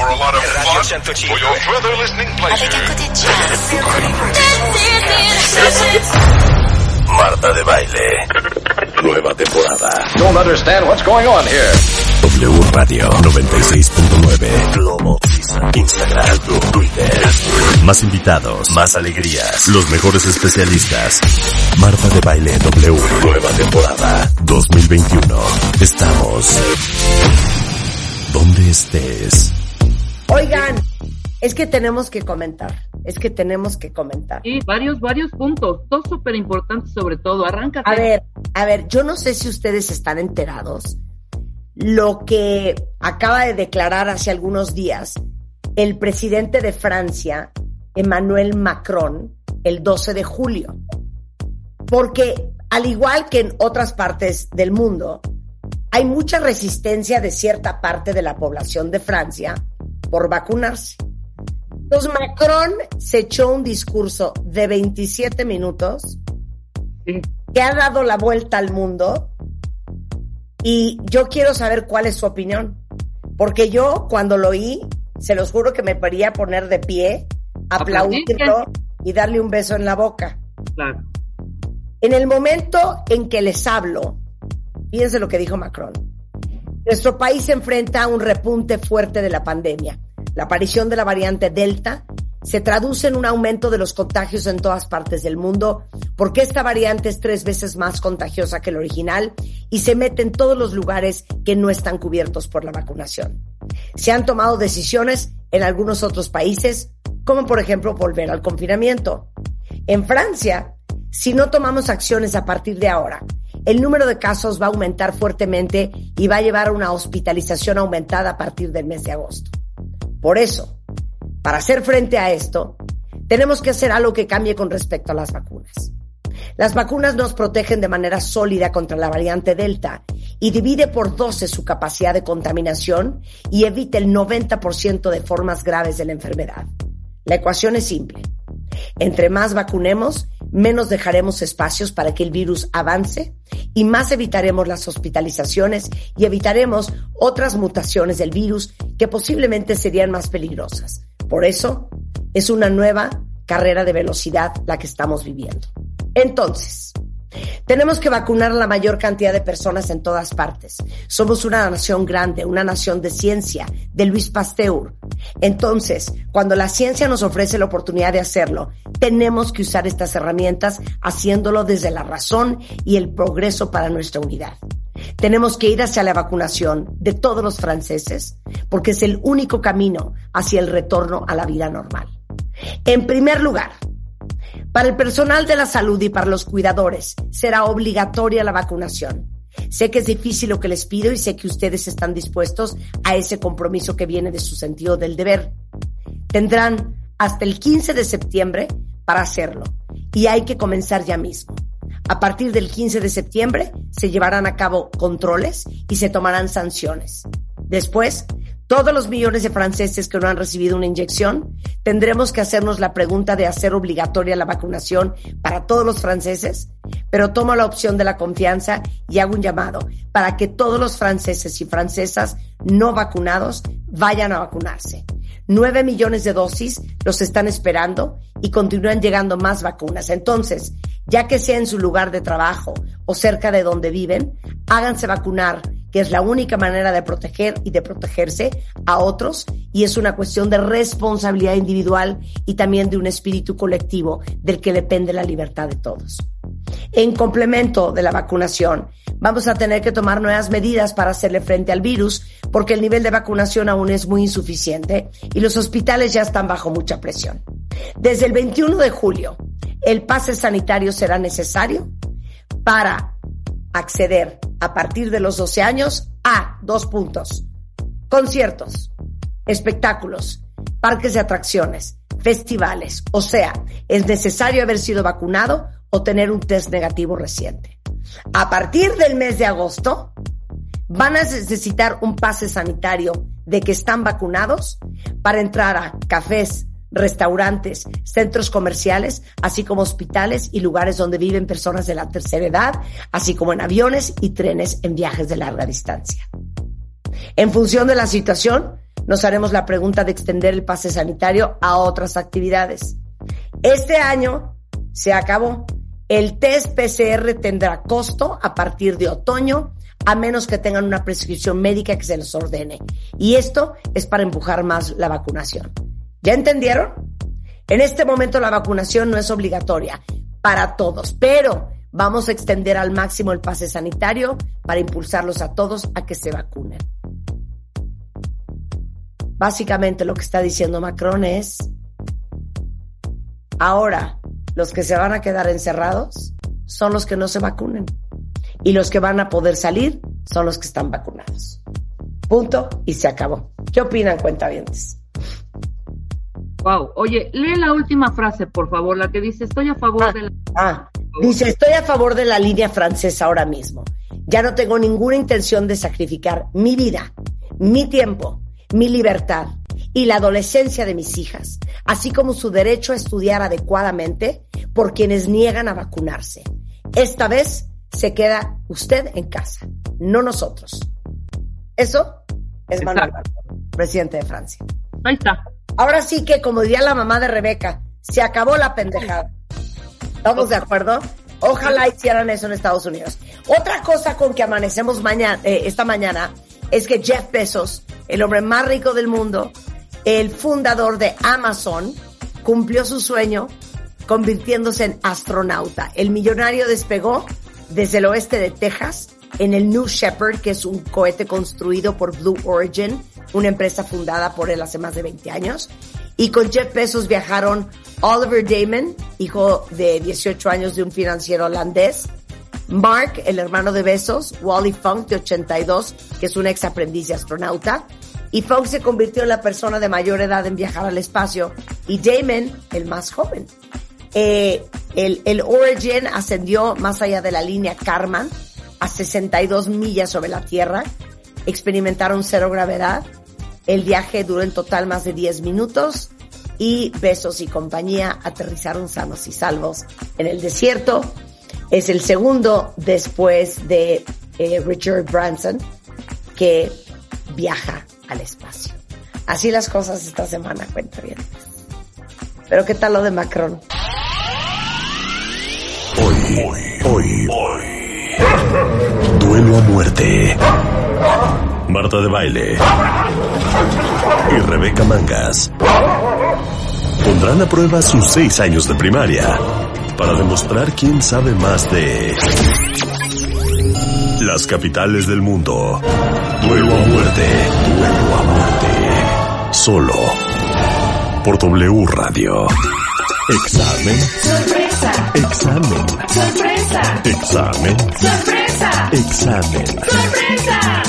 for a lot of fun for your further listening pleasure. Marta de baile. Nueva temporada. Don't understand what's going on here. W Radio 96.9. Globo. Instagram. Twitter. Más invitados. Más alegrías. Los mejores especialistas. Marta de baile W. Nueva temporada 2021. Estamos donde estés. Oigan, es que tenemos que comentar, es que tenemos que comentar. Sí, varios, varios puntos, dos súper importantes sobre todo. Arranca. A ver, a ver, yo no sé si ustedes están enterados lo que acaba de declarar hace algunos días el presidente de Francia, Emmanuel Macron, el 12 de julio. Porque al igual que en otras partes del mundo, hay mucha resistencia de cierta parte de la población de Francia por vacunarse. Entonces Macron se echó un discurso de 27 minutos que ha dado la vuelta al mundo y yo quiero saber cuál es su opinión. Porque yo cuando lo oí, se los juro que me podría poner de pie, aplaudirlo y darle un beso en la boca. Claro. En el momento en que les hablo, fíjense lo que dijo Macron. Nuestro país se enfrenta a un repunte fuerte de la pandemia. La aparición de la variante Delta se traduce en un aumento de los contagios en todas partes del mundo, porque esta variante es tres veces más contagiosa que la original y se mete en todos los lugares que no están cubiertos por la vacunación. Se han tomado decisiones en algunos otros países, como por ejemplo volver al confinamiento. En Francia, si no tomamos acciones a partir de ahora, el número de casos va a aumentar fuertemente y va a llevar a una hospitalización aumentada a partir del mes de agosto. Por eso, para hacer frente a esto, tenemos que hacer algo que cambie con respecto a las vacunas. Las vacunas nos protegen de manera sólida contra la variante Delta y divide por 12 su capacidad de contaminación y evita el 90% de formas graves de la enfermedad. La ecuación es simple. Entre más vacunemos, menos dejaremos espacios para que el virus avance y más evitaremos las hospitalizaciones y evitaremos otras mutaciones del virus que posiblemente serían más peligrosas. Por eso es una nueva carrera de velocidad la que estamos viviendo. Entonces, tenemos que vacunar a la mayor cantidad de personas en todas partes. Somos una nación grande, una nación de ciencia, de Luis Pasteur. Entonces, cuando la ciencia nos ofrece la oportunidad de hacerlo, tenemos que usar estas herramientas haciéndolo desde la razón y el progreso para nuestra unidad. Tenemos que ir hacia la vacunación de todos los franceses porque es el único camino hacia el retorno a la vida normal. En primer lugar, para el personal de la salud y para los cuidadores será obligatoria la vacunación. Sé que es difícil lo que les pido y sé que ustedes están dispuestos a ese compromiso que viene de su sentido del deber. Tendrán hasta el 15 de septiembre para hacerlo y hay que comenzar ya mismo. A partir del 15 de septiembre se llevarán a cabo controles y se tomarán sanciones. Después, todos los millones de franceses que no han recibido una inyección, tendremos que hacernos la pregunta de hacer obligatoria la vacunación para todos los franceses, pero tomo la opción de la confianza y hago un llamado para que todos los franceses y francesas no vacunados vayan a vacunarse. Nueve millones de dosis los están esperando y continúan llegando más vacunas. Entonces, ya que sea en su lugar de trabajo o cerca de donde viven, háganse vacunar que es la única manera de proteger y de protegerse a otros y es una cuestión de responsabilidad individual y también de un espíritu colectivo del que depende la libertad de todos. En complemento de la vacunación, vamos a tener que tomar nuevas medidas para hacerle frente al virus porque el nivel de vacunación aún es muy insuficiente y los hospitales ya están bajo mucha presión. Desde el 21 de julio, el pase sanitario será necesario para acceder a partir de los 12 años a dos puntos. Conciertos, espectáculos, parques de atracciones, festivales. O sea, es necesario haber sido vacunado o tener un test negativo reciente. A partir del mes de agosto, van a necesitar un pase sanitario de que están vacunados para entrar a cafés, restaurantes, centros comerciales, así como hospitales y lugares donde viven personas de la tercera edad, así como en aviones y trenes en viajes de larga distancia. En función de la situación, nos haremos la pregunta de extender el pase sanitario a otras actividades. Este año se acabó. El test PCR tendrá costo a partir de otoño, a menos que tengan una prescripción médica que se les ordene. Y esto es para empujar más la vacunación. ¿Ya entendieron? En este momento la vacunación no es obligatoria para todos, pero vamos a extender al máximo el pase sanitario para impulsarlos a todos a que se vacunen. Básicamente lo que está diciendo Macron es, ahora los que se van a quedar encerrados son los que no se vacunen y los que van a poder salir son los que están vacunados. Punto y se acabó. ¿Qué opinan, cuentavientes? Wow. Oye, lee la última frase, por favor, la que dice, estoy a favor ah, de la... Ah, dice, estoy a favor de la línea francesa ahora mismo. Ya no tengo ninguna intención de sacrificar mi vida, mi tiempo, mi libertad y la adolescencia de mis hijas, así como su derecho a estudiar adecuadamente por quienes niegan a vacunarse. Esta vez se queda usted en casa, no nosotros. Eso es Manuel Macron, presidente de Francia. Ahí está. Ahora sí que, como diría la mamá de Rebeca, se acabó la pendejada. ¿Estamos de acuerdo? Ojalá hicieran eso en Estados Unidos. Otra cosa con que amanecemos mañana, eh, esta mañana es que Jeff Bezos, el hombre más rico del mundo, el fundador de Amazon, cumplió su sueño convirtiéndose en astronauta. El millonario despegó desde el oeste de Texas en el New Shepard, que es un cohete construido por Blue Origin, una empresa fundada por él hace más de 20 años. Y con Jeff Bezos viajaron Oliver Damon, hijo de 18 años de un financiero holandés, Mark, el hermano de Bezos, Wally Funk, de 82, que es un ex aprendiz de astronauta, y Funk se convirtió en la persona de mayor edad en viajar al espacio, y Damon, el más joven. Eh, el, el Origin ascendió más allá de la línea Karman, a 62 millas sobre la Tierra, experimentaron cero gravedad, el viaje duró en total más de 10 minutos y Besos y compañía aterrizaron sanos y salvos en el desierto. Es el segundo después de eh, Richard Branson que viaja al espacio. Así las cosas esta semana, cuenta bien. Pero ¿qué tal lo de Macron? Hoy, hoy, hoy, hoy. Duelo a muerte. Marta de Baile y Rebeca Mangas pondrán a prueba sus seis años de primaria para demostrar quién sabe más de las capitales del mundo. Duelo a muerte, duelo a muerte. Solo por W Radio. Examen. Sorpresa. Examen. Sorpresa. Examen. Sorpresa. Examen. Sorpresa.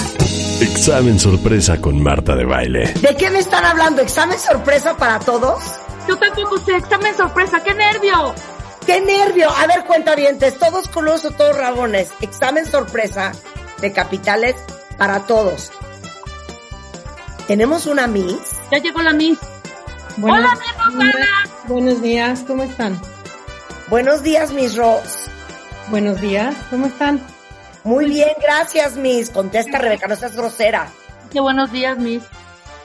Examen sorpresa con Marta de Baile. ¿De qué me están hablando? ¿Examen sorpresa para todos? Yo tampoco sé, examen sorpresa, qué nervio. ¡Qué nervio! A ver, cuentavientes, todos colosos, todos rabones. Examen sorpresa de capitales para todos. Tenemos una Miss. Ya llegó la Miss. Buenos Hola, Rosana. días. Buenos días, ¿cómo están? Buenos días, Miss Rose. Buenos días, ¿cómo están? Muy bien, gracias, Miss. Contesta, Rebeca, no seas grosera. Qué buenos días, Miss.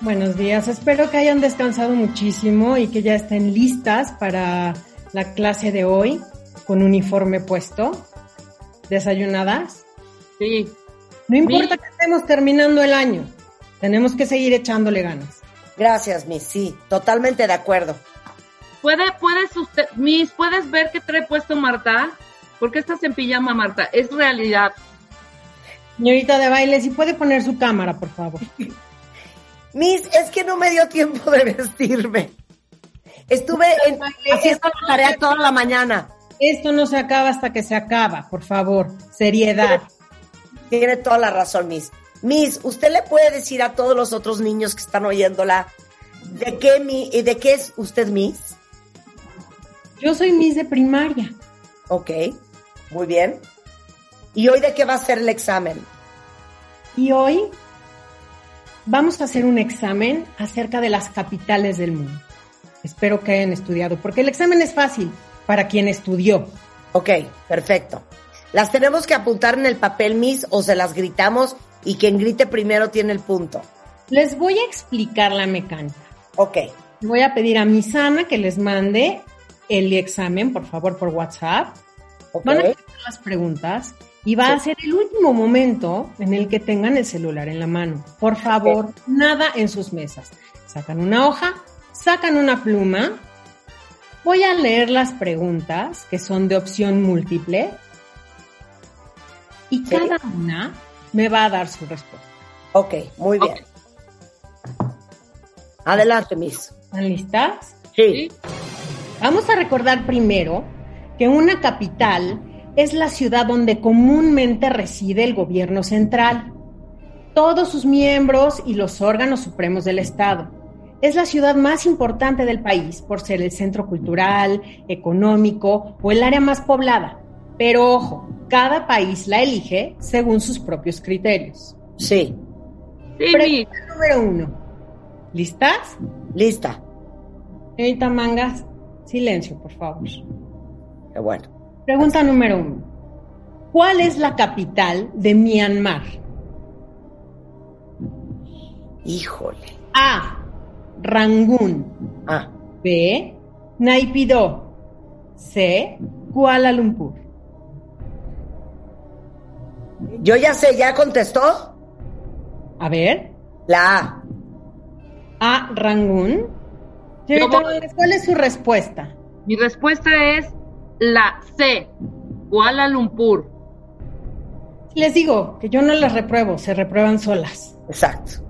Buenos días, espero que hayan descansado muchísimo y que ya estén listas para la clase de hoy con uniforme puesto. ¿Desayunadas? Sí. No importa que estemos terminando el año, tenemos que seguir echándole ganas. Gracias, Miss. Sí, totalmente de acuerdo. ¿Puede, puedes usted, Miss, ¿puedes ver qué trae puesto Marta? ¿Por qué estás en pijama, Marta? Es realidad. Señorita de baile, si puede poner su cámara, por favor. Miss, es que no me dio tiempo de vestirme. Estuve en- haciendo la tarea toda la mañana. Esto no se acaba hasta que se acaba, por favor. Seriedad. Tiene toda la razón, Miss. Miss, ¿usted le puede decir a todos los otros niños que están oyéndola de qué, mi, y de qué es usted Miss? Yo soy Miss de primaria. Ok, muy bien. ¿Y hoy de qué va a ser el examen? Y hoy vamos a hacer un examen acerca de las capitales del mundo. Espero que hayan estudiado, porque el examen es fácil para quien estudió. Ok, perfecto. ¿Las tenemos que apuntar en el papel, Miss, o se las gritamos y quien grite primero tiene el punto? Les voy a explicar la mecánica. Ok. Voy a pedir a mi Sana que les mande el examen, por favor, por WhatsApp. ok. Van a hacer las preguntas y va a ser el último momento en el que tengan el celular en la mano. Por favor, nada en sus mesas. Sacan una hoja, sacan una pluma. Voy a leer las preguntas que son de opción múltiple y Sí. cada una me va a dar su respuesta. Ok, muy bien. Adelante, Miss. ¿Están listas? Sí. Vamos a recordar primero que una capital es la ciudad donde comúnmente reside el gobierno central, todos sus miembros y los órganos supremos del Estado. Es la ciudad más importante del país por ser el centro cultural, económico o el área más poblada. Pero ojo, cada país la elige según sus propios criterios. Sí. Pregunta número uno. ¿Listas? Lista. Señorita Mangas, silencio, por favor. Qué bueno. Pregunta número uno. ¿Cuál es la capital de Myanmar? Híjole. A. Rangún. Ah, B. Naypyidaw. C. Kuala Lumpur. Yo ya sé, ¿ya contestó? A ver. La A. A. Rangún. ¿Cuál es su respuesta? Mi respuesta es la C, Kuala Lumpur. Les digo que yo no las repruebo, se reprueban solas. Exacto.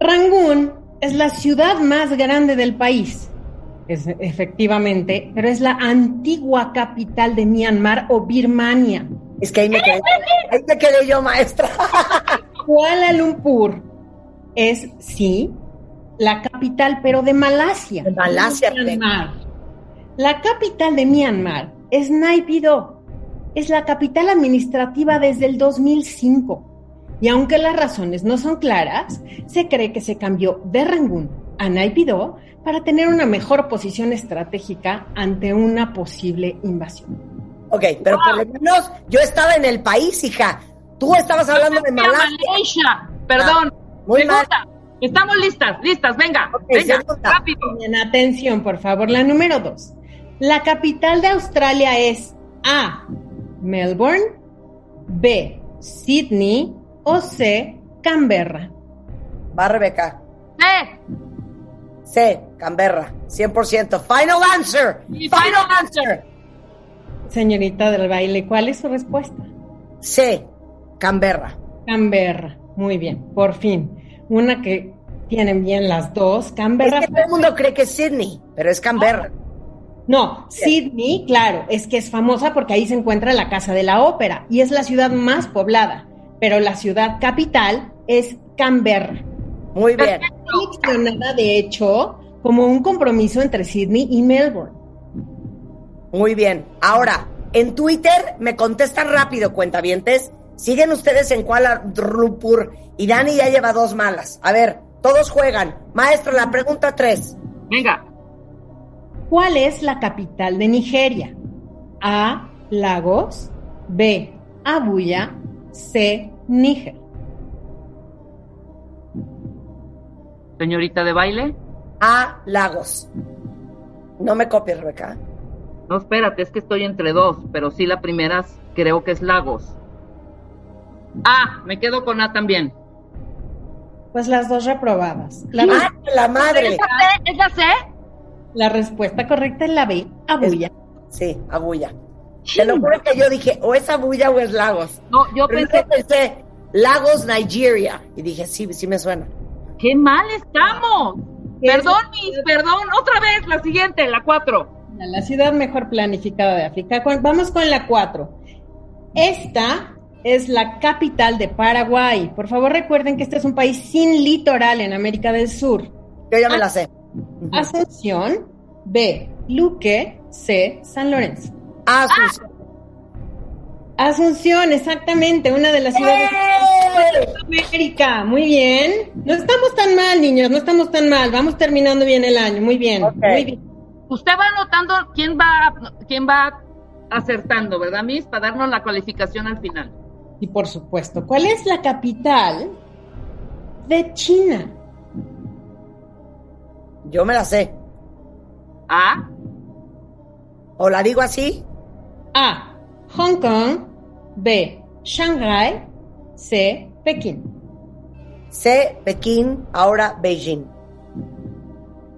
Rangún es la ciudad más grande del país. Es, efectivamente, pero es la antigua capital de Myanmar o Birmania. Es que ahí me quedé, ahí me quedé yo, maestra. Kuala Lumpur es, sí, la capital, pero de Malasia. De Malasia, Myanmar. La capital de Myanmar es Naypyidaw. Es la capital administrativa desde el 2005. Y aunque las razones no son claras, se cree que se cambió de Rangún a Naypyidaw para tener una mejor posición estratégica ante una posible invasión. Ok, pero por lo menos yo estaba en el país, hija. Tú estabas hablando de Malasia. Malasia. Perdón. muy Segunda. Estamos listas, listas, venga, Ok, venga, rápido. Bien, atención, por favor. La número dos. La capital de Australia es A. Melbourne, B. Sydney o C. Canberra. Va, Rebeca. C, C, Canberra. 100%. Final answer. Final answer. Señorita del baile, ¿cuál es su respuesta? C, Canberra. Canberra. Muy bien, por fin. Una que tienen bien las dos. Canberra. Es que todo el mundo cree que es Sydney, pero es Canberra. No, Sydney, claro, es que es famosa porque ahí se encuentra la Casa de la Ópera y es la ciudad más poblada, pero la ciudad capital es Canberra. Muy bien. seleccionada, de hecho, como un compromiso entre Sydney y Melbourne. Muy bien. Ahora, en Twitter me contestan rápido, cuentavientes. Siguen ustedes en Kuala Lumpur y Dani ya lleva dos malas. A ver, todos juegan. Maestro, la pregunta tres. venga. ¿Cuál es la capital de Nigeria? A. Lagos. B. Abuya. C. Níger. Señorita de baile. A, Lagos. No me copies, Rebeca. No, espérate, es que estoy entre dos, pero sí la primera creo que es Lagos. A, me quedo con A también. Pues las dos reprobadas. La, ¡Ah, la madre! ¿Es la C? ¿Es la C? la respuesta correcta es la B. Abuya. Sí, Abuya. Te lo juro que yo dije, o es Abuya o es Lagos. No, yo pensé, pensé, Lagos, Nigeria. Y dije, sí, sí me suena. qué mal estamos. Perdón, mis, perdón. Otra vez, la siguiente, la cuatro. La ciudad mejor planificada de África. Vamos con la 4. Esta es la capital de Paraguay. Por favor, recuerden que este es un país sin litoral en América del Sur. Yo ya me la sé. Asunción, B. Luque, C. San Lorenzo. Asunción. Asunción, exactamente, una de las ciudades ¡Eh! de América. Muy bien. No estamos tan mal, niños, no estamos tan mal. Vamos terminando bien el año. Muy bien, muy bien. Usted va anotando quién va, quién va acertando, ¿verdad, Miss? Para darnos la calificación al final. Y por supuesto, ¿cuál es la capital de China? Yo me la sé. A. ¿O la digo así? A. Hong Kong. B. Shanghai. C. Pekín. C, Pekín, ahora Beijing.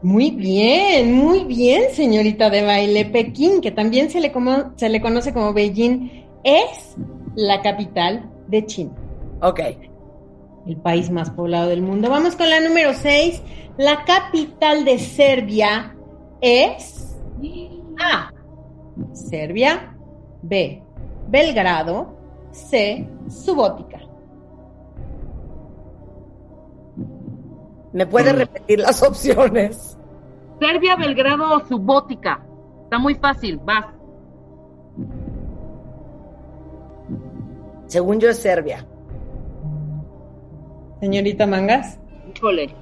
Muy bien, muy bien, señorita de baile. Pekín, que también se le, como- se le conoce como Beijing, es la capital de China, Ok. el país más poblado del mundo. Vamos con la número 6. La capital de Serbia es A. Serbia. B. Belgrado. C. Subótica. ¿Me puede repetir las opciones? Serbia, Belgrado o Subótica. Está muy fácil, vas. Según yo es Serbia. Señorita Mangas. Híjole.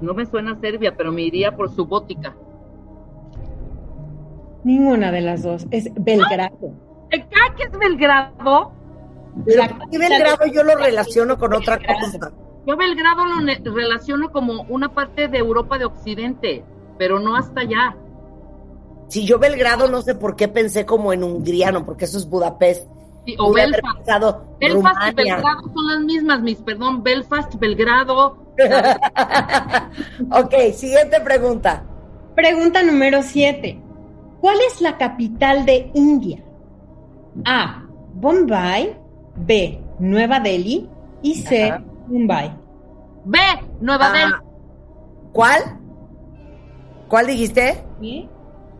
No me suena Serbia, pero me iría por Subótica. Ninguna de las dos. Es Belgrado. ¿El que es Belgrado? La ¿por qué Belgrado yo lo relaciono con otra cosa. Yo Belgrado lo relaciono como una parte de Europa de Occidente, pero no hasta allá. Si yo Belgrado no sé por qué pensé como en hungriano, porque eso es Budapest. Sí, o Pude Belfast. Belfast y. Belgrado son las mismas, mis, perdón, Belfast, Belgrado. ok, siguiente pregunta. Pregunta número 7. ¿Cuál es la capital de India? A. Bombay. B. Nueva Delhi. Y C. Ajá. Mumbai. B, Nueva Ah, Delhi. ¿Cuál? ¿Cuál dijiste? ¿Sí?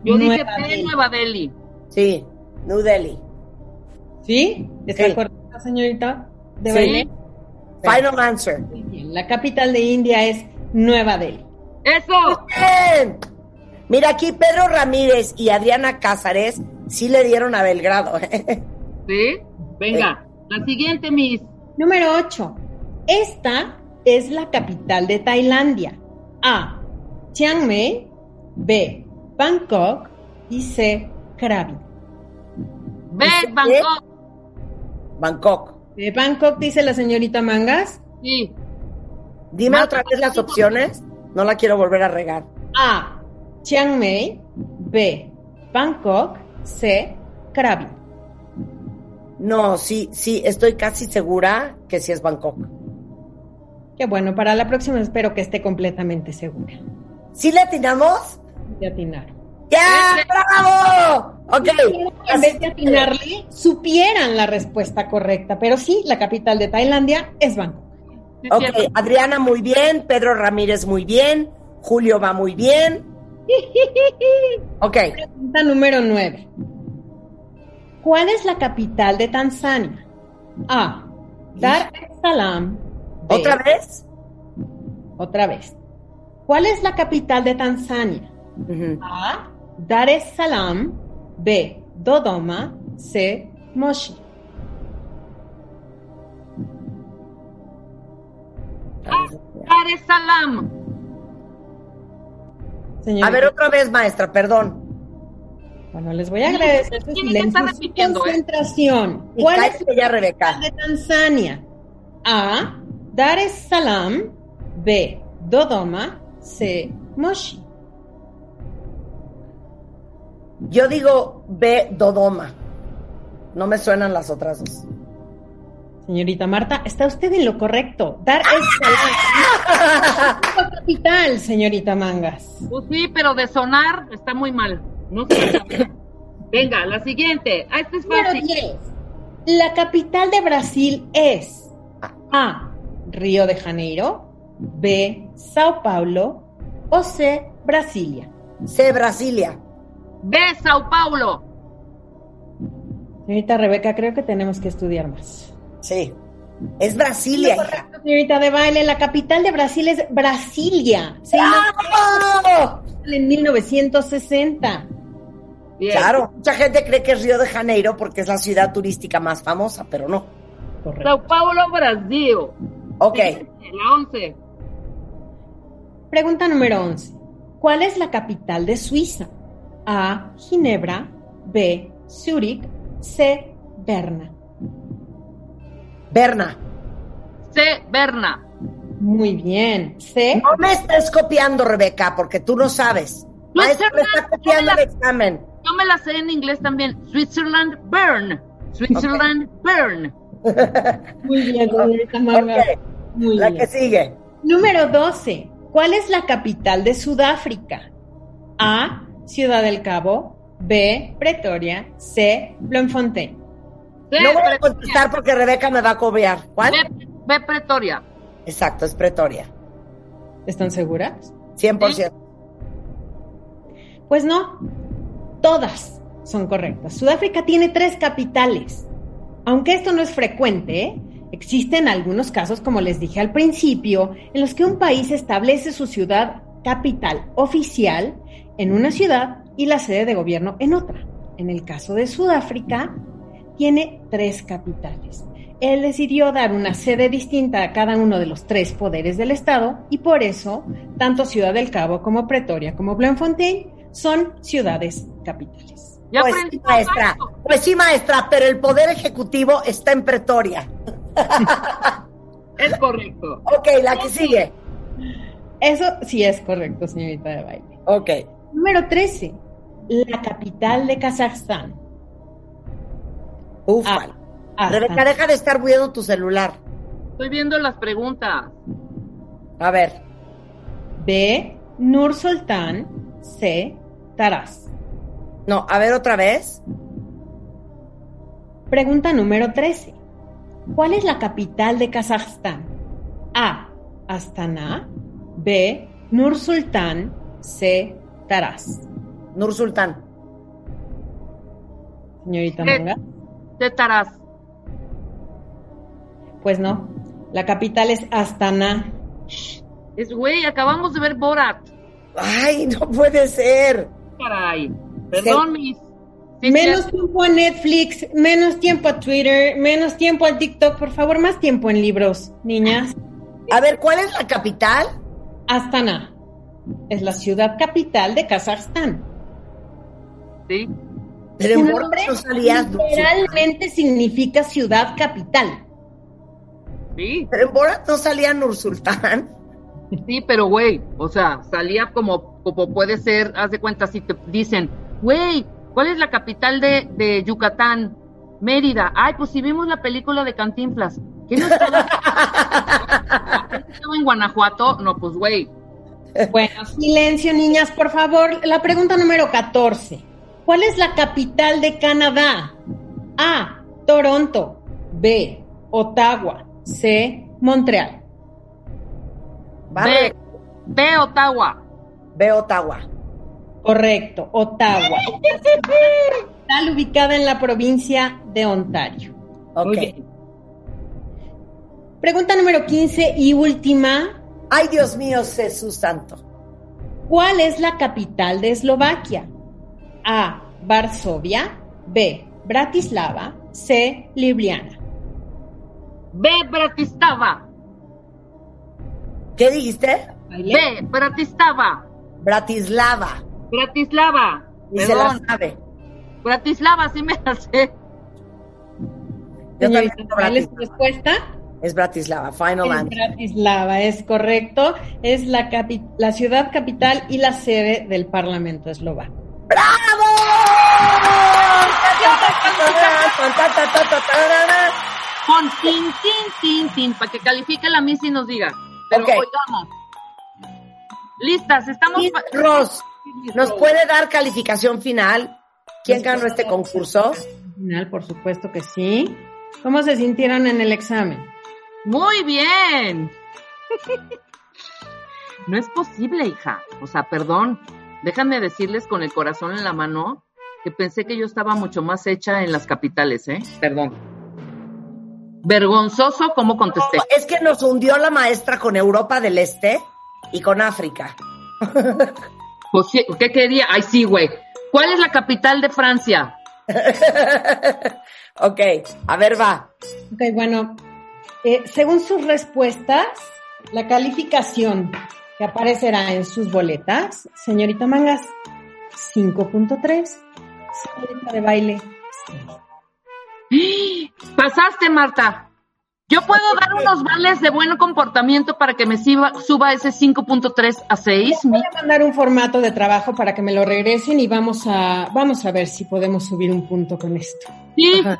Yo dije Nueva B, Delhi. Nueva Delhi. Sí, New Delhi. ¿Sí? ¿Está Sí. correcta, señorita? ¿De Sí. baile? Final answer. Muy bien. La capital de India es Nueva Delhi. ¡Eso! Bien. Mira, aquí Pedro Ramírez y Adriana Cázares sí le dieron a Belgrado. ¿Sí? Venga, la siguiente, mis. Número 8. Esta es la capital de Tailandia. A. Chiang Mai. B. Bangkok. Y C. Krabi. B, ¿Dice Bangkok. Bangkok. De Bangkok dice la señorita Mangas. Sí. Dime otra vez las opciones. No la quiero volver a regar. A. Chiang Mai. B. Bangkok. C. Krabi. No, sí, sí, estoy casi segura que sí es Bangkok. Qué bueno, para la próxima espero que esté completamente segura. ¿Sí le atinamos? De atinar. ¡Ya! ¡Bravo! Ok. En vez de atinarle, supieran la respuesta correcta. Pero sí, la capital de Tailandia es Bangkok. Ok. Adriana muy bien, Pedro Ramírez muy bien, Julio va muy bien. Ok, Pregunta número 9. ¿Cuál es la capital de Tanzania? A. Dar es Salaam. ¿Otra vez? Otra vez. ¿Cuál es la capital de Tanzania? A. Dar es Salaam. B. Dodoma. C. Moshi. Dar es Salam. Señorita. A ver, otra vez, maestra, perdón. Bueno, les voy a agradecer su silencio y ¿eh? concentración. ¿Cuál es la capital de Tanzania? A. Dar es Salaam. B. Dodoma. C. Moshi. Yo digo B, Dodoma. No me suenan las otras dos. Señorita Marta, está usted en lo correcto. Dar es Salaam. la capital, señorita Mangas. Pues sí, pero de sonar está muy mal. No sé. Venga, la siguiente. Ah, esta es Número fácil. 10. La capital de Brasil es A. Río de Janeiro. B. Sao Paulo. O C. Brasilia. C, Brasilia. B, Sao Paulo. Señorita Rebeca, creo que tenemos que estudiar más. Sí. Es Brasilia, hija. Señorita de baile, la capital de Brasil es Brasilia. Se ¡Bravo! inauguró en 1960. Bien. Claro, mucha gente cree que es Río de Janeiro porque es la ciudad turística más famosa, pero no. Correcto. Sao Paulo, Brasil. Ok, La 11. Pregunta número 11. ¿Cuál es la capital de Suiza? A. Ginebra. B. Zúrich. C. Berna. Berna. C, Berna. Muy bien. C. No me estés copiando, Rebeca, porque tú no sabes. Maestra me está copiando el examen. Yo me la sé en inglés también. Switzerland Burn. Switzerland Burn. Muy bien, señorita Manga. Muy la bien. que sigue. Número 12. ¿Cuál es la capital de Sudáfrica? A. Ciudad del Cabo. B. Pretoria. C. Bloemfontein. No voy a contestar porque Rebeca me va a copiar. ¿Cuál? B, B, Pretoria. Exacto, es Pretoria. ¿Están seguras? 100%. Pues no. Todas son correctas. Sudáfrica tiene tres capitales. Aunque esto no es frecuente, existen algunos casos, como les dije al principio, en los que un país establece su ciudad capital oficial en una ciudad y la sede de gobierno en otra. En el caso de Sudáfrica, tiene tres capitales. Él decidió dar una sede distinta a cada uno de los tres poderes del Estado y por eso, tanto Ciudad del Cabo como Pretoria como Bloemfontein son ciudades capitales. Ya Pues sí, maestra. Pues sí, maestra, pero el poder ejecutivo está en Pretoria. Es correcto. Ok, la que sigue. Eso sí es correcto, señorita de baile. Ok. Número 13. La capital de Kazajstán. Ufal. Ah, Rebeca, Astana. deja de estar viendo tu celular. Estoy viendo las preguntas. A ver. B. Nur Sultan. C. Taraz. No, a ver otra vez. Pregunta número 13. ¿Cuál es la capital de Kazajstán? A. Astana. B. Nur Sultan. C. Taraz. Nur Sultán. Señorita C. Manga. De Taraz. Pues no. La capital es Astana. Es güey, acabamos de ver Borat. Ay, no puede ser. Caray. Perdón, mis. Menos tiempo a Netflix, menos tiempo a Twitter, menos tiempo a TikTok. Por favor, más tiempo en libros, niñas. A ver, ¿cuál es la capital? Astana es la ciudad capital de Kazajstán. sí. Pero en Su Borat nombre no literalmente significa ciudad capital. Sí, Pero en Borat no salía Nur Sultán. sí, pero güey, o sea, salía como, como puede ser, haz de cuenta, si te dicen, güey, ¿cuál es la capital de, de Yucatán? Mérida. Ay, pues si vimos la película de Cantinflas, ¿qué no estaba, ¿qué no estaba en Guanajuato? No, pues güey, Bueno, silencio, niñas, por favor. La pregunta número 14. ¿Cuál es la capital de Canadá? A. Toronto. B. Ottawa. C. Montreal. Vale. ve, ve Ottawa. Ve Ottawa. Correcto, Ottawa. Está ubicada en la provincia de Ontario. Ok. Muy bien. Pregunta número 15 y última. Ay, Dios mío, Jesús Santo. ¿Cuál es la capital de Eslovaquia? A. Varsovia. B. Bratislava. C. Ljubljana. Ve Bratislava. ¿Qué dijiste? Ve Bratislava. Bratislava. Bratislava. Y se la Perdón. sabe. Bratislava, sí me la sé. Yo ¿cuál es su Bratislava. respuesta? Es Bratislava, final Es answer. Bratislava, es correcto. Es la, capi- la ciudad capital y la sede del Parlamento eslovaco. ¡Bravo! Con tin, tin, tin, tin, para que califique la misa y nos diga. Pero Ok. oigamos. Listas, estamos. Y pa- Ros, ¿nos puede dar calificación final? ¿Quién ganó este concurso? Al final, por supuesto que sí. ¿Cómo se sintieron en el examen? Muy bien. No es posible, hija. O sea, perdón. Déjame decirles con el corazón en la mano que pensé que yo estaba mucho más hecha en las capitales, ¿eh? Perdón. Vergonzoso cómo contesté. Es que nos hundió la maestra con Europa del Este y con África. Pues sí, ¿Qué quería? Ay, sí, güey. ¿Cuál es la capital de Francia? ok, a ver, va. Ok, bueno, eh, según sus respuestas, la calificación que aparecerá en sus boletas, señorita Mangas, 5.3, señorita de baile, 6. Pasaste, Marta. Yo puedo dar unos vales de buen comportamiento para que me suba, suba ese 5.3 a 6. Voy a mandar un formato de trabajo para que me lo regresen y vamos a, vamos a ver si podemos subir un punto con esto. Sí, Ajá.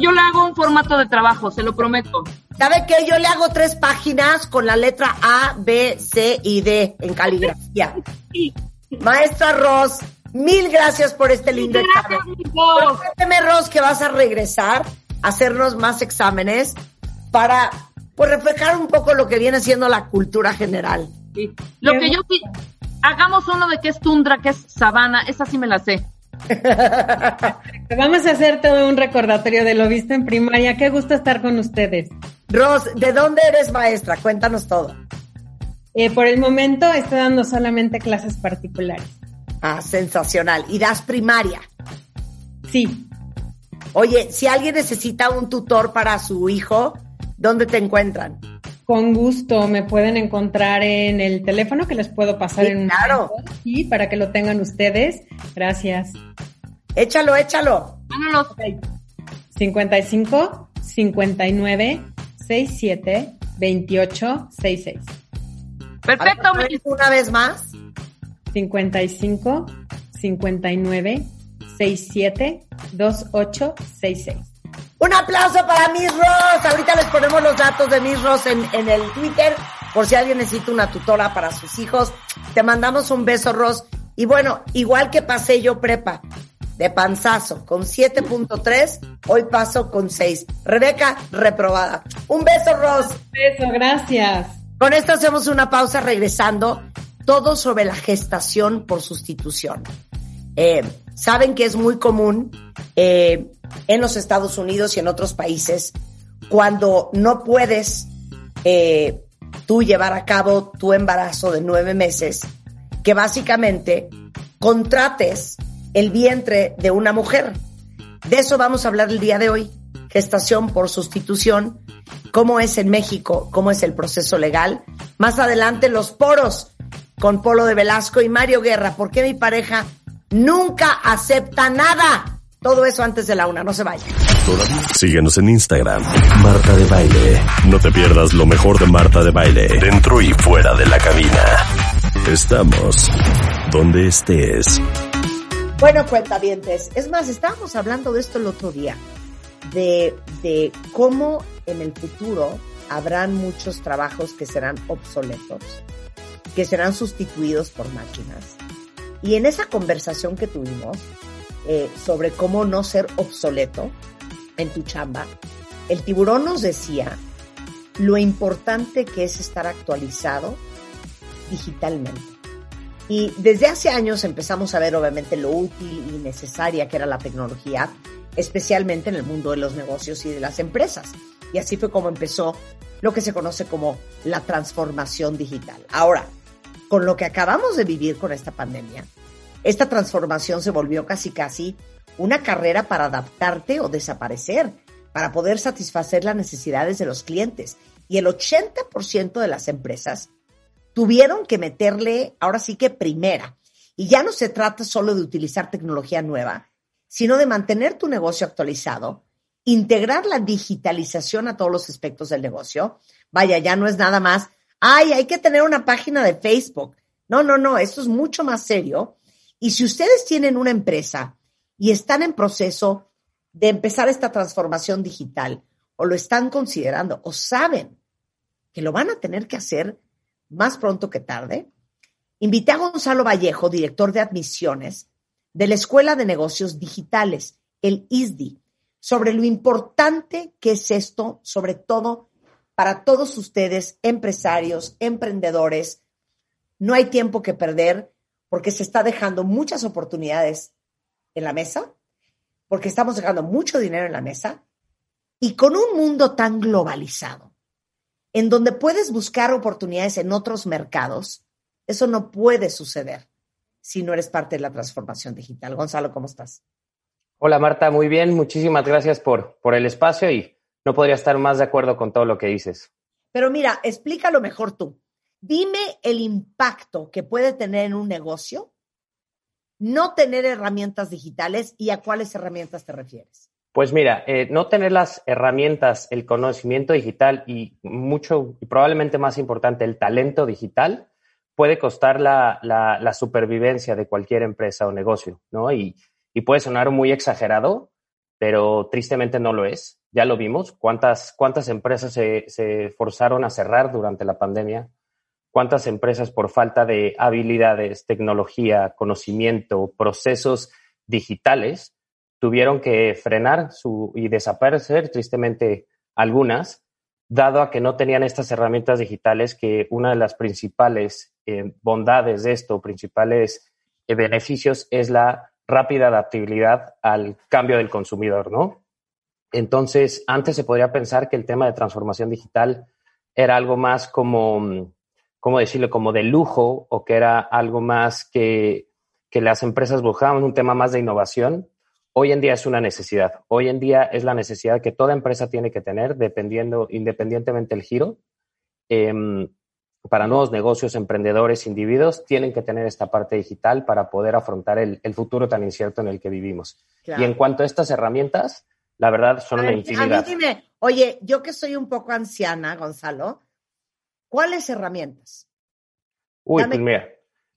yo, le hago un formato de trabajo, se lo prometo. ¿Sabe qué? Yo le hago tres páginas con la letra A, B, C y D en caligrafía. Sí. Maestra Ross, mil gracias por este lindo Gracias, examen. Prométeme, Ross, que vas a regresar a hacernos más exámenes para pues, reflejar un poco lo que viene siendo la cultura general. Sí. Lo que yo hagamos uno de que es tundra, que es sabana, esa sí me la sé. Vamos a hacer todo un recordatorio de lo visto en primaria. Qué gusto estar con ustedes. Ross, ¿de dónde eres maestra? Cuéntanos todo. Eh, por el momento estoy dando solamente clases particulares. Ah, sensacional. Y das primaria. Sí, Oye, si alguien necesita un tutor para su hijo, ¿dónde te encuentran? con gusto me pueden encontrar en el teléfono que les puedo pasar Sí, en un claro. Sí, para que lo tengan ustedes. Gracias. Échalo, échalo. Vámonos. 55 59 67 28 66. Perfecto, ver, Una vez más. 55 59 67 28 66. Un aplauso para Miss Ross. Ahorita les ponemos los datos de Miss Ross en, en el Twitter por si alguien necesita una tutora para sus hijos. Te mandamos un beso, Ross. Y bueno, igual que pasé yo prepa de panzazo con 7.3, hoy paso con 6. Rebeca, reprobada. Un beso, Ross. Beso, gracias. Con esto hacemos una pausa regresando. Todo sobre la gestación por sustitución. Eh, Saben que es muy común eh, en los Estados Unidos y en otros países cuando no puedes eh, tú llevar a cabo tu embarazo de nueve meses, que básicamente contrates el vientre de una mujer. De eso vamos a hablar el día de hoy. Gestación por sustitución, cómo es en México, cómo es el proceso legal. Más adelante los poros con Polo de Velasco y Mario Guerra. ¿Por qué mi pareja nunca acepta nada? Todo eso antes de la una, no se vaya. ¿Todavía? Síguenos en Instagram. Marta de Baile. No te pierdas lo mejor de Marta de Baile. Dentro y fuera de la cabina. Estamos donde estés. Bueno, cuentavientes, es más, estábamos hablando de esto el otro día, de, de cómo en el futuro habrán muchos trabajos que serán obsoletos, que serán sustituidos por máquinas. Y en esa conversación que tuvimos eh, sobre cómo no ser obsoleto en tu chamba, el tiburón nos decía lo importante que es estar actualizado digitalmente. Y desde hace años empezamos a ver obviamente lo útil y necesaria que era la tecnología, especialmente en el mundo de los negocios y de las empresas. Y así fue como empezó lo que se conoce como la transformación digital. Ahora, con lo que acabamos de vivir con esta pandemia, esta transformación se volvió casi casi una carrera para adaptarte o desaparecer, para poder satisfacer las necesidades de los clientes. Y el 80% de las empresas tuvieron que meterle ahora sí que primera. Y ya no se trata solo de utilizar tecnología nueva, sino de mantener tu negocio actualizado, integrar la digitalización a todos los aspectos del negocio. Vaya, ya no es nada más, ay, hay que tener una página de Facebook. No, no, no, esto es mucho más serio. Y si ustedes tienen una empresa y están en proceso de empezar esta transformación digital, o lo están considerando, o saben que lo van a tener que hacer más pronto que tarde, invité a Gonzalo Vallejo, director de admisiones de la Escuela de Negocios Digitales, el ISDI, sobre lo importante que es esto, sobre todo para todos ustedes, empresarios, emprendedores. No hay tiempo que perder porque se está dejando muchas oportunidades en la mesa, porque estamos dejando mucho dinero en la mesa y con un mundo tan globalizado en donde puedes buscar oportunidades en otros mercados, eso no puede suceder si no eres parte de la transformación digital. Gonzalo, ¿cómo estás? Hola Marta, muy bien, muchísimas gracias por, por el espacio y no podría estar más de acuerdo con todo lo que dices. Pero mira, explícalo mejor tú. Dime el impacto que puede tener en un negocio no tener herramientas digitales y a cuáles herramientas te refieres. Pues mira, eh, no tener las herramientas, el conocimiento digital y mucho, y probablemente más importante, el talento digital, puede costar la, la, supervivencia de cualquier empresa o negocio, ¿no? Y, puede sonar muy exagerado, pero tristemente no lo es. Ya lo vimos, cuántas, cuántas empresas se forzaron a cerrar durante la pandemia, cuántas empresas por falta de habilidades, tecnología, conocimiento, procesos digitales, tuvieron que frenar su, y desaparecer tristemente algunas, dado a que no tenían estas herramientas digitales que una de las principales eh, bondades de esto, principales eh, beneficios es la rápida adaptabilidad al cambio del consumidor, ¿no? Entonces, antes se podría pensar que el tema de transformación digital era algo más como, ¿cómo decirlo?, como de lujo o que era algo más que, que las empresas buscaban, un tema más de innovación, hoy en día es una necesidad. Hoy en día es la necesidad que toda empresa tiene que tener, dependiendo, independientemente del giro. Eh, para nuevos negocios, emprendedores, individuos, tienen que tener esta parte digital para poder afrontar el, el futuro tan incierto en el que vivimos. Claro. Y en cuanto a estas herramientas, la verdad son ver, una infinidad. A mí dime, oye, yo que soy un poco anciana, Gonzalo, ¿cuáles herramientas? Uy, Dame... pues mira,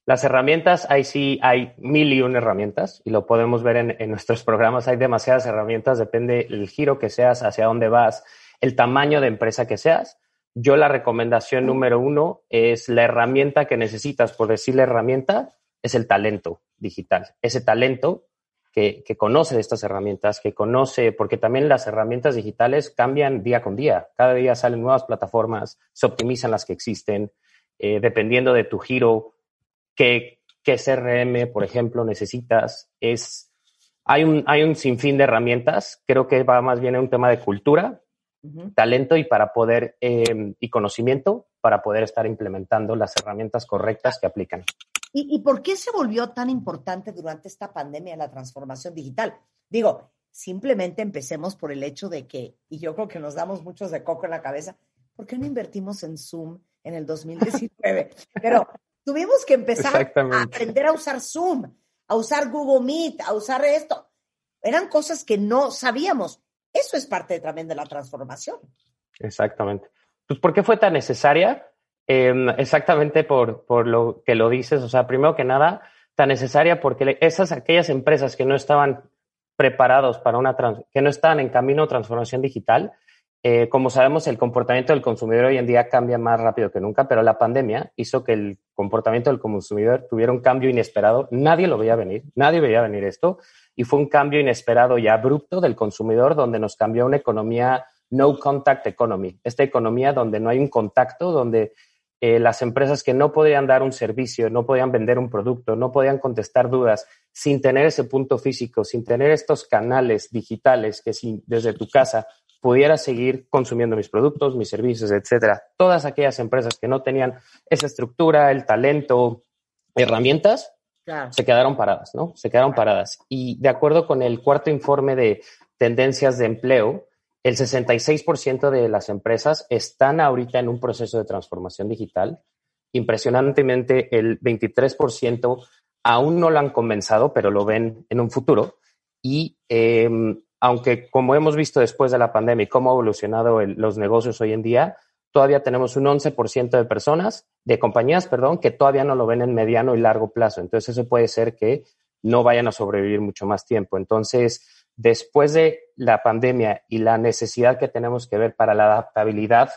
las herramientas, ahí sí hay mil y una herramientas y lo podemos ver en, en, nuestros programas. Hay demasiadas herramientas, depende el giro que seas, hacia dónde vas, el tamaño de empresa que seas. Yo la recomendación número uno es la herramienta que necesitas, por decirle herramienta, es el talento digital. Ese talento que, que conoce de estas herramientas, que conoce, porque también las herramientas digitales cambian día con día. Cada día salen nuevas plataformas, se optimizan las que existen, eh, dependiendo de tu giro qué, qué CRM, por ejemplo, necesitas. Es, hay, un, hay un sinfín de herramientas. Creo que va más bien en un tema de cultura, uh -huh. talento y para poder eh, y conocimiento para poder estar implementando las herramientas correctas que aplican. ¿Y, ¿Y por qué se volvió tan importante durante esta pandemia la transformación digital? Digo, simplemente empecemos por el hecho de que, y yo creo que nos damos muchos de coco en la cabeza, ¿por qué no invertimos en Zoom en el 2019? Pero Tuvimos que empezar a aprender a usar Zoom, a usar Google Meet, a usar esto. Eran cosas que no sabíamos. Eso es parte también de la transformación. Exactamente. Pues, ¿por qué fue tan necesaria? Eh, exactamente por, por lo que lo dices. O sea, primero que nada, tan necesaria porque esas, aquellas empresas que no estaban preparados para una, que no estaban en camino de transformación digital, eh, como sabemos, el comportamiento del consumidor hoy en día cambia más rápido que nunca, pero la pandemia hizo que el comportamiento del consumidor tuviera un cambio inesperado. Nadie lo veía venir, nadie veía venir esto, y fue un cambio inesperado y abrupto del consumidor donde nos cambió una economía no contact economy, esta economía donde no hay un contacto, donde eh, las empresas que no podían dar un servicio, no podían vender un producto, no podían contestar dudas sin tener ese punto físico, sin tener estos canales digitales que si desde tu casa pudiera seguir consumiendo mis productos, mis servicios, etcétera. Todas aquellas empresas que no tenían esa estructura, el talento, herramientas, claro. se quedaron paradas, ¿no? Se quedaron paradas. Y de acuerdo con el cuarto informe de tendencias de empleo, el 66% de las empresas están ahorita en un proceso de transformación digital. Impresionantemente, el 23% aún no lo han comenzado, pero lo ven en un futuro. Y eh, aunque como hemos visto después de la pandemia y cómo ha evolucionado los negocios hoy en día, todavía tenemos un 11% de personas, de compañías, perdón, que todavía no lo ven en mediano y largo plazo. Entonces eso puede ser que no vayan a sobrevivir mucho más tiempo. Entonces, después de la pandemia y la necesidad que tenemos que ver para la adaptabilidad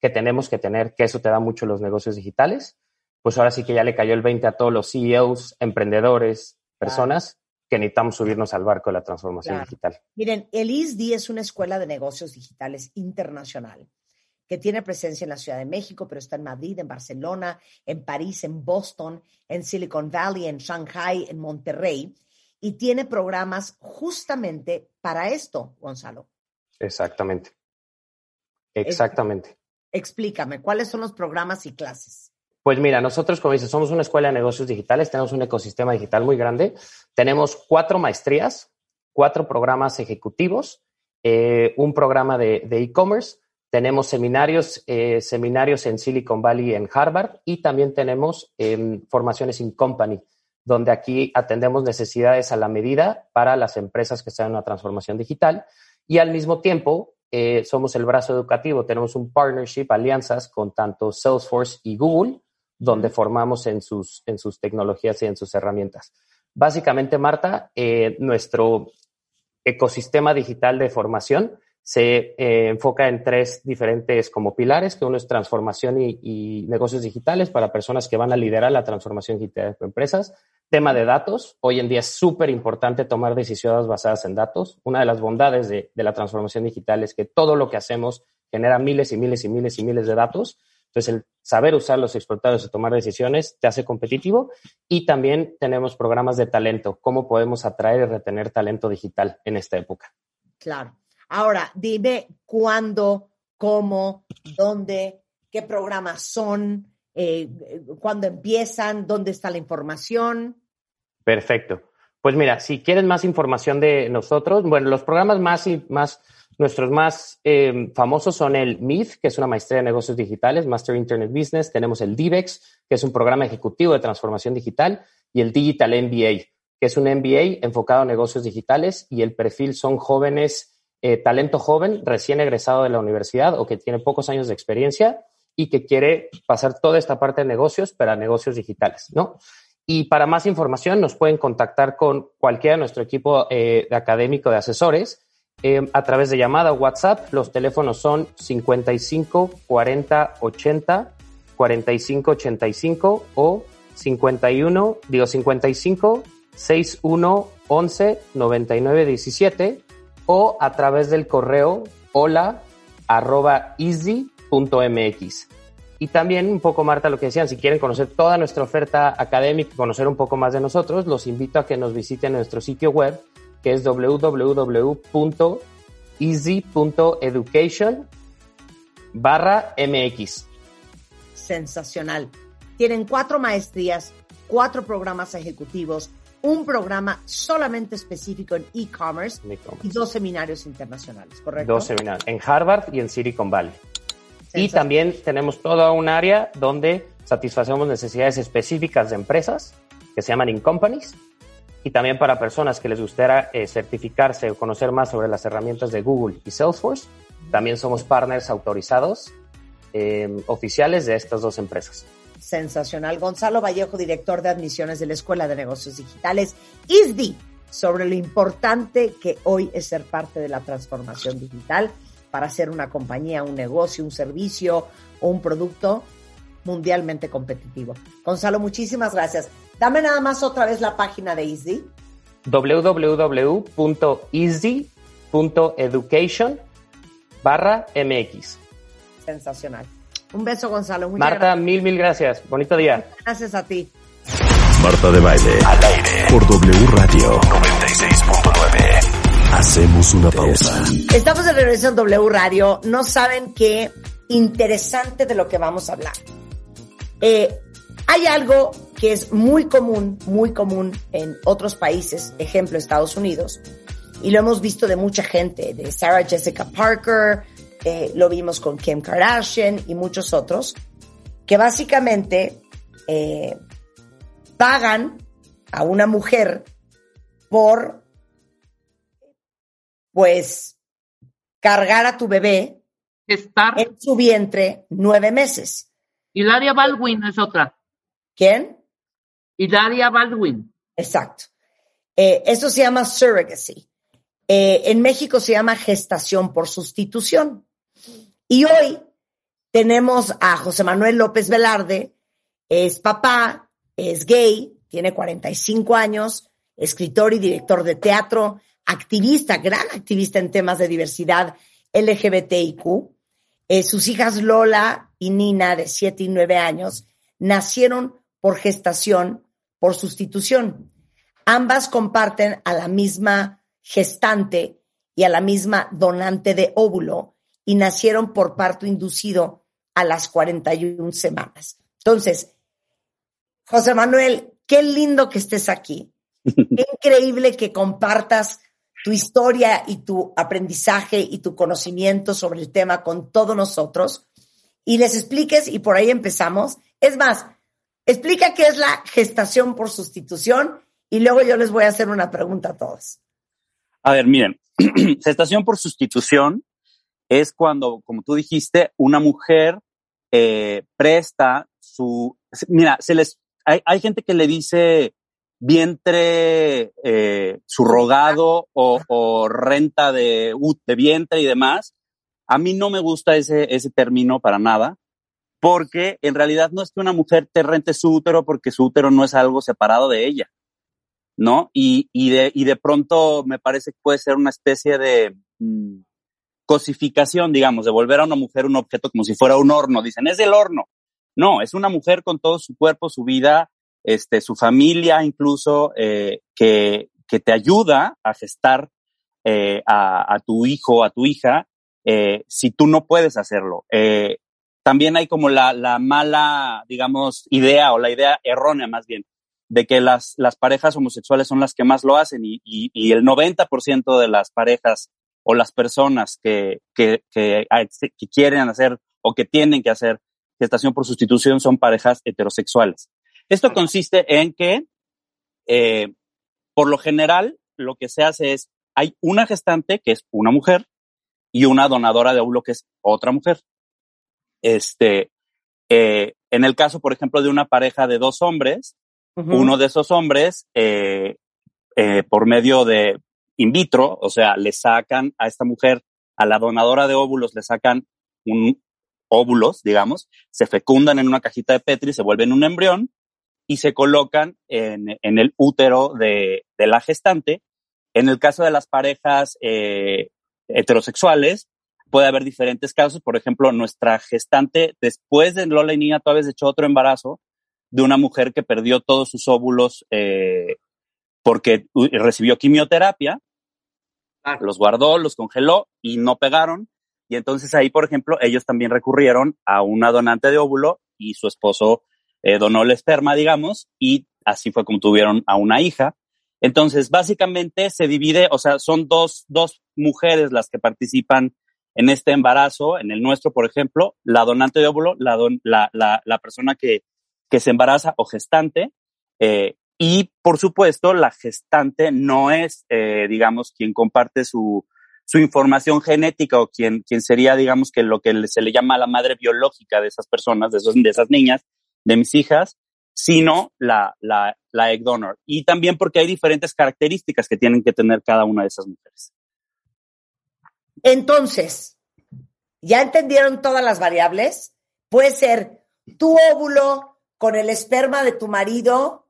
que tenemos que tener, que eso te da mucho los negocios digitales, pues ahora sí que ya le cayó el 20 a todos los CEOs, emprendedores, personas que necesitamos subirnos al barco de la transformación claro. digital. Miren, el ISDI es una escuela de negocios digitales internacional que tiene presencia en la Ciudad de México, pero está en Madrid, en Barcelona, en París, en Boston, en Silicon Valley, en Shanghai, en Monterrey, y tiene programas justamente para esto, Gonzalo. Exactamente. Exactamente. Explícame, ¿cuáles son los programas y clases? Pues mira, nosotros, como dices, somos una escuela de negocios digitales, tenemos un ecosistema digital muy grande, tenemos cuatro maestrías, cuatro programas ejecutivos, eh, un programa de e-commerce, tenemos seminarios, eh, seminarios en Silicon Valley en Harvard y también tenemos eh, formaciones in company, donde aquí atendemos necesidades a la medida para las empresas que están en una transformación digital. Y al mismo tiempo, eh, somos el brazo educativo, tenemos un partnership, alianzas con tanto Salesforce y Google, donde formamos en sus, en sus tecnologías y en sus herramientas. Básicamente, Marta, eh, nuestro ecosistema digital de formación se eh, enfoca en tres diferentes como pilares, que uno es transformación y, negocios digitales para personas que van a liderar la transformación digital de empresas. Tema de datos. Hoy en día es súper importante tomar decisiones basadas en datos. Una de las bondades de, de, la transformación digital es que todo lo que hacemos genera miles y miles y miles y miles de datos. Entonces, el saber usarlos, explotarlos y tomar decisiones te hace competitivo. Y también tenemos programas de talento. ¿Cómo podemos atraer y retener talento digital en esta época? Claro. Ahora, dime cuándo, cómo, dónde, qué programas son, eh, cuándo empiezan, dónde está la información. Perfecto. Pues mira, si quieren más información de nosotros, bueno, los programas más, más nuestros más eh, famosos son el MIF, que es una maestría de negocios digitales, Master Internet Business. Tenemos el DIVEX, que es un programa ejecutivo de transformación digital, y el Digital MBA, que es un MBA enfocado a negocios digitales y el perfil son jóvenes eh, talento joven, recién egresado de la universidad o que tiene pocos años de experiencia y que quiere pasar toda esta parte de negocios para negocios digitales, ¿no? Y para más información nos pueden contactar con cualquiera de nuestro equipo eh, de académico de asesores eh, a través de llamada o WhatsApp. Los teléfonos son 55 40 80 45 85 o 51, digo 55 61 11 99 17 o a través del correo hola arroba easy.mx. Y también un poco, Marta, lo que decían, si quieren conocer toda nuestra oferta académica, conocer un poco más de nosotros, los invito a que nos visiten nuestro sitio web, que es www.easy.education barra MX. Sensacional. Tienen cuatro maestrías, cuatro programas ejecutivos, un programa solamente específico en e-commerce e y dos seminarios internacionales, ¿correcto? Dos seminarios, en Harvard y en Silicon Valley. Y también tenemos toda un área donde satisfacemos necesidades específicas de empresas que se llaman in-companies y también para personas que les gustara eh, certificarse o conocer más sobre las herramientas de Google y Salesforce. También somos partners autorizados eh, oficiales de estas dos empresas sensacional. Gonzalo Vallejo, director de admisiones de la Escuela de Negocios Digitales, ISDI, sobre lo importante que hoy es ser parte de la transformación digital para hacer una compañía, un negocio, un servicio o un producto mundialmente competitivo. Gonzalo, muchísimas gracias. Dame nada más otra vez la página de ISDI. www.easy.education barra MX. Sensacional. Un beso, Gonzalo. Marta, gracias. mil, mil gracias. Bonito día. Gracias a ti. Marta de Baile. Al aire. Por W Radio 96.9. Hacemos una pausa. Estamos de regreso en W Radio. No saben qué interesante de lo que vamos a hablar. Eh, hay algo que es muy común, muy común en otros países, ejemplo Estados Unidos, y lo hemos visto de mucha gente, de Sarah Jessica Parker, eh, lo vimos con Kim Kardashian y muchos otros, que básicamente eh, pagan a una mujer por, pues, cargar a tu bebé Estar. en su vientre nueve meses. Hilaria Baldwin es otra. ¿Quién? Hilaria Baldwin. Exacto. Eh, eso se llama surrogacy. Eh, en México se llama gestación por sustitución. Y hoy tenemos a José Manuel López Velarde, es papá, es gay, tiene 45 años, escritor y director de teatro, activista, gran activista en temas de diversidad LGBTIQ. Eh, sus hijas Lola y Nina, de 7 y 9 años, nacieron por gestación, por sustitución. Ambas comparten a la misma gestante y a la misma donante de óvulo y nacieron por parto inducido a las 41 semanas. Entonces, José Manuel, qué lindo que estés aquí. Qué increíble que compartas tu historia y tu aprendizaje y tu conocimiento sobre el tema con todos nosotros y les expliques, y por ahí empezamos. Es más, explica qué es la gestación por sustitución y luego yo les voy a hacer una pregunta a todos. A ver, miren, gestación por sustitución es cuando, como tú dijiste, una mujer eh, presta su, mira, se les, hay, hay gente que le dice vientre eh, subrogado o, o renta de, ut- de vientre y demás. A mí no me gusta ese, ese término para nada, porque en realidad no es que una mujer te rente su útero porque su útero no es algo separado de ella, ¿no? Y, y, de, y de pronto me parece que puede ser una especie de mm, cosificación, digamos, de volver a una mujer un objeto como si fuera un horno. Dicen, es el horno. No, es una mujer con todo su cuerpo, su vida, este, su familia incluso, eh, que, que te ayuda a gestar eh, a, a tu hijo, a tu hija, eh, si tú no puedes hacerlo. Eh, también hay como la, la mala, digamos, idea o la idea errónea más bien, de que las, las parejas homosexuales son las que más lo hacen y, y, y el 90% de las parejas o las personas que, que, que, que quieren hacer o que tienen que hacer gestación por sustitución son parejas heterosexuales. Esto consiste en que, eh, por lo general, lo que se hace es, hay una gestante que es una mujer y una donadora de óvulo que es otra mujer. Este, eh, en el caso, por ejemplo, de una pareja de dos hombres, uno de esos hombres, eh, eh, por medio de in vitro, o sea, le sacan a esta mujer, a la donadora de óvulos, le sacan un óvulos, digamos, se fecundan en una cajita de Petri, se vuelven un embrión y se colocan en, en el útero de, de la gestante. En el caso de las parejas eh, heterosexuales, puede haber diferentes casos. Por ejemplo, nuestra gestante, después de Lola y Niña, todavía hecho otro embarazo de una mujer que perdió todos sus óvulos eh, porque recibió quimioterapia, los guardó, los congeló y no pegaron. Y entonces ahí, por ejemplo, ellos también recurrieron a una donante de óvulo y su esposo eh, donó el esperma, digamos, y así fue como tuvieron a una hija. Entonces, básicamente se divide, o sea, son dos, dos mujeres las que participan en este embarazo, en el nuestro, por ejemplo, la donante de óvulo, la, don- la, la, la persona que, que se embaraza o gestante, eh, y por supuesto, la gestante no es, eh, digamos, quien comparte su, su información genética o quien, quien sería, digamos, que lo que se le llama la madre biológica de esas personas, de, esos, de esas niñas, de mis hijas, sino la, la, la egg donor. Y también porque hay diferentes características que tienen que tener cada una de esas mujeres. Entonces, ¿ya entendieron todas las variables? Puede ser tu óvulo con el esperma de tu marido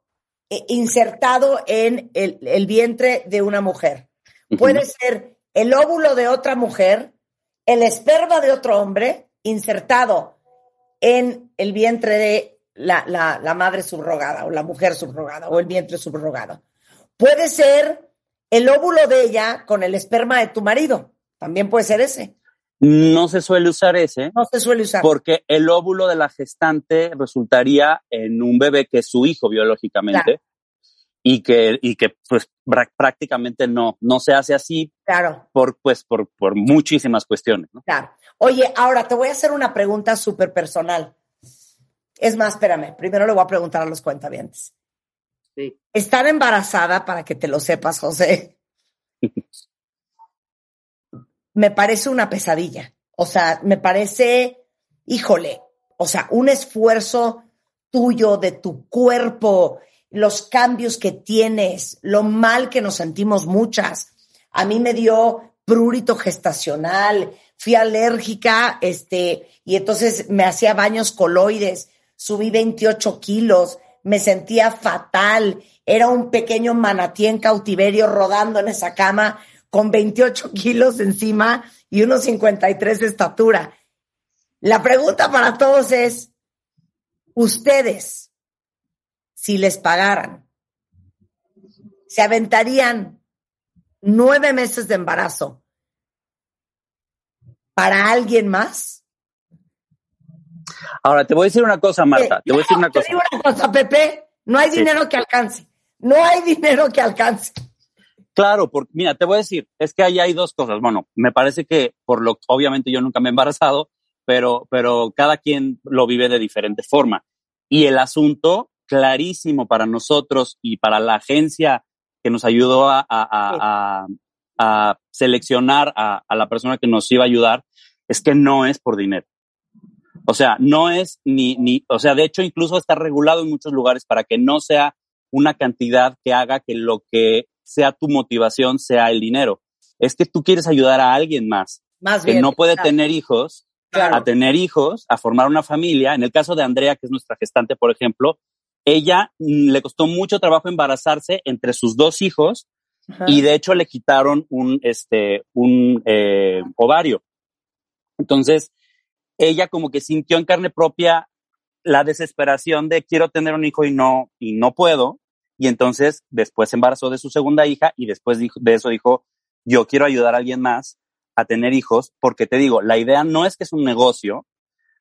insertado en el, el vientre de una mujer. Puede ser el óvulo de otra mujer, el esperma de otro hombre insertado en el vientre de la, la- la madre subrogada o la mujer subrogada o el vientre subrogado. Puede ser el óvulo de ella con el esperma de tu marido. También puede ser ese. No se suele usar ese. No se suele usar. Porque el óvulo de la gestante resultaría en un bebé que es su hijo biológicamente. Claro. Y que, y que pues prá- prácticamente no, no se hace así Claro, por, pues, por, por muchísimas cuestiones. ¿no? claro. Oye, ahora te voy a hacer una pregunta súper personal. Es más, espérame, primero le voy a preguntar a los cuentavientes. Sí. Estar embarazada, para que te lo sepas, José, me parece una pesadilla. O sea, me parece, híjole, o sea, un esfuerzo tuyo, de tu cuerpo, los cambios que tienes, lo mal que nos sentimos muchas. A mí me dio prurito gestacional, fui alérgica, este, y entonces me hacía baños coloides, subí 28 kilos, me sentía fatal, era un pequeño manatí en cautiverio rodando en esa cama con 28 kilos encima y unos 53 de estatura. La pregunta para todos es, ustedes, si les pagaran, se aventarían nueve meses de embarazo para alguien más? Ahora, te voy a decir una cosa, Marta. Eh, Te voy a decir una te cosa. digo una cosa, Pepe, no hay dinero que alcance. No hay dinero que alcance. Claro, porque mira, te voy a decir, es que ahí hay dos cosas. Bueno, me parece que por lo, obviamente yo nunca me he embarazado, pero, pero cada quien lo vive de diferente forma. Y el asunto clarísimo para nosotros y para la agencia que nos ayudó a, a, a, a, seleccionar a, a la persona que nos iba a ayudar es que no es por dinero. O sea, no es ni, ni, o sea, de hecho incluso está regulado en muchos lugares para que no sea una cantidad que haga que lo que sea tu motivación sea el dinero. Es que tú quieres ayudar a alguien más, Más que bien. no puede claro. tener hijos, Claro. a tener hijos, a formar una familia. En el caso de Andrea, que es nuestra gestante, por ejemplo, ella mm, le costó mucho trabajo embarazarse entre sus dos hijos Ajá. y de hecho le quitaron un, este, un eh, ovario. Entonces, ella como que sintió en carne propia la desesperación de quiero tener un hijo y no, y no puedo. Y entonces después se embarazó de su segunda hija y después dijo- de eso dijo, yo quiero ayudar a alguien más a tener hijos, porque te digo, la idea no es que es un negocio,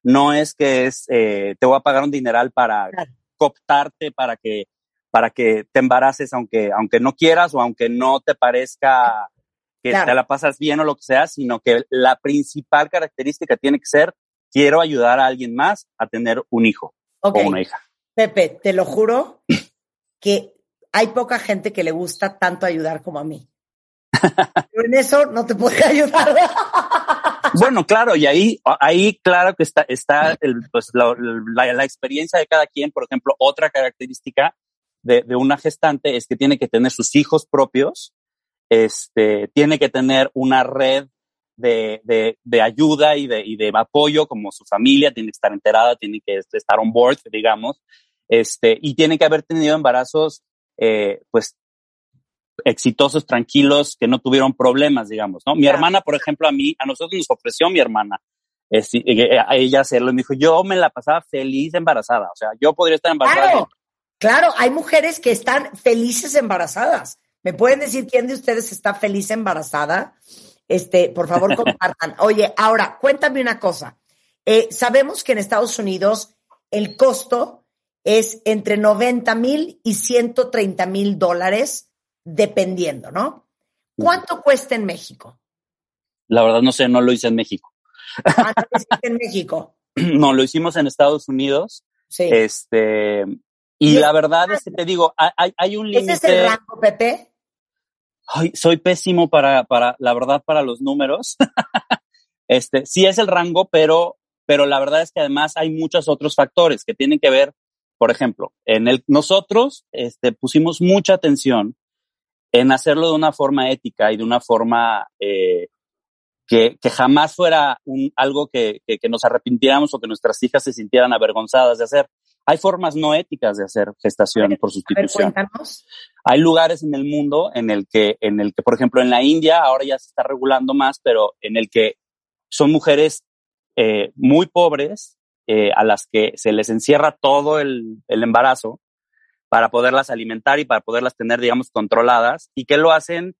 no es que es, eh, te voy a pagar un dineral para Claro. cooptarte, para que, para que te embaraces aunque, aunque no quieras o aunque no te parezca que Claro. te la pasas bien o lo que sea, sino que la principal característica tiene que ser, quiero ayudar a alguien más a tener un hijo o una hija. Pepe, te lo juro que hay poca gente que le gusta tanto ayudar como a mí. Pero en eso no te puedo ayudar. Bueno, claro, y ahí, ahí claro que está, está el, pues, la, la- la experiencia de cada quien. Por ejemplo, otra característica de, de una gestante es que tiene que tener sus hijos propios, este, tiene que tener una red de, de, de ayuda y de, y de apoyo como su familia, tiene que estar enterada, tiene que estar on board, digamos, este, y tiene que haber tenido embarazos, eh, pues, exitosos, tranquilos, que no tuvieron problemas, digamos, ¿no? Mi Claro. hermana, por ejemplo, a mí, a nosotros nos ofreció mi hermana, eh, eh, a ella hacerlo, y me dijo, yo me la pasaba feliz embarazada, o sea, yo podría estar embarazada. Claro, claro, hay mujeres que están felices embarazadas. ¿Me pueden decir quién de ustedes está feliz embarazada? Este, por favor, compartan. Oye, ahora, cuéntame una cosa. Eh, sabemos que en Estados Unidos el costo es entre 90 mil y 130 mil dólares, dependiendo, ¿no? ¿Cuánto cuesta en México? La verdad no sé, no lo hice en México. ¿Cuánto cuesta en México? no, lo hicimos en Estados Unidos, Sí. este, y Y la verdad es que te digo, hay- hay, un ¿Ese es el límite. rango, Pepe? Ay, soy pésimo para, para, la verdad, para los números. este, sí es el rango, pero, pero la verdad es que además hay muchos otros factores que tienen que ver, por ejemplo, en el, nosotros, este, pusimos mucha atención en hacerlo de una forma ética y de una forma, eh, que, que jamás fuera un, algo que, que, que nos arrepintiéramos o que nuestras hijas se sintieran avergonzadas de hacer. Hay formas no éticas de hacer gestación por ver, sustitución. cuéntanos. Hay lugares en el mundo en el que, en el que, por ejemplo, en la India ahora ya se está regulando más, pero en el que son mujeres eh, muy pobres eh, a las que se les encierra todo el, el embarazo para poderlas alimentar y para poderlas tener, digamos, controladas y que lo hacen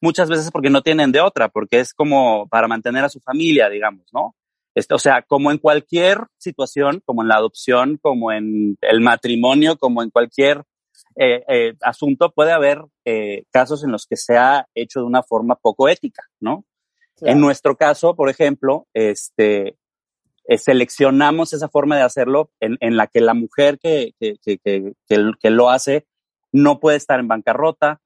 muchas veces porque no tienen de otra, porque es como para mantener a su familia, digamos, ¿no? Este, o sea, como en cualquier situación, como en la adopción, como en el matrimonio, como en cualquier eh, eh, asunto, puede haber eh, casos en los que se ha hecho de una forma poco ética, ¿no? Claro. En nuestro caso, por ejemplo, este, eh, seleccionamos esa forma de hacerlo en, en la que la mujer que, que, que, que, lo hace no puede estar en bancarrota,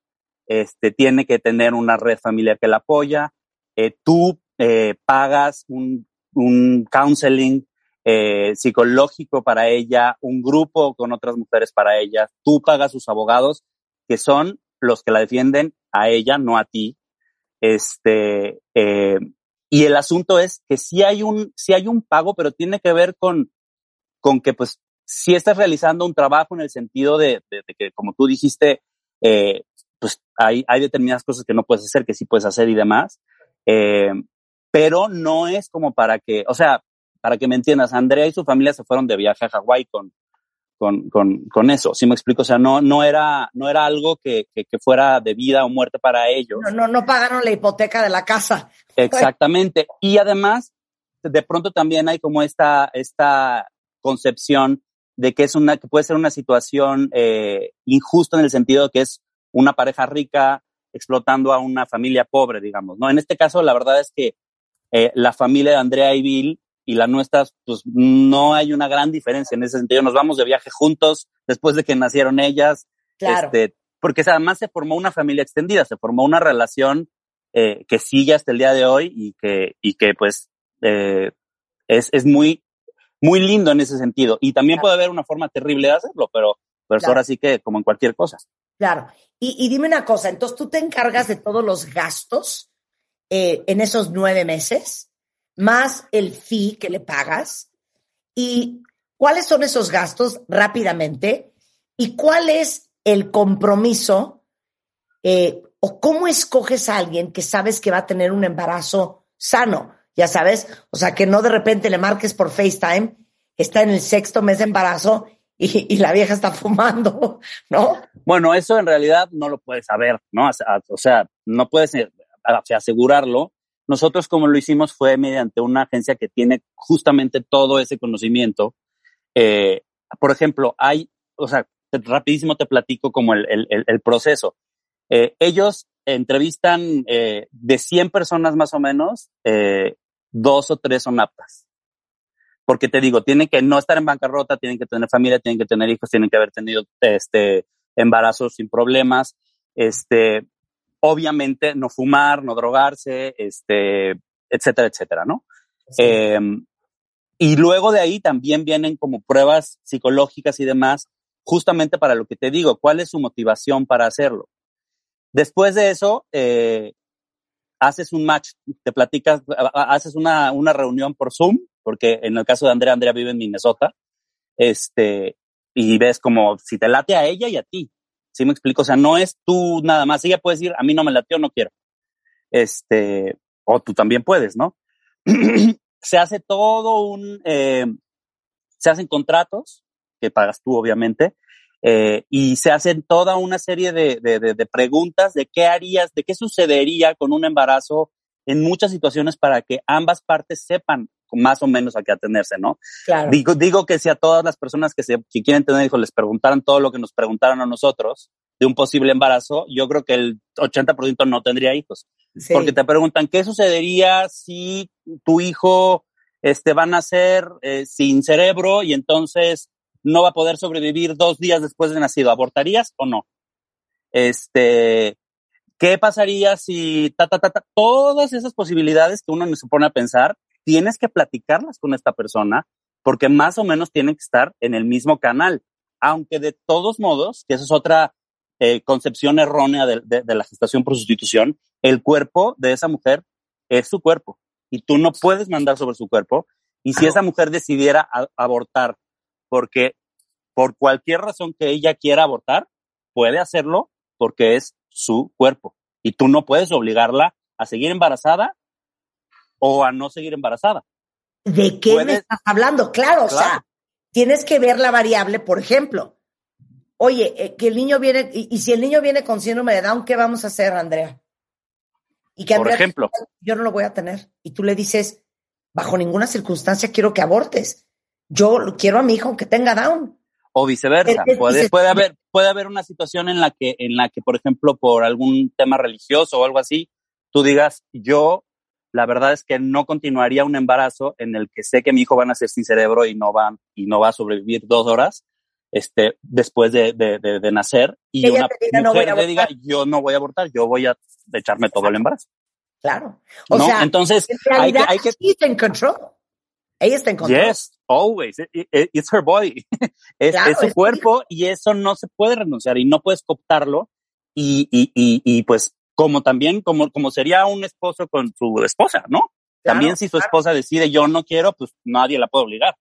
este, tiene que tener una red familiar que la apoya, eh, tú eh, pagas un, un counseling eh, psicológico para ella, un grupo con otras mujeres para ella, tú pagas sus abogados, que son los que la defienden a ella, no a ti. Este, eh, y el asunto es que sí hay un, sí hay un pago, pero tiene que ver con, con que pues si estás realizando un trabajo en el sentido de, de- que, como tú dijiste, eh, pues hay, hay determinadas cosas que no puedes hacer, que sí puedes hacer y demás. Eh, pero no es como para que, o sea, para que me entiendas, Andrea y su familia se fueron de viaje a Hawái con, con, con, con eso, ¿sí me explico? O sea, no, no, era, no era algo que, que, que fuera de vida o muerte para ellos. No, no, no pagaron la hipoteca de la casa. Exactamente. Y además, de pronto también hay como esta, esta concepción de que es una, que puede ser una situación eh, injusta en el sentido de que es una pareja rica explotando a una familia pobre, digamos, ¿no? En este caso, la verdad es que eh, la familia de Andrea y Bill y la nuestra, pues no hay una gran diferencia en ese sentido. Nos vamos de viaje juntos después de que nacieron ellas. Claro. Este, porque además se formó una familia extendida, se formó una relación eh, que sigue hasta el día de hoy y que, y que pues eh, es, es muy, muy lindo en ese sentido. Y también puede haber una forma terrible de hacerlo, pero, pero Claro. ahora sí que como en cualquier cosa. Claro. Y, y dime una cosa, entonces tú te encargas de todos los gastos eh, en esos nueve meses, más el fee que le pagas. ¿Y cuáles son esos gastos rápidamente? ¿Y cuál es el compromiso eh, o cómo escoges a alguien que sabes que va a tener un embarazo sano? Ya sabes, o sea, que no de repente le marques por FaceTime, está en el sexto mes de embarazo y, la vieja está fumando, ¿no? Bueno, eso en realidad no lo puedes saber, ¿no? O sea, no puedes eh, asegurarlo. Nosotros como lo hicimos fue mediante una agencia que tiene justamente todo ese conocimiento. Eh, por ejemplo, hay, o sea, rapidísimo te platico como el proceso. Eh, ellos entrevistan eh, de 100 personas más o menos, eh, dos o tres son aptas. Porque te digo, tienen que no estar en bancarrota, tienen que tener familia, tienen que tener hijos, tienen que haber tenido este, embarazos sin problemas, este, obviamente no fumar, no drogarse, este, etcétera, etcétera, ¿no? Eh, y luego de ahí también vienen como pruebas psicológicas y demás, justamente para lo que te digo, cuál es su motivación para hacerlo. Después de eso, eh, haces un match, te platicas, haces una, una reunión por Zoom, porque en el caso de Andrea, Andrea vive en Minnesota, este, y ves como si te late a ella y a ti. ¿Sí me explico? O sea, no es tú nada más. Ella puede decir, a mí no me lateó, no quiero. Este, o tú también puedes, ¿no? se hace todo un, eh, se hacen contratos, que pagas tú obviamente, eh, y se hacen toda una serie de, de, de, de preguntas de qué harías, de qué sucedería con un embarazo en muchas situaciones para que ambas partes sepan más o menos a qué atenerse, ¿no? Claro. Digo, digo que si a todas las personas que, se, que quieren tener hijos les preguntaran todo lo que nos preguntaron a nosotros de un posible embarazo, yo creo que el 80% no tendría hijos. Sí. Porque te preguntan, ¿qué sucedería si tu hijo este, va a nacer eh, sin cerebro y entonces no va a poder sobrevivir dos días después de nacido? ¿Abortarías o no? Este, ¿qué pasaría si ta, ta, ta, ta? Todas esas posibilidades que uno se pone a pensar, tienes que platicarlas con esta persona porque más o menos tienen que estar en el mismo canal. Aunque de todos modos, que esa es otra eh, concepción errónea de, de, de la gestación por sustitución, el cuerpo de esa mujer es su cuerpo y tú no puedes mandar sobre su cuerpo. Y si esa mujer decidiera a- abortar porque por cualquier razón que ella quiera abortar, puede hacerlo porque es su cuerpo. Y tú no puedes obligarla a seguir embarazada o a no seguir embarazada. ¿De qué me estás hablando? Claro, o sea, tienes que ver la variable, por ejemplo. Oye, eh, que el niño viene, y, y si el niño viene con síndrome de Down, ¿qué vamos a hacer, Andrea? Y que Por Andrea ejemplo. yo no lo voy a tener. Y tú le dices, bajo ninguna circunstancia quiero que abortes. Yo quiero a mi hijo que tenga Down. o viceversa. Es- Puede, haber, puede haber una situación en la que, en la que, por ejemplo, por algún tema religioso o algo así, tú digas, yo, la verdad es que no continuaría un embarazo en el que sé que mi hijo va a nacer sin cerebro y no va, y no va a sobrevivir dos horas, este, después de, de, de, de nacer, y ella una diga, "No mujer le diga, abortar". yo no voy a abortar, yo voy a echarme todo el embarazo. Claro. O ¿no? sea, Entonces, en hay que, hay que, control. Ella está en control. Yes, always. It- it- it's her body. es, Claro, es su es cuerpo y eso no se puede renunciar y no puedes cooptarlo. Y, y, y, y pues como también, como, como sería un esposo con su esposa, ¿no? Claro, también si su claro. esposa decide yo no quiero, pues nadie la puede obligar.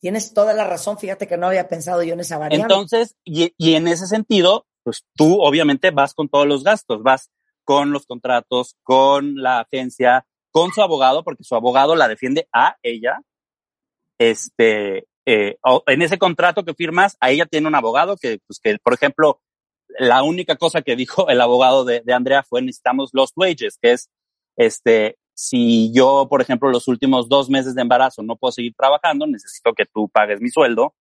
Tienes toda la razón. Fíjate que no había pensado yo en esa variable. Entonces, y, y en ese sentido, pues tú obviamente vas con todos los gastos, vas con los contratos, con la agencia, con su abogado, porque su abogado la defiende a ella. Este, eh, en ese contrato que firmas, a ella tiene un abogado que, pues que, por ejemplo, la única cosa que dijo el abogado de, de Andrea fue necesitamos los wages, que es, este, si yo, por ejemplo, los últimos dos meses de embarazo no puedo seguir trabajando, necesito que tú pagues mi sueldo,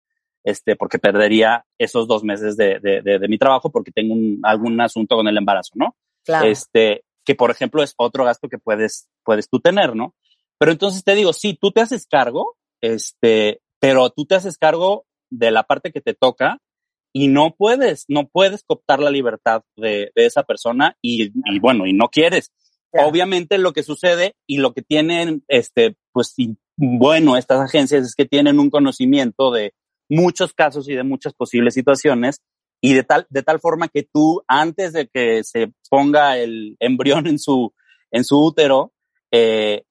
este, porque perdería esos dos meses de, de, de, de mi trabajo porque tengo un, algún asunto con el embarazo, ¿no? claro. Este, que por ejemplo es otro gasto que puedes, puedes tú tener, ¿no? Pero entonces te digo, sí, tú te haces cargo, este, pero tú te haces cargo de la parte que te toca y no puedes, no puedes cooptar la libertad de, de esa persona y, y bueno, y no quieres. Obviamente lo que sucede y lo que tienen, este, pues y bueno, estas agencias es que tienen un conocimiento de muchos casos y de muchas posibles situaciones y de tal, de tal forma que tú, antes de que se ponga el embrión en su, en su útero, eh,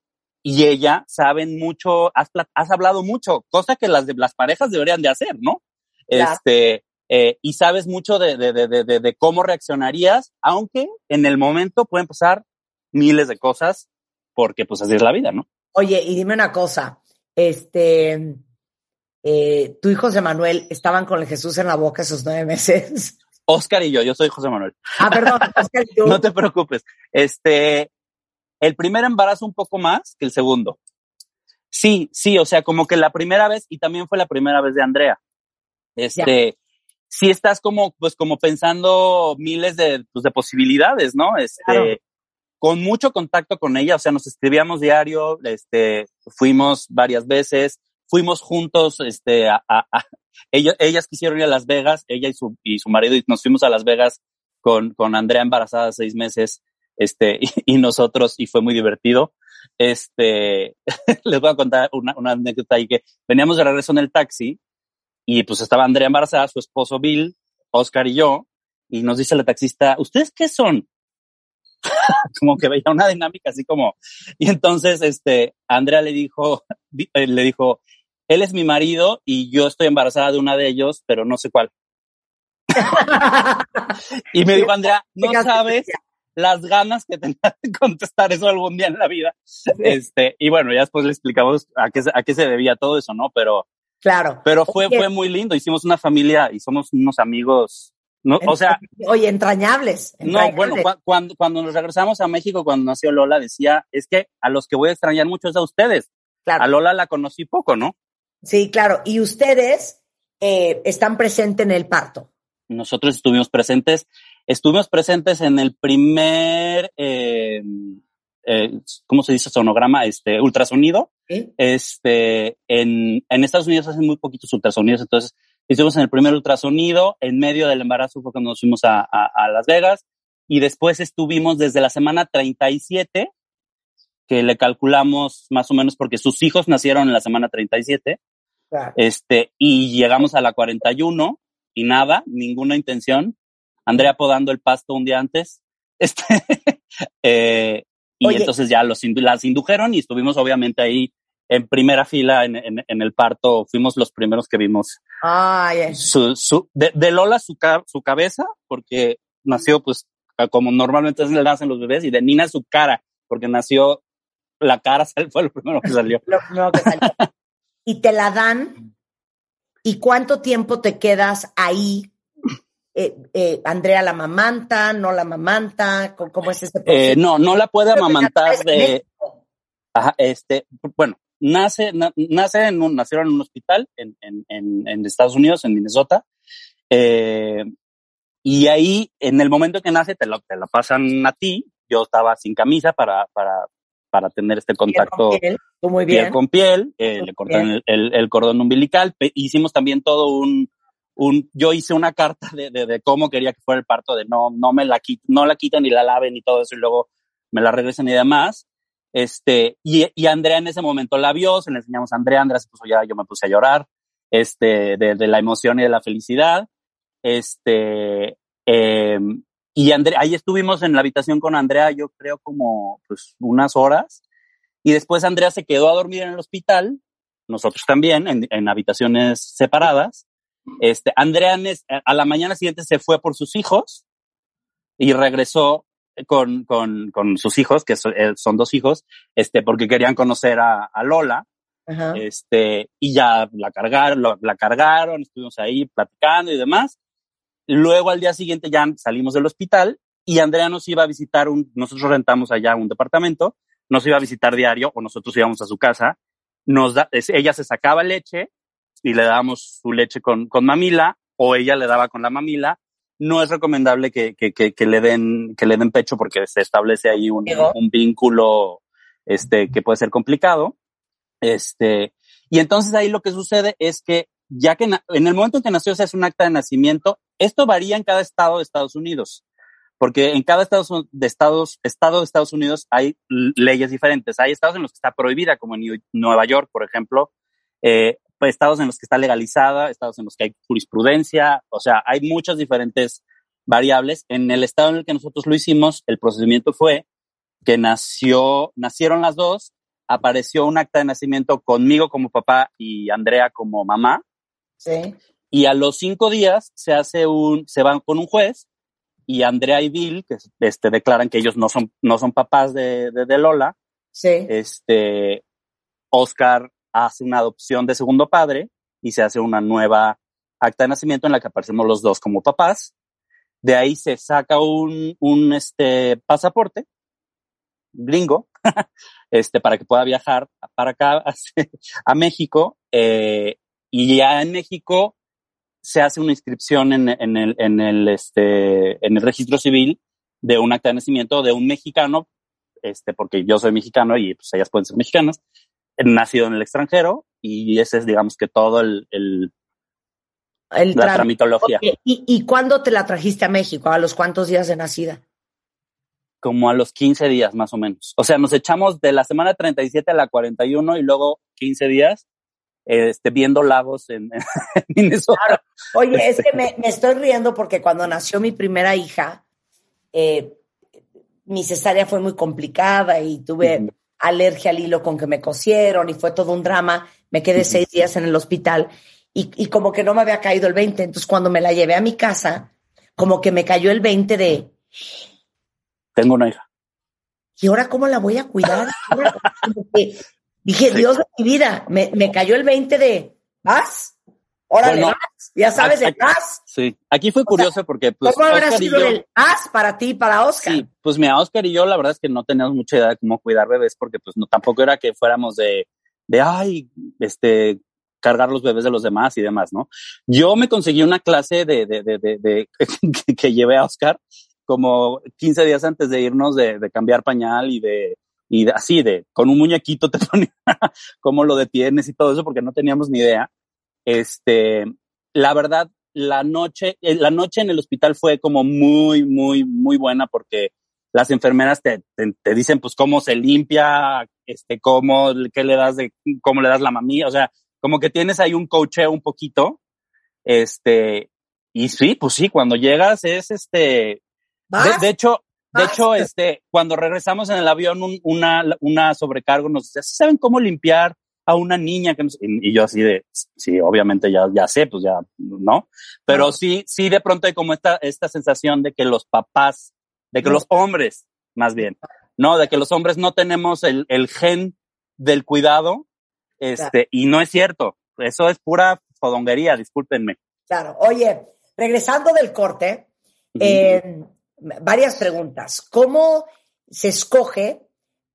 y ella saben mucho, has, hablado mucho, cosa que las, de, las parejas deberían de hacer, ¿no? Claro. Este, eh, y sabes mucho de, de, de, de, de- de cómo reaccionarías, aunque en el momento pueden pasar miles de cosas, porque pues así es la vida, ¿no? Oye, y dime una cosa, este, eh, tu y José Manuel estaban con el Jesús en la boca esos nueve meses. Oscar y yo, yo soy José Manuel. Ah, perdón, Oscar y tú. No te preocupes. Este, el primer embarazo un poco más que el segundo. Sí, sí, o sea, como que la primera vez, y también fue la primera vez de Andrea. Este, sí estás como, pues como pensando miles de, pues, de posibilidades, ¿no? Este, Claro. con mucho contacto con ella, o sea, nos escribíamos diario, este, fuimos varias veces, fuimos juntos, este, a, a- a- ellos, ellas quisieron ir a Las Vegas, ella y su, y su marido, y nos fuimos a Las Vegas con, con Andrea embarazada seis meses, este, y, y nosotros, y fue muy divertido. Este, les voy a contar una, una anécdota ahí que veníamos de regreso en el taxi, y pues estaba Andrea embarazada, su esposo Bill, Oscar y yo, y nos dice la taxista, ¿ustedes qué son? como que veía una dinámica así como, y entonces, este, Andrea le dijo, di- eh, le dijo, él es mi marido y yo estoy embarazada de una de ellos, pero no sé cuál. Y me dijo, Andrea, no sabes las ganas que tenía de contestar eso algún día en la vida. Este, y bueno, ya después le explicamos a qué, se- a qué se debía todo eso, ¿no? Pero, Claro. pero fue, Oye, fue muy lindo. Hicimos una familia y somos unos amigos, ¿no? O sea, Oye, entrañables. no, bueno, cuando, cuando nos regresamos a México, cuando nació Lola, decía, es que a los que voy a extrañar mucho es a ustedes. Claro. A Lola la conocí poco, ¿no? Sí, claro. Y ustedes eh, están presentes en el parto. Nosotros estuvimos presentes, estuvimos presentes en el primer, eh, eh, ¿cómo se dice? Sonograma, este, ultrasonido. Este, en, en Estados Unidos hacen muy poquitos ultrasonidos, entonces estuvimos en el primer ultrasonido, en medio del embarazo fue cuando nos fuimos a, a, a Las Vegas, y después estuvimos desde la semana 37, que le calculamos más o menos porque sus hijos nacieron en la semana 37, Claro. este, y llegamos a la 41 y nada, ninguna intención. Andrea podando el pasto un día antes. Este, eh, y Oye. entonces ya los, las indujeron y estuvimos obviamente ahí en primera fila en, en, en el parto. Fuimos los primeros que vimos Ay, su, su, de, de Lola su, su cabeza, porque nació pues como normalmente le nacen los bebés, y de Nina su cara, porque nació la cara, fue lo primero que salió. lo primero que salió. y te la dan. ¿Y cuánto tiempo te quedas ahí? Eh, eh, Andrea la mamanta, no la mamanta, ¿cómo, es ese proceso? Eh, no, no la puede amamantar de. Ajá, este, bueno, nace, na- nace en un, nacieron en un hospital en, en, en, en Estados Unidos, en Minnesota. Y ahí, en el momento que nace, te lo, te lo pasan a ti. Yo estaba sin camisa para, para, para tener este Piel contacto con piel, muy piel bien. con piel. eh, le cortan el, el- el cordón umbilical. Pe- hicimos también todo un, un, yo hice una carta de, de, de cómo quería que fuera el parto, de no, no me la quit, no la quitan ni la laven y todo eso, y luego me la regresen y demás. Este, y, y Andrea en ese momento la vio, se le enseñamos a Andrea, Andrea se puso ya, yo me puse a llorar, este, de, de la emoción y de la felicidad. Este, eh, y Andrea, ahí estuvimos en la habitación con Andrea, yo creo como, pues, unas horas. Y después Andrea se quedó a dormir en el hospital, nosotros también, en, en habitaciones separadas. Este, Andrea a la mañana siguiente se fue por sus hijos y regresó con, con, con sus hijos, que so- eh, son dos hijos, este, porque querían conocer a, a Lola, Ajá. este, y ya la cargaron, lo- la cargaron, estuvimos ahí platicando y demás. Luego al día siguiente ya salimos del hospital y Andrea nos iba a visitar un, nosotros rentamos allá un departamento, nos iba a visitar diario o nosotros íbamos a su casa, nos da, ella se sacaba leche y le dábamos su leche con, con mamila o ella le daba con la mamila. No es recomendable que, que, que, que le den, que le den pecho porque se establece ahí un, un vínculo, este, que puede ser complicado. Este, y entonces ahí lo que sucede es que ya que en el momento en que nació se hace un acta de nacimiento, esto varía en cada estado de Estados Unidos, porque en cada estado de Estados, estado de Estados Unidos hay leyes diferentes. Hay estados en los que está prohibida, como en Nueva York, por ejemplo, eh, pues, estados en los que está legalizada, estados en los que hay jurisprudencia, o sea, hay muchas diferentes variables. En el estado en el que nosotros lo hicimos, el procedimiento fue que nació, nacieron las dos, apareció un acta de nacimiento conmigo como papá y Andrea como mamá. Sí. Y a los cinco días se hace un, se van con un juez y Andrea y Bill, que este, declaran que ellos no son, no son papás de, de, Lola. Sí. Este, Oscar hace una adopción de segundo padre y se hace una nueva acta de nacimiento en la que aparecemos los dos como papás. De ahí se saca un, un este, pasaporte gringo, este, para que pueda viajar para acá, a, México. Eh, y ya en México se hace una inscripción en, en, el, en, el, este, en el registro civil de un acta de nacimiento de un mexicano, este, porque yo soy mexicano y pues ellas pueden ser mexicanas, nacido en el extranjero y ese es, digamos que todo el, el, la tramitología. ¿Y, ¿Y cuándo te la trajiste a México? ¿A los cuántos días de nacida? Como a los 15 días más o menos. O sea, nos echamos de la semana 37 a la 41 y luego 15 días este, viendo lagos en, Minnesota. Oye, es este. que me, estoy riendo porque cuando nació mi primera hija, eh, mi cesárea fue muy complicada y tuve alergia al hilo con que me cosieron y fue todo un drama. Me quedé seis días en el hospital y, y, como que no me había caído el 20. Entonces, cuando me la llevé a mi casa, como que me cayó el 20 de. Tengo una hija. ¿Y ahora cómo la voy a cuidar? Dije, Dios de mi vida, me, me, cayó el 20 de, ¿vas? Órale, bueno, Ya sabes, el vas. Sí, aquí fue curioso porque... Pues, ¿Cómo habrá sido yo, el vas para ti, para Oscar? Sí, pues mira, Oscar y yo la verdad es que no teníamos mucha idea de cómo cuidar bebés porque pues no, tampoco era que fuéramos de, de, ay, este, cargar los bebés de los demás y demás, ¿no? Yo me conseguí una clase de, de, de, de, de que, que llevé a Oscar como 15 días antes de irnos de, de cambiar pañal y de y así de, con un muñequito te ponía cómo lo detienes y todo eso porque no teníamos ni idea. Este, la verdad, la noche, eh, la noche en el hospital fue como muy, muy, muy buena porque las enfermeras te, te, dicen pues cómo se limpia, este, cómo, qué le das de, cómo le das la mamilla, o sea, como que tienes ahí un cocheo un poquito, este, y sí, pues sí, cuando llegas es este, de, hecho, de Ah, hecho, este, cuando regresamos en el avión, un, una, una sobrecargo nos decía, ¿saben cómo limpiar a una niña? Que nos... y, y, yo así de, sí, obviamente ya, ya sé, pues ya, ¿no? Pero no. sí, sí, de pronto hay como esta, esta sensación de que los papás, de que no. los hombres, más bien, ¿no? De que los hombres no tenemos el, el gen del cuidado, este, claro. y no es cierto. Eso es pura fodonguería, discúlpenme. Claro. Oye, regresando del corte, eh, varias preguntas. ¿Cómo se escoge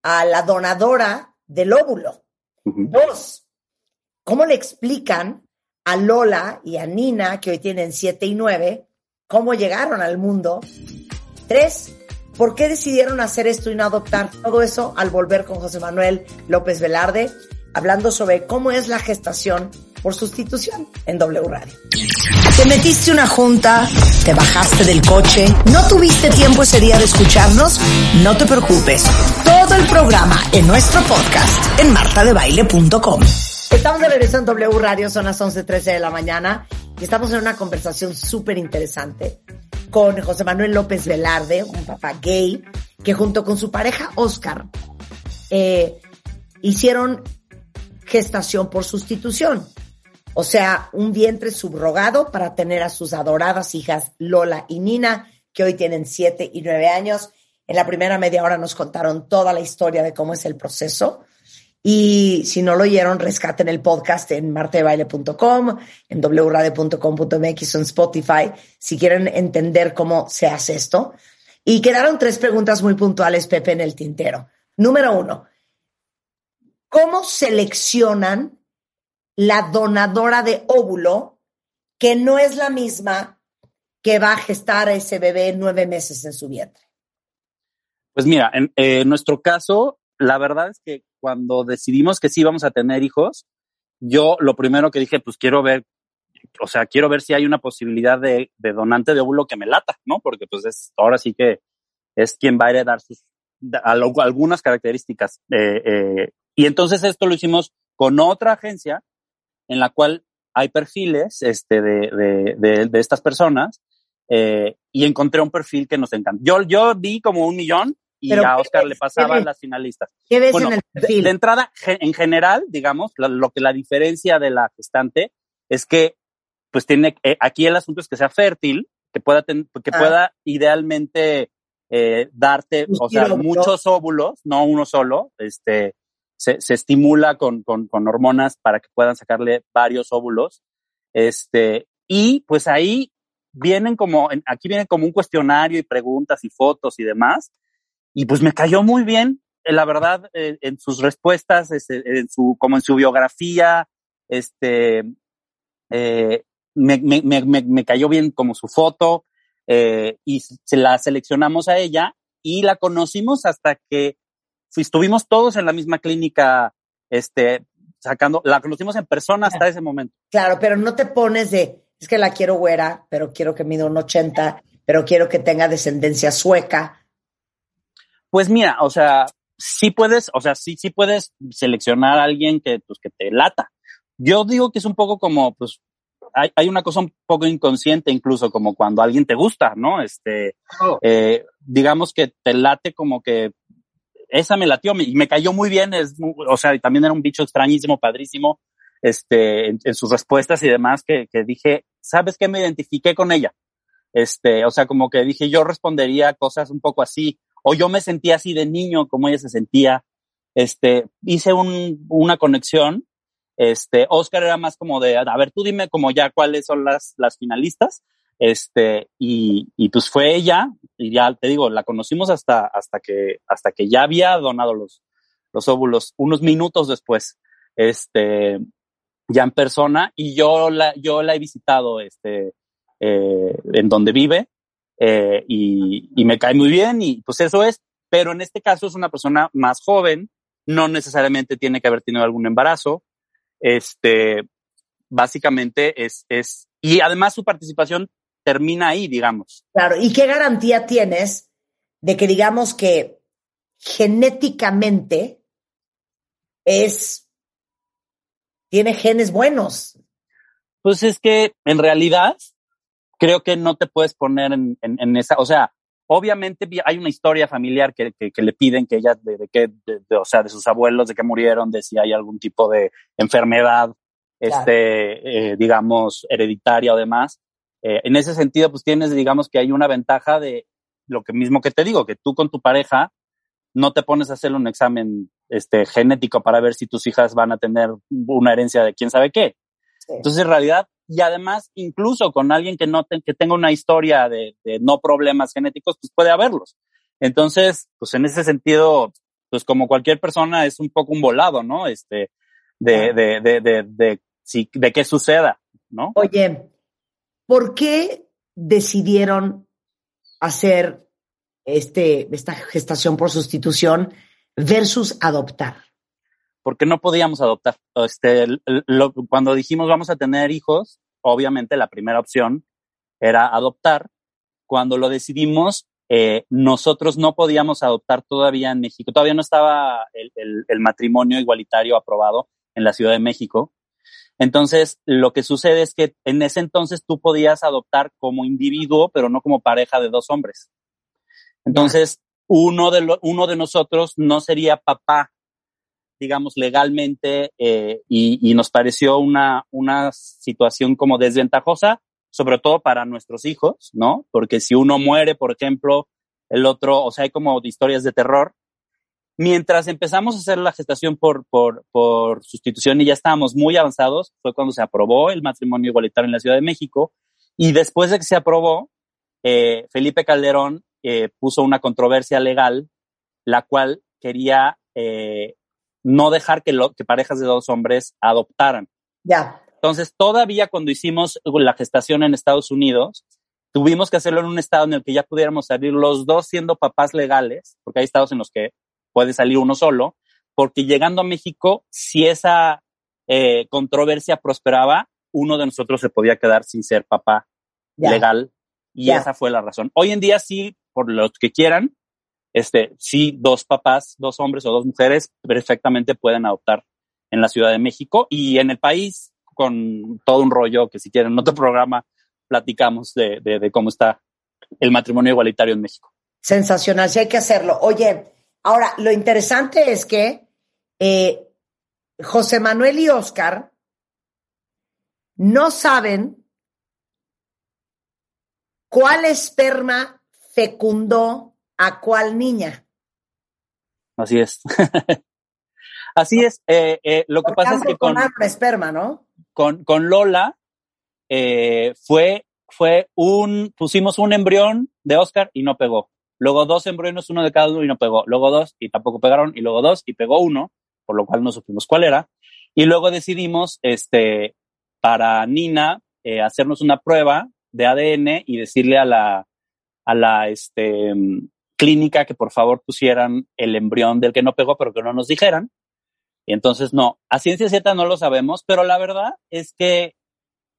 a la donadora del óvulo? Uh -huh. Dos, ¿cómo le explican a Lola y a Nina, que hoy tienen siete y nueve, cómo llegaron al mundo? Tres, ¿por qué decidieron hacer esto y no adoptar? Todo eso al volver con José Manuel López Velarde, hablando sobre cómo es la gestación por sustitución en W Radio. Te metiste una junta, te bajaste del coche, no tuviste tiempo ese día de escucharnos, no te preocupes. Todo el programa en nuestro podcast en martadebaile.com. Estamos de regreso en W Radio, son las 11.13 de la mañana y estamos en una conversación súper interesante con José Manuel López Velarde, un papá gay, que junto con su pareja Oscar eh, hicieron gestación por sustitución. O sea, un vientre subrogado para tener a sus adoradas hijas Lola y Nina, que hoy tienen siete y nueve años. En la primera media hora nos contaron toda la historia de cómo es el proceso. Y si no lo oyeron, rescaten el podcast en martebaile.com, en wradio.com.mx en Spotify, si quieren entender cómo se hace esto. Y quedaron tres preguntas muy puntuales, Pepe, en el tintero. Número uno, ¿cómo seleccionan la donadora de óvulo, que no es la misma que va a gestar a ese bebé nueve meses en su vientre? Pues mira, en, eh, nuestro caso, la verdad es que cuando decidimos que sí íbamos a tener hijos, yo lo primero que dije, pues quiero ver o sea, quiero ver si hay una posibilidad de, donante de óvulo que me lata, ¿no? Porque pues es, ahora sí que es quien va a heredar sus, a algunas características. eh, eh, y entonces esto lo hicimos con otra agencia en la cual hay perfiles este, de, de, de, de estas personas eh, y encontré un perfil que nos encanta. Yo, yo di como un millón y a ¿qué Oscar ves? le ¿Qué pasaban las finalistas. ¿Qué ves Bueno, en el de, perfil? de entrada, ge- en general, digamos, la- lo que la diferencia de la gestante es que, pues tiene, eh, aquí el asunto es que sea fértil, que pueda, ten- que Ah. pueda idealmente eh, darte, o sea, muchos óvulos, no uno solo, este, se, se estimula con, con, con hormonas para que puedan sacarle varios óvulos, este, y pues ahí vienen como, aquí viene como un cuestionario y preguntas y fotos y demás, y pues me cayó muy bien, eh, la verdad, eh, en sus respuestas, este, en su, como en su biografía, este, eh, me, me, me, me, cayó bien como su foto, y se la seleccionamos a ella y la conocimos hasta que estuvimos todos en la misma clínica, este, sacando, la conocimos en persona hasta ese momento. Claro, pero no te pones de, es que la quiero güera, pero quiero que mida un 80, pero quiero que tenga descendencia sueca. Pues mira, o sea, sí puedes, o sea, sí, sí puedes seleccionar a alguien que, pues, que te lata. Yo digo que es un poco como, pues, hay, hay una cosa un poco inconsciente incluso, como cuando alguien te gusta, ¿no? Este, Oh. eh, digamos que te late como que esa me latió y me cayó muy bien, es, o sea, y también era un bicho extrañísimo, padrísimo, este, en, en sus respuestas y demás, que, que dije, ¿sabes qué? Me identifiqué con ella. Este, o sea, como que dije, yo respondería cosas un poco así, o yo me sentía así de niño, como ella se sentía. Este, hice un, una conexión. Este, Oscar era más como de, a ver, tú dime como ya cuáles son las, las finalistas. Este, y, y pues fue ella, y ya te digo, la conocimos hasta, hasta que, hasta que ya había donado los, los óvulos, unos minutos después, este, ya en persona, y yo la, yo la he visitado, este, eh, en donde vive, eh, y, y me cae muy bien, y pues eso es, pero en este caso es una persona más joven, no necesariamente tiene que haber tenido algún embarazo, este, básicamente es, es, y además su participación termina ahí, digamos. Claro, ¿y qué garantía tienes de que digamos que genéticamente es, tiene genes buenos? Pues es que en realidad creo que no te puedes poner en, en, en esa, o sea, obviamente vi- hay una historia familiar que, que, que le piden que ella, de, de que, de- de- o sea, de sus abuelos, de que murieron, de si hay algún tipo de enfermedad, Claro. este, eh, digamos, hereditaria o demás. Eh, en ese sentido, pues tienes, digamos, que hay una ventaja de lo que mismo que te digo, que tú con tu pareja no te pones a hacer un examen este, genético para ver si tus hijas van a tener una herencia de quién sabe qué. Sí. Entonces, en realidad, y además, incluso con alguien que no te- que tenga una historia de, de no problemas genéticos, pues puede haberlos. Entonces, pues en ese sentido, pues como cualquier persona es un poco un volado, ¿no? Este, de, de, de, de, de, si, de qué suceda, ¿no? Oye, ¿por qué decidieron hacer este, esta gestación por sustitución versus adoptar? porque no podíamos adoptar. Este, lo- cuando dijimos vamos a tener hijos, obviamente la primera opción era adoptar. Cuando lo decidimos, eh, nosotros no podíamos adoptar todavía en México. Todavía no estaba el matrimonio igualitario aprobado en la Ciudad de México. Entonces, lo que sucede es que en ese entonces tú podías adoptar como individuo, pero no como pareja de dos hombres. Entonces, uno de, uno de nosotros no sería papá digamos, legalmente eh, y, y nos pareció una, una situación como desventajosa, sobre todo para nuestros hijos, ¿no? Porque si uno muere, por ejemplo, el otro, o sea, hay como historias de terror. Mientras empezamos a hacer la gestación por, por, por sustitución y ya estábamos muy avanzados, fue cuando se aprobó el matrimonio igualitario en la Ciudad de México. Y después de que se aprobó, eh, Felipe Calderón eh, puso una controversia legal, la cual quería eh, no dejar que, lo, que parejas de dos hombres adoptaran. Ya. Entonces, todavía cuando hicimos la gestación en Estados Unidos, tuvimos que hacerlo en un estado en el que ya pudiéramos salir los dos siendo papás legales, porque hay estados en los que puede salir uno solo, porque llegando a México, si esa eh, controversia prosperaba, uno de nosotros se podía quedar sin ser papá legal y esa fue la razón. Hoy en día sí, por los que quieran, este, sí, dos papás, dos hombres o dos mujeres perfectamente pueden adoptar en la Ciudad de México y en el país con todo un rollo que si quieren en otro programa platicamos de, de, de cómo está el matrimonio igualitario en México. Sensacional, sí hay que hacerlo. Oye, ahora, lo interesante es que eh, José Manuel y Oscar no saben cuál esperma fecundó a cuál niña. Así es. Así es. Eh, eh, lo que pasa es que con, donaron esperma, ¿no? con, con Lola eh, fue, fue un, pusimos un embrión de Oscar y no pegó. Luego dos embriones, uno de cada uno y no pegó. Luego dos y tampoco pegaron. Y luego dos y pegó uno, por lo cual no supimos cuál era. Y luego decidimos, este, para Nina, eh, hacernos una prueba de ADN y decirle a la, a la, este, mm, clínica que por favor pusieran el embrión del que no pegó, pero que no nos dijeran. Y entonces no, a ciencia cierta no lo sabemos, pero la verdad es que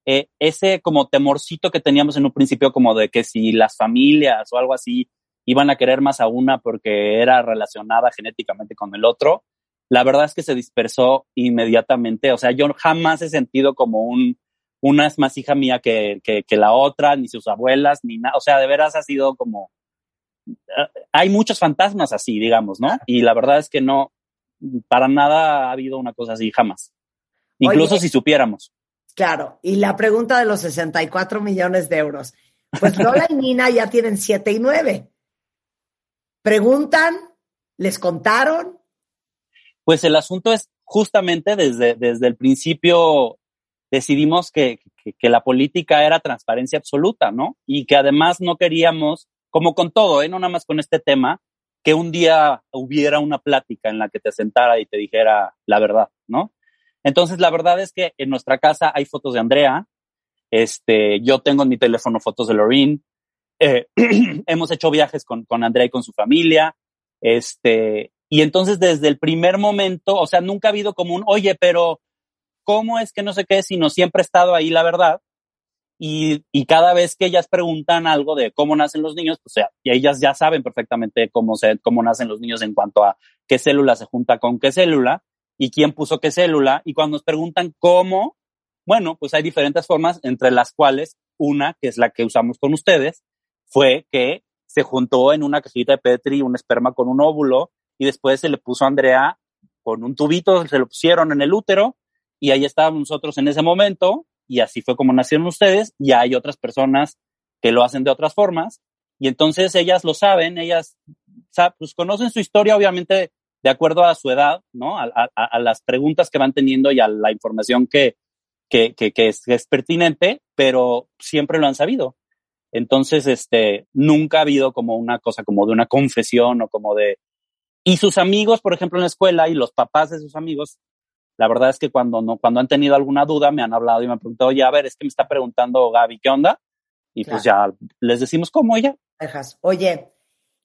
eh, ese como temorcito que teníamos en un principio como de que si las familias o algo así iban a querer más a una porque era relacionada genéticamente con el otro, la verdad es que se dispersó inmediatamente. O sea, yo jamás he sentido como un, una es más hija mía que, que, que la otra, ni sus abuelas, ni nada. O sea, de veras ha sido como, eh, hay muchos fantasmas así, digamos, ¿no? Y la verdad es que no, para nada ha habido una cosa así, jamás. Incluso Oye. si supiéramos. Claro, y la pregunta de los 64 millones de euros. Pues Lola y Nina ya tienen 7 y 9. Preguntan, les contaron, Pues el asunto es justamente desde, desde el principio decidimos que, que, que la política era transparencia absoluta, ¿no? Y que además no queríamos, como con todo, ¿eh? no nada más con este tema, que un día hubiera una plática en la que te sentara y te dijera la verdad, ¿no? Entonces, la verdad es que en nuestra casa hay fotos de Andrea, este, yo tengo en mi teléfono fotos de Lorraine, eh, hemos hecho viajes con, con Andrea y con su familia, este, y entonces desde el primer momento, o sea, nunca ha habido como un, oye, pero ¿cómo es que no sé qué, sino siempre ha estado ahí la verdad? Y, y cada vez que ellas preguntan algo de cómo nacen los niños, pues, o sea, y ellas ya saben perfectamente cómo, se, cómo nacen los niños en cuanto a qué célula se junta con qué célula y quién puso qué célula. Y cuando nos preguntan cómo, bueno, pues hay diferentes formas, entre las cuales una, que es la que usamos con ustedes, fue que se juntó en una cajita de Petri un esperma con un óvulo y después se le puso a Andrea con un tubito, se lo pusieron en el útero y ahí estábamos nosotros en ese momento y así fue como nacieron ustedes y hay otras personas que lo hacen de otras formas y entonces ellas lo saben, ellas pues conocen su historia obviamente de acuerdo a su edad, ¿no? A, las preguntas que van teniendo y a la información que, que, que es pertinente, pero siempre lo han sabido. Entonces, este, nunca ha habido como una cosa como de una confesión o como de... Y sus amigos, por ejemplo, en la escuela y los papás de sus amigos, la verdad es que cuando, no, cuando han tenido alguna duda me han hablado y me han preguntado, oye, a ver, es que me está preguntando Gaby, ¿qué onda? Y pues ya les decimos cómo ella. dejas. Oye,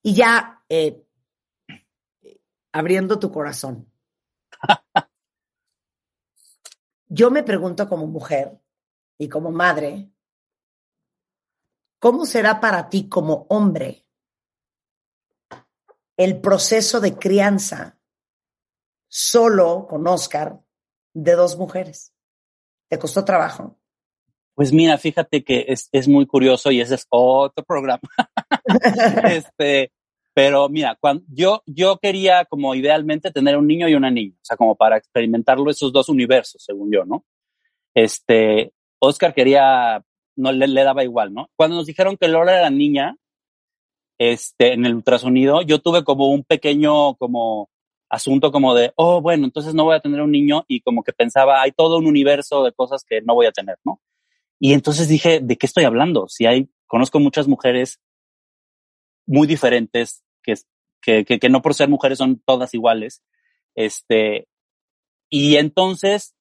y ya eh, abriendo tu corazón. Yo me pregunto como mujer y como madre, ¿cómo será para ti como hombre el proceso de crianza solo con Oscar de dos mujeres? ¿Te costó trabajo? Pues mira, fíjate que es, es muy curioso y ese es otro programa. este, pero mira, cuando yo, yo quería como idealmente tener un niño y una niña, o sea, como para experimentarlo esos dos universos, según yo, ¿no? Este, Oscar quería, no le, daba igual, ¿no? Cuando nos dijeron que Laura era niña, este, en el ultrasonido, yo tuve como un pequeño, como, asunto como de, oh, bueno, entonces no voy a tener un niño y como que pensaba, hay todo un universo de cosas que no voy a tener, ¿no? Y entonces dije, ¿de qué estoy hablando? Si hay, conozco muchas mujeres muy diferentes, que, que, que, que no por ser mujeres son todas iguales. Este, y entonces,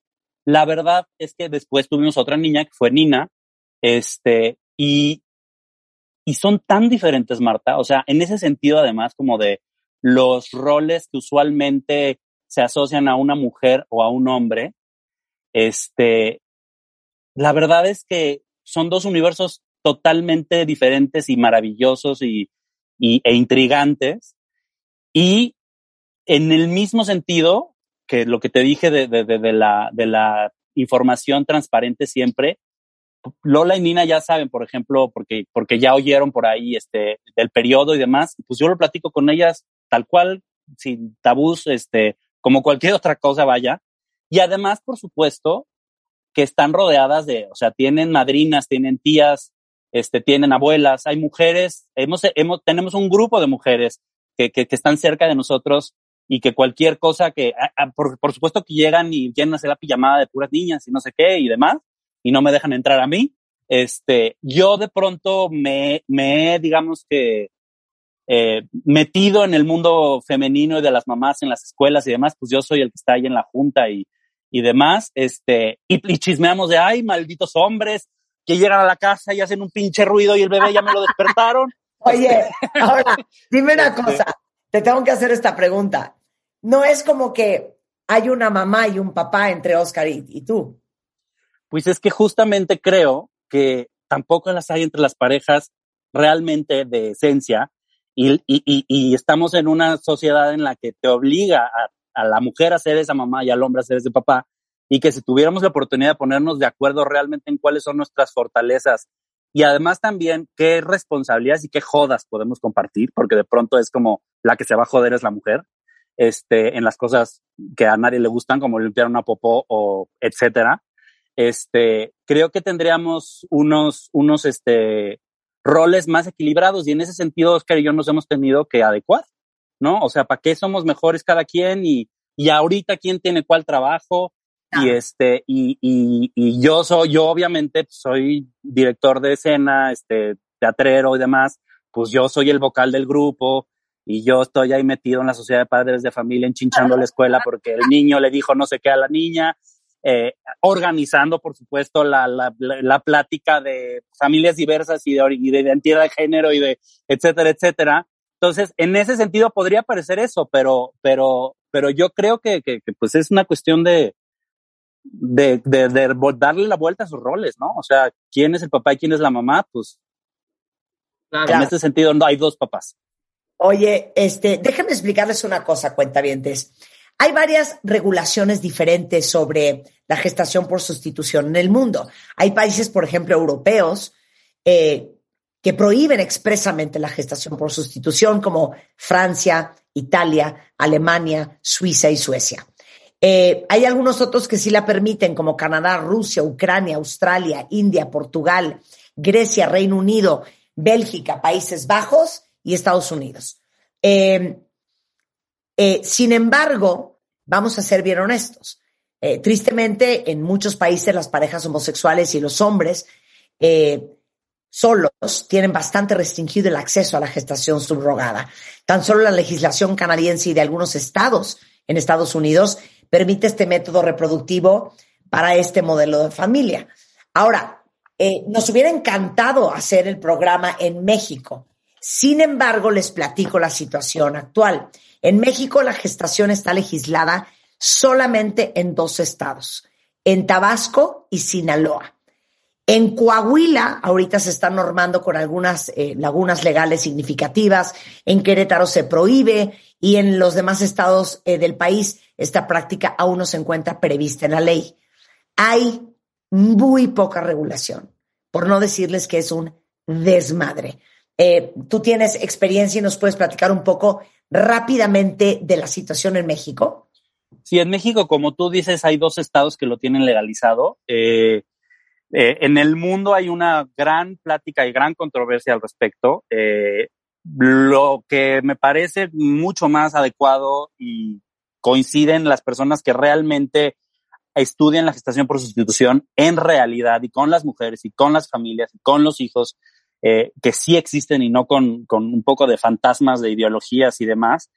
la verdad es que después tuvimos otra niña que fue Nina, este, y, y son tan diferentes, Marta, o sea, en ese sentido además como de los roles que usualmente se asocian a una mujer o a un hombre, este, la verdad es que son dos universos totalmente diferentes y maravillosos y, e intrigantes. Y en el mismo sentido que lo que te dije de, de, de, de la, de la información transparente siempre, Lola y Nina ya saben, por ejemplo, porque, porque ya oyeron por ahí este, del periodo y demás, pues yo lo platico con ellas tal cual, sin tabús, este, como cualquier otra cosa vaya. Y además, por supuesto, que están rodeadas de, o sea, tienen madrinas, tienen tías, este, tienen abuelas, hay mujeres, hemos, hemos, tenemos un grupo de mujeres que, que, que están cerca de nosotros y que cualquier cosa que, por, por, supuesto que llegan y a hacer la pijamada de puras niñas y no sé qué y demás, y no me dejan entrar a mí, este, yo de pronto me, me digamos que, eh, metido en el mundo femenino y de las mamás en las escuelas y demás, pues yo soy el que está ahí en la junta y, y demás, este, y, y chismeamos de, ay, malditos hombres, que llegan a la casa y hacen un pinche ruido y el bebé ya me lo despertaron. Oye, ahora, dime una cosa, te tengo que hacer esta pregunta. No es como que hay una mamá y un papá entre Oscar y, y tú. Pues es que justamente creo que tampoco las hay entre las parejas realmente de esencia y, y, y, estamos en una sociedad en la que te obliga a, a, la mujer a ser esa mamá y al hombre a ser ese papá y que si tuviéramos la oportunidad de ponernos de acuerdo realmente en cuáles son nuestras fortalezas y además también qué responsabilidades y qué jodas podemos compartir, porque de pronto es como la que se va a joder es la mujer, este, en las cosas que a nadie le gustan, como limpiar una popó o etcétera este, creo que tendríamos unos, unos, este, roles más equilibrados y en ese sentido Oscar y yo nos hemos tenido que adecuar, ¿no? O sea, ¿para qué somos mejores cada quien y, y ahorita quién tiene cuál trabajo? Y este, y, y, y yo soy, yo obviamente soy director de escena, este, teatrero y demás, pues yo soy el vocal del grupo y yo estoy ahí metido en la sociedad de padres de familia enchinchando la escuela porque el niño le dijo no sé qué a la niña eh, organizando, por supuesto, la, la, la, plática de familias diversas y de, y de, identidad de género y de etcétera, etcétera. Entonces, en ese sentido podría parecer eso, pero, pero, pero yo creo que, que, que pues es una cuestión de, de, de, de, darle la vuelta a sus roles, ¿no? O sea, quién es el papá y quién es la mamá, pues claro. en ese sentido no hay dos papás. Oye, este, déjenme explicarles una cosa, cuentavientes. Hay varias regulaciones diferentes sobre la gestación por sustitución en el mundo. Hay países, por ejemplo, europeos, eh, que prohíben expresamente la gestación por sustitución, como Francia, Italia, Alemania, Suiza y Suecia. Eh, hay algunos otros que sí la permiten, como Canadá, Rusia, Ucrania, Australia, India, Portugal, Grecia, Reino Unido, Bélgica, Países Bajos y Estados Unidos. Eh, eh, sin embargo, vamos a ser bien honestos. Eh, tristemente, en muchos países las parejas homosexuales y los hombres eh, solos tienen bastante restringido el acceso a la gestación subrogada. Tan solo la legislación canadiense y de algunos estados en Estados Unidos permite este método reproductivo para este modelo de familia. Ahora, eh, nos hubiera encantado hacer el programa en México. Sin embargo, les platico la situación actual. En México la gestación está legislada solamente en dos estados, en Tabasco y Sinaloa. En Coahuila, ahorita se está normando con algunas eh, lagunas legales significativas. En Querétaro se prohíbe y en los demás estados eh, del país esta práctica aún no se encuentra prevista en la ley. Hay muy poca regulación, por no decirles que es un desmadre. Eh, tú tienes experiencia y nos puedes platicar un poco rápidamente de la situación en México? Sí, en México, como tú dices, hay dos estados que lo tienen legalizado. Eh, eh, en el mundo hay una gran plática y gran controversia al respecto. Eh, lo que me parece mucho más adecuado y coinciden las personas que realmente estudian la gestación por sustitución en realidad y con las mujeres y con las familias y con los hijos eh, que sí existen y no con, con un poco de fantasmas de ideologías y demás,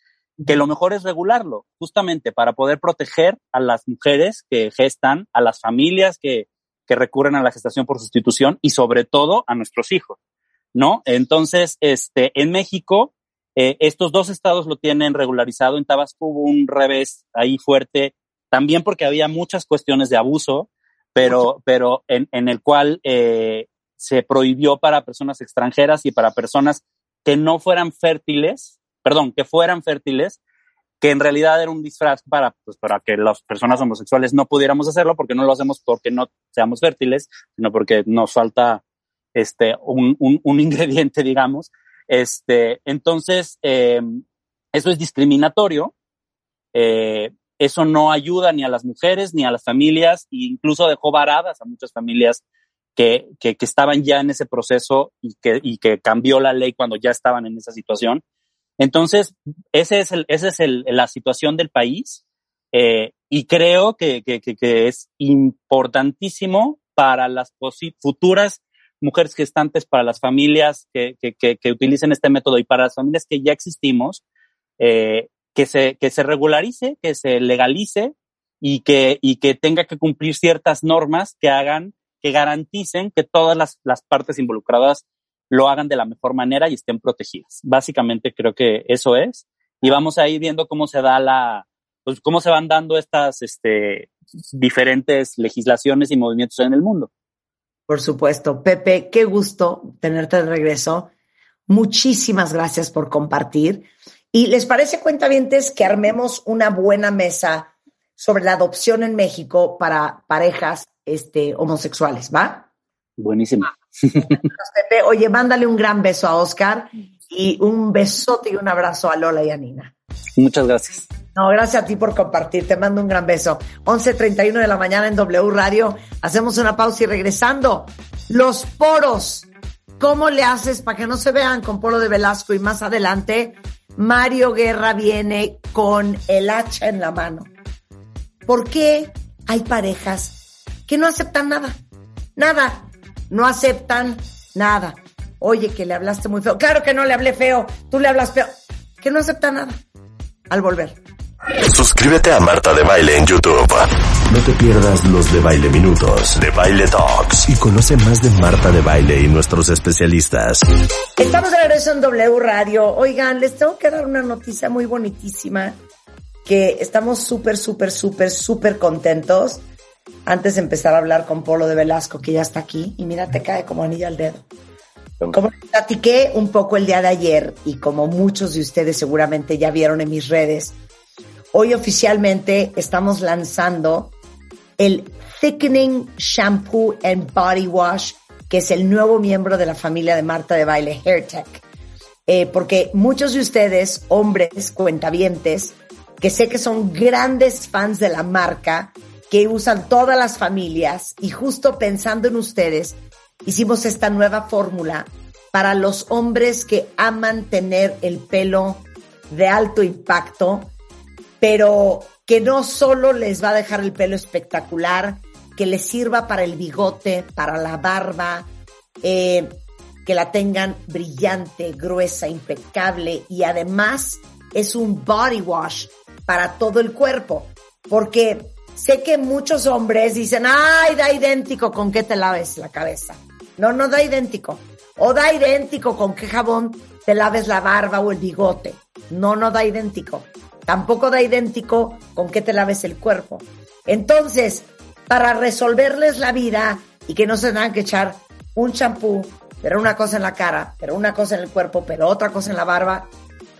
que lo mejor es regularlo, justamente para poder proteger a las mujeres que gestan, a las familias que, que recurren a la gestación por sustitución y sobre todo a nuestros hijos, ¿no? Entonces, este, en México, eh, estos dos estados lo tienen regularizado. En Tabasco hubo un revés ahí fuerte, también porque había muchas cuestiones de abuso, pero, pero en, en el cual eh, se prohibió para personas extranjeras y para personas que no fueran fértiles, perdón, que fueran fértiles, que en realidad era un disfraz para, pues, para que las personas homosexuales no pudiéramos hacerlo, porque no lo hacemos porque no seamos fértiles, sino porque nos falta este, un, un, un ingrediente, digamos. Este, entonces, eh, eso es discriminatorio. Eh, eso no ayuda ni a las mujeres ni a las familias, e incluso dejó varadas a muchas familias que, que, que estaban ya en ese proceso y que, y que cambió la ley cuando ya estaban en esa situación. Entonces, ese es el, esa es el, la situación del país eh, y creo que, que, que, es importantísimo para las futuras mujeres gestantes, para las familias que, que, utilicen este método y para las familias que ya existimos, eh, que, se, que se regularice, que se legalice y que, y que tenga que cumplir ciertas normas que hagan, que garanticen que todas las, las partes involucradas lo hagan de la mejor manera y estén protegidas. Básicamente creo que eso es. Y vamos a ir viendo cómo se da la, pues cómo se van dando estas este, diferentes legislaciones y movimientos en el mundo. Por supuesto. Pepe, qué gusto tenerte de regreso. Muchísimas gracias por compartir. ¿Y les parece, cuentavientes, que armemos una buena mesa sobre la adopción en México para parejas este, homosexuales, ¿va? Buenísima. Pepe, oye, mándale un gran beso a Oscar y un besote y un abrazo a Lola y a Nina. Muchas gracias. No, gracias a ti por compartir. Te mando un gran beso. 11.31 de la mañana en W Radio. Hacemos una pausa y regresando. Los poros. ¿Cómo le haces para que no se vean con polo de Velasco? Y más adelante, Mario Guerra viene con el hacha en la mano. ¿Por qué hay parejas que no aceptan nada? Nada no aceptan nada. Oye, que le hablaste muy feo. Claro que no le hablé feo, tú le hablas feo. Que no acepta nada. Al volver. Suscríbete a Marta de Baile en YouTube. No te pierdas los de Baile Minutos, de Baile Talks y conoce más de Marta de Baile y nuestros especialistas. Estamos de regreso en W Radio. Oigan, les tengo que dar una noticia muy bonitísima que estamos súper, súper, súper, súper contentos antes de empezar a hablar con Polo de Velasco, que ya está aquí, y mira, te cae como anillo al dedo. Como platiqué un poco el día de ayer, y como muchos de ustedes seguramente ya vieron en mis redes, hoy oficialmente estamos lanzando el Thickening Shampoo and Body Wash, que es el nuevo miembro de la familia de Marta de Baile Hair Tech. Eh, porque muchos de ustedes, hombres, cuentavientes, que sé que son grandes fans de la marca, que usan todas las familias y justo pensando en ustedes, hicimos esta nueva fórmula para los hombres que aman tener el pelo de alto impacto, pero que no solo les va a dejar el pelo espectacular, que les sirva para el bigote, para la barba, eh, que la tengan brillante, gruesa, impecable y además es un body wash para todo el cuerpo, porque Sé que muchos hombres dicen, ay, da idéntico con qué te laves la cabeza. No, no da idéntico. O da idéntico con qué jabón te laves la barba o el bigote. No, no da idéntico. Tampoco da idéntico con qué te laves el cuerpo. Entonces, para resolverles la vida y que no se tengan que echar un champú, pero una cosa en la cara, pero una cosa en el cuerpo, pero otra cosa en la barba,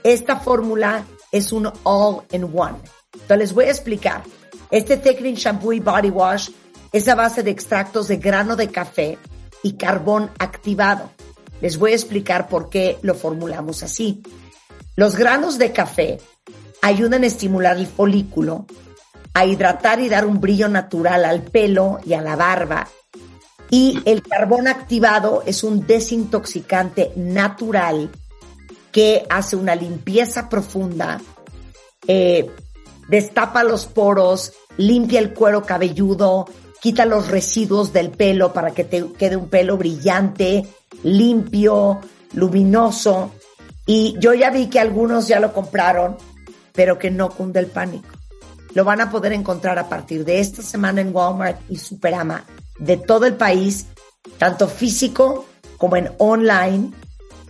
esta fórmula es un all in one. Entonces les voy a explicar. Este Technic Shampoo y Body Wash es a base de extractos de grano de café y carbón activado. Les voy a explicar por qué lo formulamos así. Los granos de café ayudan a estimular el folículo, a hidratar y dar un brillo natural al pelo y a la barba. Y el carbón activado es un desintoxicante natural que hace una limpieza profunda, eh, destapa los poros, limpia el cuero cabelludo, quita los residuos del pelo para que te quede un pelo brillante, limpio, luminoso. Y yo ya vi que algunos ya lo compraron, pero que no cunde el pánico. Lo van a poder encontrar a partir de esta semana en Walmart y Superama de todo el país, tanto físico como en online.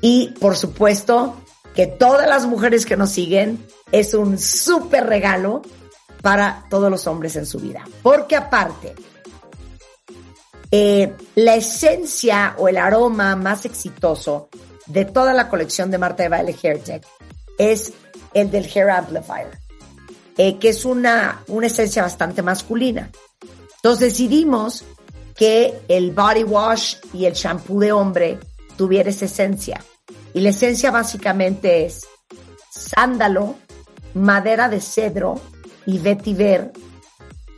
Y por supuesto que todas las mujeres que nos siguen es un súper regalo para todos los hombres en su vida. Porque aparte, eh, la esencia o el aroma más exitoso de toda la colección de Marta de Baile Hair Tech es el del Hair Amplifier, eh, que es una, una esencia bastante masculina. Entonces decidimos que el body wash y el shampoo de hombre tuviera esa esencia. Y la esencia básicamente es sándalo, madera de cedro y vetiver.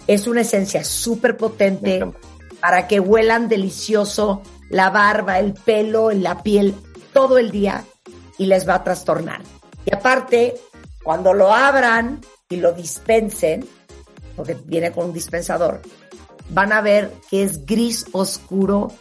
Es una esencia súper potente para que huelan delicioso la barba, el pelo, la piel todo el día y les va a trastornar. Y aparte, cuando lo abran y lo dispensen, porque viene con un dispensador, van a ver que es gris oscuro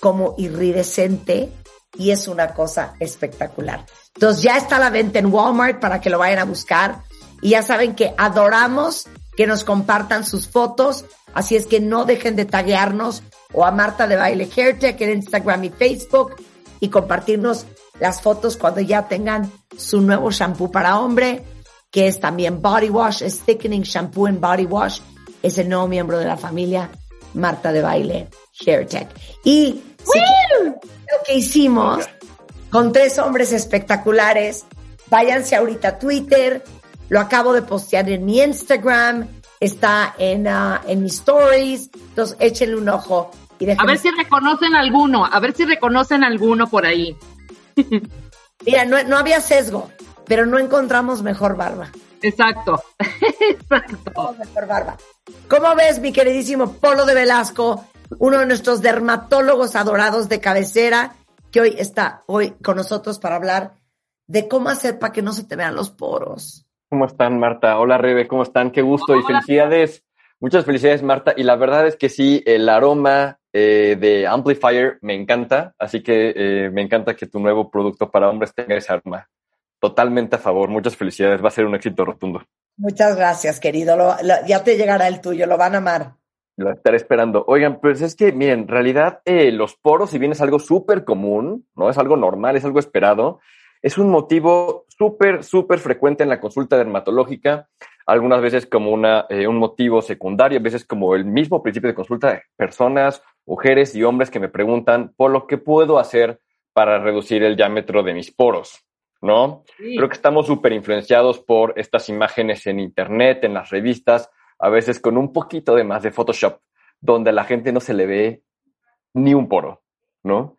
como iridescente y es una cosa espectacular. Entonces ya está la venta en Walmart para que lo vayan a buscar y ya saben que adoramos que nos compartan sus fotos, así es que no dejen de taguearnos o a Marta de Baile Hairtech en Instagram y Facebook y compartirnos las fotos cuando ya tengan su nuevo shampoo para hombre, que es también Body Wash, es Thickening Shampoo en Body Wash, es el nuevo miembro de la familia Marta de Baile Hair Tech. Y lo que hicimos con tres hombres espectaculares, váyanse ahorita a Twitter, lo acabo de postear en mi Instagram, está en, uh, en mis stories, entonces échenle un ojo. Y a ver si reconocen alguno, a ver si reconocen alguno por ahí. Mira, no, no había sesgo, pero no encontramos mejor barba. Exacto, exacto. Mejor barba. ¿Cómo ves, mi queridísimo Polo de Velasco, uno de nuestros dermatólogos adorados de cabecera, que hoy está hoy con nosotros para hablar de cómo hacer para que no se te vean los poros? ¿Cómo están, Marta? Hola, Rebe, ¿cómo están? Qué gusto y felicidades. Muchas felicidades, Marta. Y la verdad es que sí, el aroma eh, de Amplifier me encanta, así que eh, me encanta que tu nuevo producto para hombres tenga ese aroma. Totalmente a favor. Muchas felicidades. Va a ser un éxito rotundo. Muchas gracias, querido. ya te llegará el tuyo, lo van a amar. Lo estaré esperando. Oigan, pues es que, miren, en realidad eh, los poros, si bien es algo súper común, ¿no? Es algo normal, es algo esperado, es un motivo súper, súper frecuente en la consulta dermatológica, algunas veces como una, eh, un motivo secundario, a veces como el mismo principio de consulta de personas, mujeres y hombres que me preguntan por lo que puedo hacer para reducir el diámetro de mis poros. ¿no? Creo que estamos súper influenciados por estas imágenes en Internet, en las revistas, a veces con un poquito de más de Photoshop, donde a la gente no se le ve ni un poro, ¿no?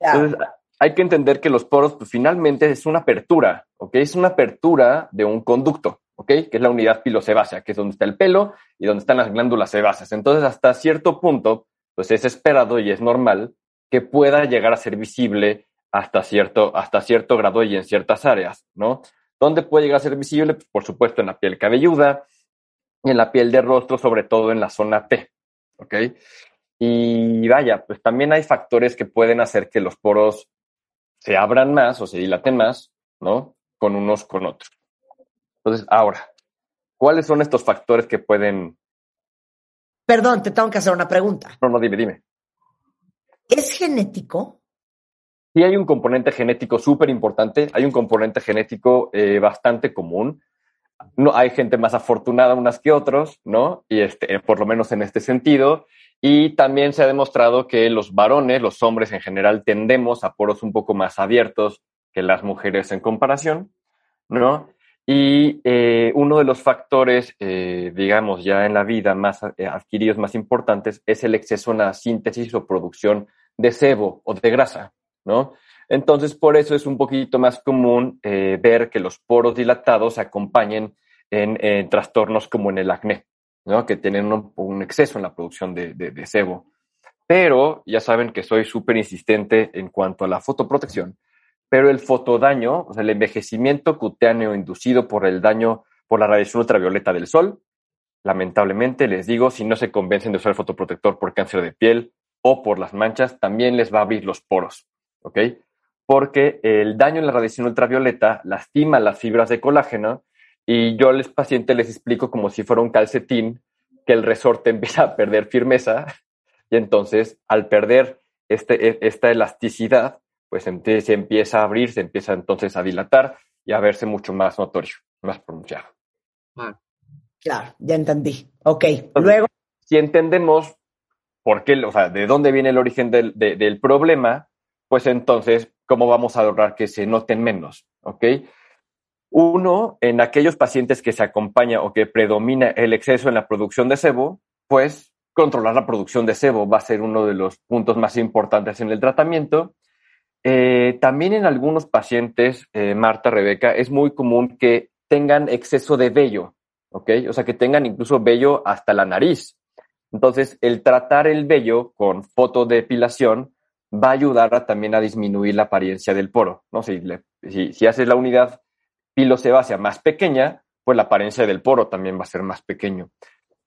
Entonces, hay que entender que los poros, pues, finalmente es una apertura, ¿ok? Es una apertura de un conducto, ¿ok? Que es la unidad pilosebácea, que es donde está el pelo y donde están las glándulas sebáceas. Entonces, hasta cierto punto, pues es esperado y es normal que pueda llegar a ser visible hasta cierto, hasta cierto grado y en ciertas áreas, ¿no? ¿Dónde puede llegar a ser visible? Pues, por supuesto, en la piel cabelluda y en la piel de rostro, sobre todo en la zona T, ¿ok? Y vaya, pues también hay factores que pueden hacer que los poros se abran más o se dilaten más, ¿no? Con unos con otros. Entonces, ahora, ¿cuáles son estos factores que pueden... Perdón, te tengo que hacer una pregunta. No, no, dime, dime. ¿Es genético? sí hay un componente genético súper importante, hay un componente genético eh, bastante común. No, hay gente más afortunada unas que otros, ¿no? Y este, por lo menos en este sentido. Y también se ha demostrado que los varones, los hombres en general, tendemos a poros un poco más abiertos que las mujeres en comparación, ¿no? Y eh, uno de los factores, eh, digamos, ya en la vida más adquiridos, más importantes, es el exceso en la síntesis o producción de sebo o de grasa. ¿no? Entonces, por eso es un poquito más común eh, ver que los poros dilatados acompañen en, trastornos como en el acné, ¿no? Que tienen un, exceso en la producción de, de, sebo. Pero ya saben que soy súper insistente en cuanto a la fotoprotección. Pero el fotodaño, o sea, el envejecimiento cutáneo inducido por el daño por la radiación ultravioleta del sol, lamentablemente les digo, si no se convencen de usar el fotoprotector por cáncer de piel o por las manchas, también les va a abrir los poros. ¿ok? Porque el daño en la radiación ultravioleta lastima las fibras de colágeno y yo a los pacientes les explico como si fuera un calcetín que el resorte empieza a perder firmeza y entonces al perder este, e, esta elasticidad, pues se empieza a abrir, se empieza entonces a dilatar y a verse mucho más notorio, más pronunciado. Claro, ya entendí. Ok, luego. Si entendemos por qué, o sea, de dónde viene el origen del, de- del problema, pues entonces, ¿cómo vamos a lograr que se noten menos? ¿Ok? Uno, en aquellos pacientes que se acompaña o que predomina el exceso en la producción de sebo, pues controlar la producción de sebo va a ser uno de los puntos más importantes en el tratamiento. Eh, también en algunos pacientes, eh, Marta, Rebeca, es muy común que tengan exceso de vello, ¿ok? O sea, que tengan incluso vello hasta la nariz. Entonces, el tratar el vello con fotodepilación va a ayudar también a disminuir la apariencia del poro, ¿no? Si, si, si haces la unidad pilosebácea más pequeña, pues la apariencia del poro también va a ser más pequeño.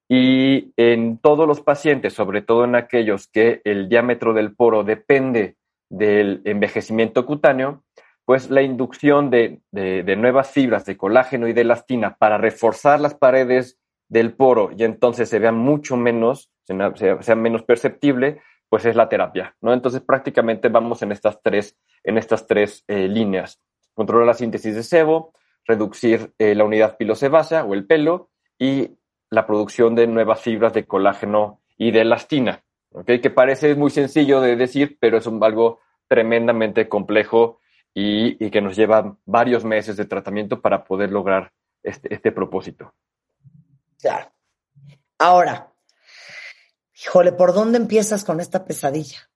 Y en todos los pacientes, sobre todo en aquellos que el diámetro del poro depende del envejecimiento cutáneo, pues la inducción de, de- nuevas fibras de colágeno y de elastina para reforzar las paredes del poro y entonces se vea mucho menos, sea- sea menos perceptible, pues es la terapia, ¿no? Entonces prácticamente vamos en estas tres, en estas tres eh, líneas. Controlar la síntesis de sebo, reducir eh, la unidad pilosebácea o el pelo y la producción de nuevas fibras de colágeno y de elastina, ¿ok? Que parece muy sencillo de decir, pero es un- algo tremendamente complejo y, y que nos lleva varios meses de tratamiento para poder lograr este, este propósito. Claro. Ahora, híjole, ¿por dónde empiezas con esta pesadilla?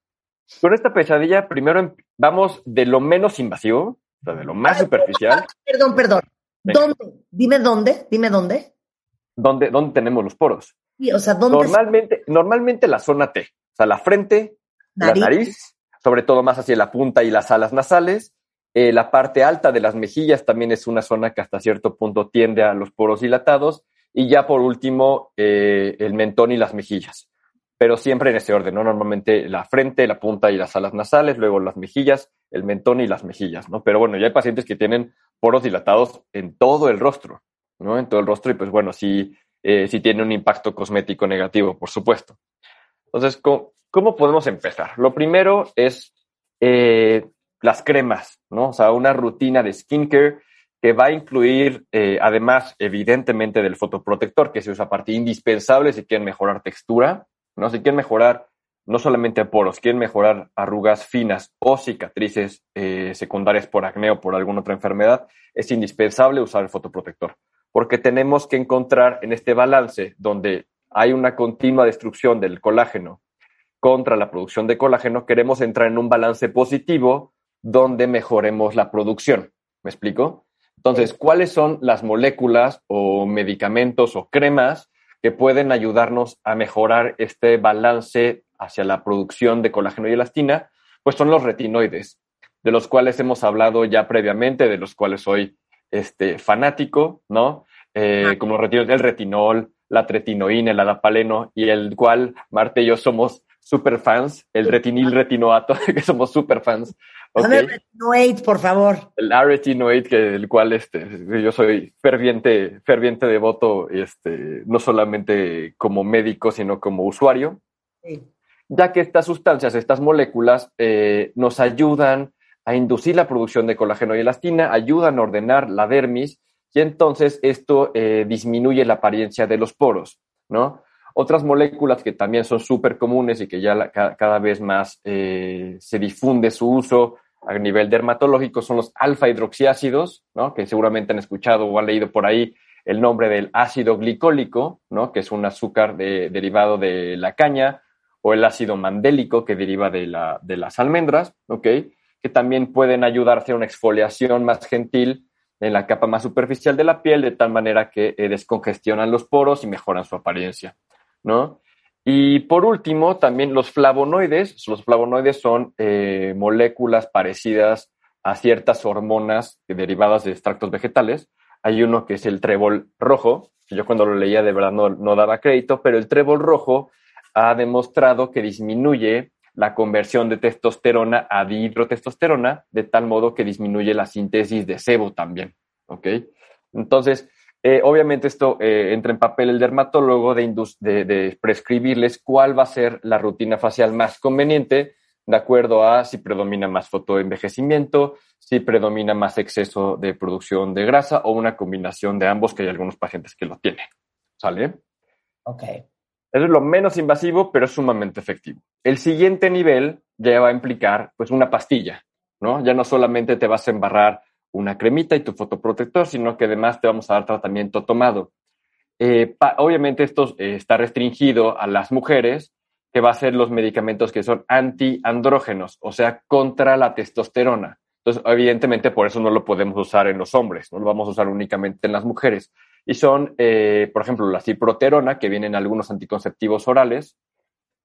Con esta pesadilla, primero em- vamos de lo menos invasivo, o sea, de lo más superficial, Perdón, perdón. Venga. ¿Dónde? Dime dónde, dime dónde. donde, donde tenemos los poros. Sí, o sea, ¿dónde? Normalmente, normalmente la zona T, o sea, la frente, Nariz. la nariz, sobre todo más hacia la punta y las alas nasales. Eh, la parte alta de las mejillas también es una zona que hasta cierto punto tiende a los poros dilatados. Y ya por último, eh, el mentón y las mejillas. Pero siempre en ese orden, ¿no? Normalmente la frente, la punta y las alas nasales, luego las mejillas, el mentón y las mejillas, ¿no? Pero bueno, ya hay pacientes que tienen poros dilatados en todo el rostro, ¿no? En todo el rostro y pues bueno, sí, eh, sí tiene un impacto cosmético negativo, por supuesto. Entonces, ¿cómo, cómo podemos empezar? Lo primero es eh, las cremas, ¿no? O sea, una rutina de skincare que va a incluir, eh, además, evidentemente, del fotoprotector, que se usa parte indispensable si quieren mejorar textura, ¿no? Si quieren mejorar no solamente poros, quieren mejorar arrugas finas o cicatrices eh, secundarias por acné o por alguna otra enfermedad, es indispensable usar el fotoprotector, porque tenemos que encontrar en este balance donde hay una continua destrucción del colágeno contra la producción de colágeno, queremos entrar en un balance positivo donde mejoremos la producción. ¿Me explico? Entonces, ¿cuáles son las moléculas o medicamentos o cremas que pueden ayudarnos a mejorar este balance hacia la producción de colágeno y elastina? Pues son los retinoides, de los cuales hemos hablado ya previamente, de los cuales soy este, fanático, ¿no? Eh, como retinol, el retinol, la tretinoína, el adapaleno, y el cual Marta y yo somos super fans, el retinil retinoato, que somos super fans. Dame ¿ok? retinoid, por favor. el aretinoid, que del cual este, yo soy ferviente, ferviente devoto, este, no solamente como médico, sino como usuario, Sí. ya que estas sustancias, estas moléculas, eh, nos ayudan a inducir la producción de colágeno y elastina, ayudan a ordenar la dermis, y entonces esto eh, disminuye la apariencia de los poros, ¿no? Otras moléculas que también son súper comunes y que ya cada vez más eh, se difunde su uso a nivel dermatológico son los alfa hidroxiácidos, ¿no? Que seguramente han escuchado o han leído por ahí el nombre del ácido glicólico, ¿no? Que es un azúcar de- derivado de la caña, o el ácido mandélico que deriva de, la, de las almendras, ¿ok? Que también pueden ayudar a hacer una exfoliación más gentil en la capa más superficial de la piel, de tal manera que eh, descongestionan los poros y mejoran su apariencia, ¿no? Y por último, también los flavonoides. Los flavonoides son eh, moléculas parecidas a ciertas hormonas derivadas de extractos vegetales. Hay uno que es el trébol rojo, que yo cuando lo leía de verdad no, no daba crédito, pero el trébol rojo ha demostrado que disminuye la conversión de testosterona a dihidrotestosterona, de tal modo que disminuye la síntesis de sebo también. Entonces, eh, obviamente esto eh, entra en papel el dermatólogo de, de, de prescribirles cuál va a ser la rutina facial más conveniente de acuerdo a si predomina más fotoenvejecimiento, si predomina más exceso de producción de grasa o una combinación de ambos, que hay algunos pacientes que lo tienen. ¿Sale? Ok. Eso es lo menos invasivo, pero es sumamente efectivo. El siguiente nivel ya va a implicar pues una pastilla, ¿no? Ya no solamente te vas a embarrar una cremita y tu fotoprotector, sino que además te vamos a dar tratamiento tomado. Eh, obviamente esto eh, está restringido a las mujeres, que va a ser los medicamentos que son antiandrógenos, o sea, contra la testosterona. Entonces, evidentemente, por eso no lo podemos usar en los hombres, no lo vamos a usar únicamente en las mujeres. Y son, eh, por ejemplo, la ciproterona, que viene en algunos anticonceptivos orales,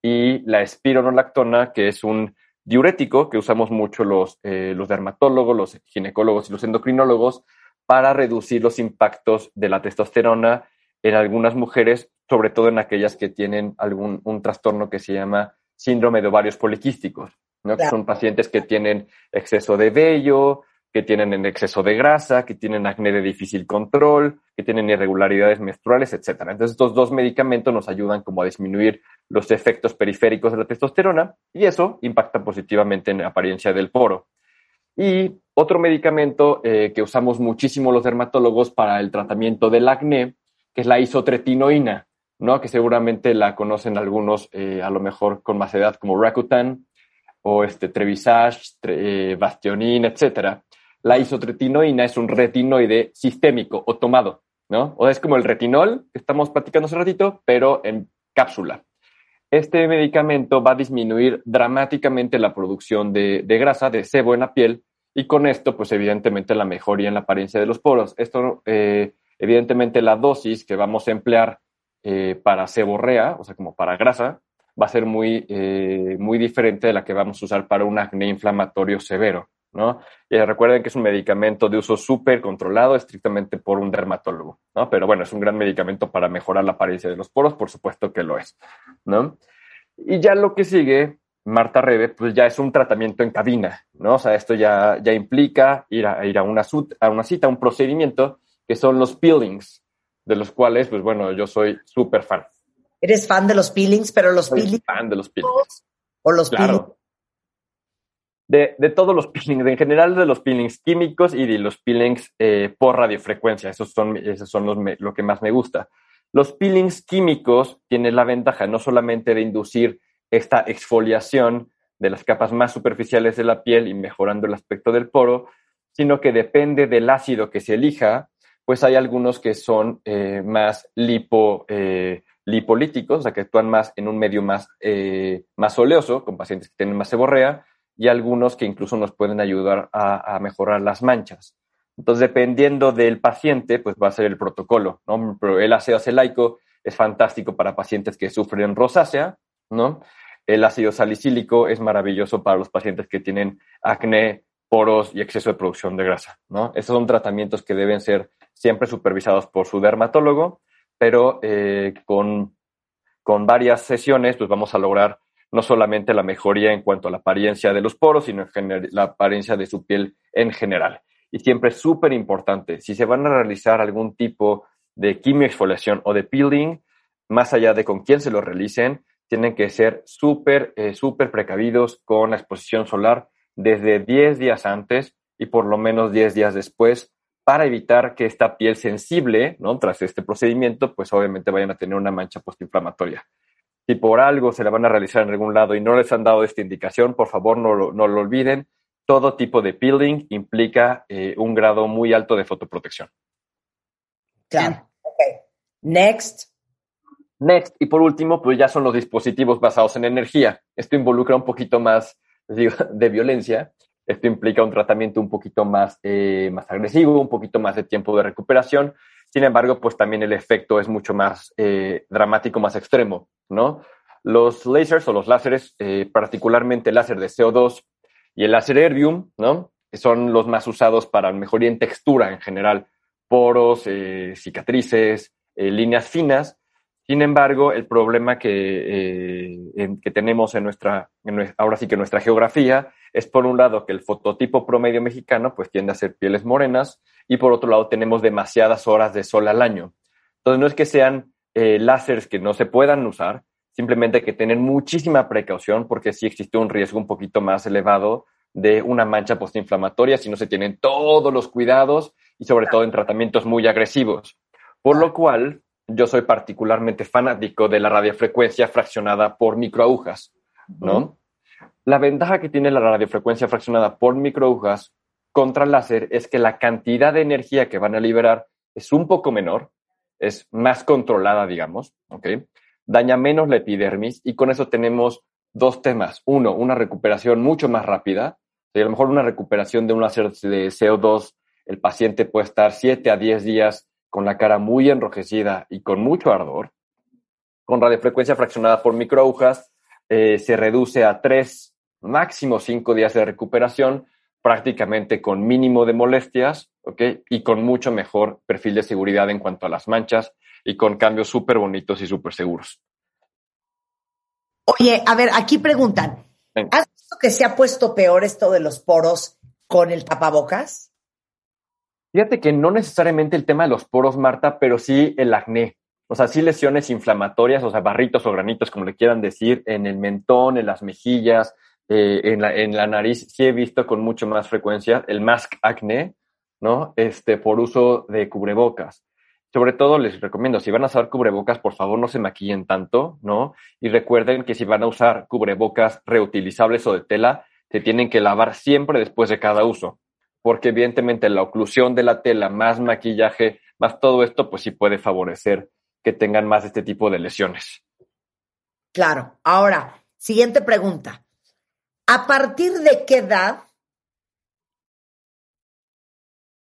y la espironolactona, que es un diurético que usamos mucho los, eh, los dermatólogos, los ginecólogos y los endocrinólogos para reducir los impactos de la testosterona en algunas mujeres, sobre todo en aquellas que tienen algún un trastorno que se llama síndrome de ovarios poliquísticos, ¿no? que son pacientes que tienen exceso de vello, que tienen en exceso de grasa, que tienen acné de difícil control, que tienen irregularidades menstruales, etcétera. Entonces, estos dos medicamentos nos ayudan como a disminuir los efectos periféricos de la testosterona y eso impacta positivamente en la apariencia del poro. Y otro medicamento eh, que usamos muchísimo los dermatólogos para el tratamiento del acné, que es la isotretinoína, ¿no? que seguramente la conocen algunos eh, a lo mejor con más edad como Rakutan o este Trevisage, tre- eh, Bastionin, etcétera. La isotretinoína es un retinoide sistémico o tomado, ¿no? O es como el retinol que estamos platicando hace ratito, pero en cápsula. Este medicamento va a disminuir dramáticamente la producción de, de grasa, de sebo en la piel, y con esto, pues evidentemente la mejoría en la apariencia de los poros. Esto, eh, evidentemente, la dosis que vamos a emplear eh, para seborrea, o sea, como para grasa, va a ser muy, eh, muy diferente de la que vamos a usar para un acné inflamatorio severo, ¿no? Y recuerden que es un medicamento de uso súper controlado, estrictamente por un dermatólogo, ¿no? Pero bueno, es un gran medicamento para mejorar la apariencia de los poros, por supuesto que lo es, ¿no? Y ya lo que sigue, Marta Rebe, pues ya es un tratamiento en cabina, ¿no? O sea, esto ya, ya implica ir a, ir a una, a una cita, un procedimiento, que son los peelings, de los cuales, pues bueno, yo soy súper fan. Eres fan de los peelings, pero los Soy peelings fan de los peelings. o los peelings. De, de todos los peelings, en general de los peelings químicos y de los peelings eh, por radiofrecuencia. Esos son, esos son lo que más me gusta. Los peelings químicos tienen la ventaja no solamente de inducir esta exfoliación de las capas más superficiales de la piel y mejorando el aspecto del poro, sino que depende del ácido que se elija, pues hay algunos que son eh, más lipo, eh, lipolíticos, o sea, que actúan más en un medio más, más oleoso, con pacientes que tienen más seborrea, y algunos que incluso nos pueden ayudar a, a mejorar las manchas. Entonces, dependiendo del paciente, pues va a ser el protocolo, ¿no? El ácido acelaico es fantástico para pacientes que sufren rosácea, ¿no? El ácido salicílico es maravilloso para los pacientes que tienen acné, poros y exceso de producción de grasa, ¿no? Son tratamientos que deben ser siempre supervisados por su dermatólogo, pero eh, con, con varias sesiones, pues vamos a lograr no solamente la mejoría en cuanto a la apariencia de los poros, sino la apariencia de su piel en general. Y siempre es súper importante, si se van a realizar algún tipo de quimioexfoliación o de peeling, más allá de con quién se lo realicen, tienen que ser súper, eh, súper precavidos con la exposición solar desde 10 días antes y por lo menos 10 días después para evitar que esta piel sensible, ¿no? Tras este procedimiento, pues obviamente vayan a tener una mancha postinflamatoria. Si por algo se la van a realizar en algún lado y no les han dado esta indicación, por favor no lo, no lo olviden. Todo tipo de peeling implica eh, un grado muy alto de fotoprotección. Claro. Ok. Next. Next, y por último, pues ya son los dispositivos basados en energía. Esto involucra un poquito más digo, de violencia. Esto implica un tratamiento un poquito más, eh, más agresivo, un poquito más de tiempo de recuperación. Sin embargo, pues también el efecto es mucho más eh, dramático, más extremo, ¿no? Los lasers o los láseres, eh, particularmente el láser de CO2 y el láser Erbium, ¿no? Son los más usados para mejoría en textura en general, poros, eh, cicatrices, líneas finas. Sin embargo, el problema que, que tenemos en nuestra, ahora sí que en nuestra geografía, es por un lado que el fototipo promedio mexicano pues tiende a ser pieles morenas y por otro lado tenemos demasiadas horas de sol al año. Entonces no es que sean eh, láseres que no se puedan usar, simplemente hay que tener muchísima precaución porque sí existe un riesgo un poquito más elevado de una mancha postinflamatoria si no se tienen todos los cuidados y sobre todo en tratamientos muy agresivos. Por lo cual, yo soy particularmente fanático de la radiofrecuencia fraccionada por microagujas, ¿no? La ventaja que tiene la radiofrecuencia fraccionada por microagujas contra el láser es que la cantidad de energía que van a liberar es un poco menor, es más controlada, digamos, ¿ok? Daña menos la epidermis y con eso tenemos dos temas. Uno, una recuperación mucho más rápida. a lo mejor una recuperación de un láser de CO2, el paciente puede estar 7 a 10 días con la cara muy enrojecida y con mucho ardor. Con radiofrecuencia fraccionada por microagujas eh, se reduce a 3, máximo 5 días de recuperación, prácticamente con mínimo de molestias, ¿ok? Y con mucho mejor perfil de seguridad en cuanto a las manchas y con cambios súper bonitos y súper seguros. Oye, a ver, aquí preguntan, ¿has visto que se ha puesto peor esto de los poros con el tapabocas? Fíjate que no necesariamente el tema de los poros, Marta, pero sí el acné. O sea, sí lesiones inflamatorias, o sea, barritos o granitos, como le quieran decir, en el mentón, en las mejillas, eh, en, la, en la nariz. Sí he visto con mucho más frecuencia el mask acné, ¿no? Este, por uso de cubrebocas. Sobre todo les recomiendo, si van a usar cubrebocas, por favor no se maquillen tanto, ¿no? Y recuerden que si van a usar cubrebocas reutilizables o de tela, se tienen que lavar siempre después de cada uso, porque evidentemente la oclusión de la tela, más maquillaje, más todo esto, pues sí puede favorecer que tengan más este tipo de lesiones. Claro. Ahora, siguiente pregunta. ¿A partir de qué edad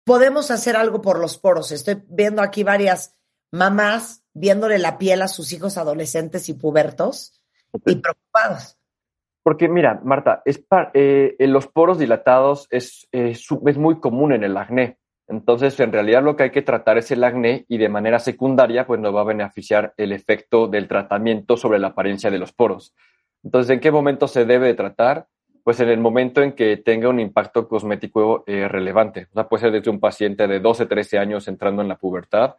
podemos hacer algo por los poros. Estoy viendo aquí varias mamás viéndole la piel a sus hijos adolescentes y pubertos y preocupados. Porque mira, Marta, es eh, los poros dilatados es, es muy común en el acné. Entonces, en realidad lo que hay que tratar es el acné y de manera secundaria, pues nos va a beneficiar el efecto del tratamiento sobre la apariencia de los poros. Entonces, ¿en qué momento se debe tratar? Pues en el momento en que tenga un impacto cosmético eh, relevante. O sea, puede ser desde un paciente de 12, 13 años entrando en la pubertad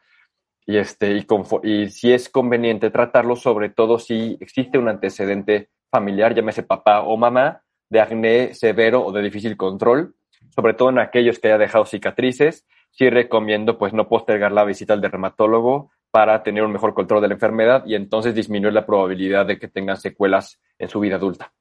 y, este, y, y si es conveniente tratarlo, sobre todo si existe un antecedente familiar, llámese papá o mamá, de acné severo o de difícil control, sobre todo en aquellos que haya dejado cicatrices. Sí recomiendo pues no postergar la visita al dermatólogo para tener un mejor control de la enfermedad y entonces disminuir la probabilidad de que tengan secuelas en su vida adulta.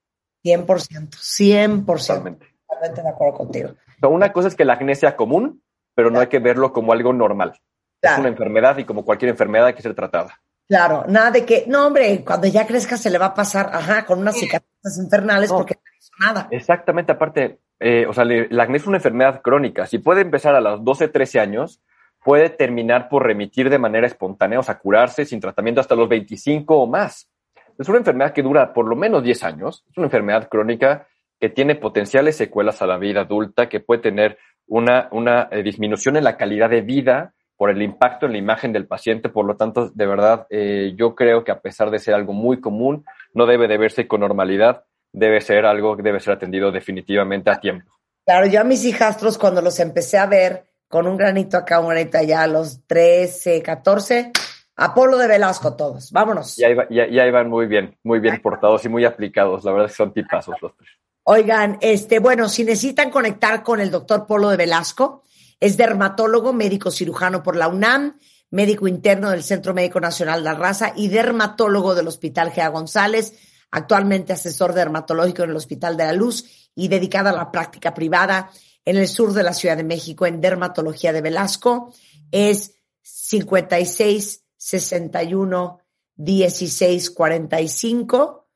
100%, 100%. Totalmente. de acuerdo contigo. una cosa es que la acné sea común, pero no hay que verlo como algo normal. Es una enfermedad y como cualquier enfermedad hay que ser tratada. Claro, nada de que, no, hombre, cuando ya crezca se le va a pasar, ajá, con unas cicatrices infernales porque no hizo nada. Exactamente, aparte, eh, o sea, la acné es una enfermedad crónica. Si puede empezar a los 12, 13 años, puede terminar por remitir de manera espontánea, o sea, curarse sin tratamiento hasta los 25 o más. Es una enfermedad que dura por lo menos 10 años, es una enfermedad crónica que tiene potenciales secuelas a la vida adulta, que puede tener una, una eh, disminución en la calidad de vida por el impacto en la imagen del paciente. Por lo tanto, de verdad, eh, yo creo que a pesar de ser algo muy común, no debe de verse con normalidad, debe ser algo que debe ser atendido definitivamente a tiempo. Claro, yo a mis hijastros cuando los empecé a ver con un granito acá, un granito allá, a los 13, 14, Apolo de Velasco todos, vámonos. Ya, ya, iban muy bien, muy bien portados y muy aplicados, la verdad es que son tipazos los tres. Oigan, este, bueno, si necesitan conectar con el doctor Polo de Velasco, es dermatólogo, médico cirujano por la UNAM, médico interno del Centro Médico Nacional de la Raza y dermatólogo del Hospital Gea González, actualmente asesor dermatológico en el Hospital de la Luz y dedicado a la práctica privada en el sur de la Ciudad de México en dermatología de Velasco. Es 56 61 16 45.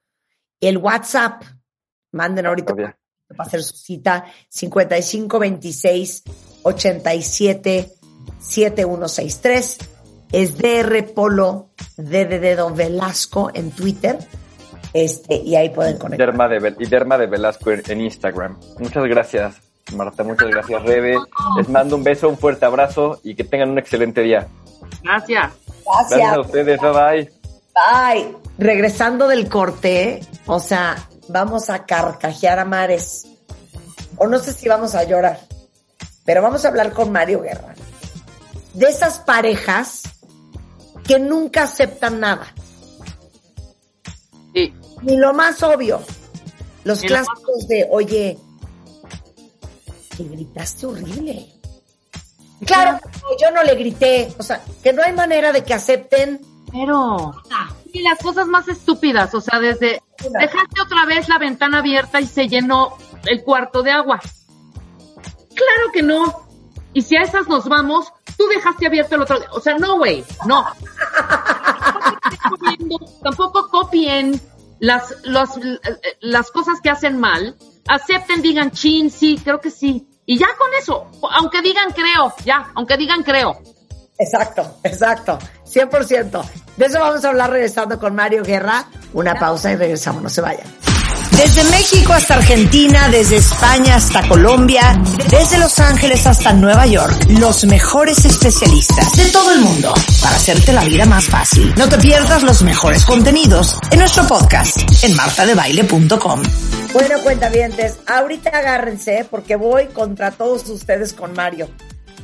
El WhatsApp, manden ahorita para hacer su cita, 55 26 87 7163. Es DR Polo de Don Velasco en Twitter. Este, y ahí pueden conectar. Derma de, y Derma de Velasco en Instagram. Muchas gracias, Marta. Muchas gracias, Rebe. Les mando un beso, un fuerte abrazo y que tengan un excelente día. Gracias. Gracias. a ustedes, bye. Bye. Regresando del corte, o sea, vamos a carcajear a mares. O no sé si vamos a llorar, pero vamos a hablar con Mario Guerra. De esas parejas que nunca aceptan nada. Sí. Ni lo más obvio. Los clásicos de, oye, te gritaste horrible. Claro, yo no le grité. O sea, que no hay manera de que acepten. Pero, y las cosas más estúpidas, o sea, desde dejaste otra vez la ventana abierta y se llenó el cuarto de agua. Claro que no. Y si a esas nos vamos, tú dejaste abierto el otro. O sea, no, güey, no. Tampoco copien las, los, las cosas que hacen mal. Acepten, digan, chin, sí, creo que sí. Y ya con eso, aunque digan creo, ya, aunque digan creo. Exacto, exacto, 100%. De eso vamos a hablar regresando con Mario Guerra. Una pausa y regresamos, no se vayan. Desde México hasta Argentina, desde España hasta Colombia, desde Los Ángeles hasta Nueva York, los mejores especialistas de todo el mundo para hacerte la vida más fácil. No te pierdas los mejores contenidos en nuestro podcast en martadebaile.com. Bueno, cuentavientes, ahorita agárrense porque voy contra todos ustedes con Mario.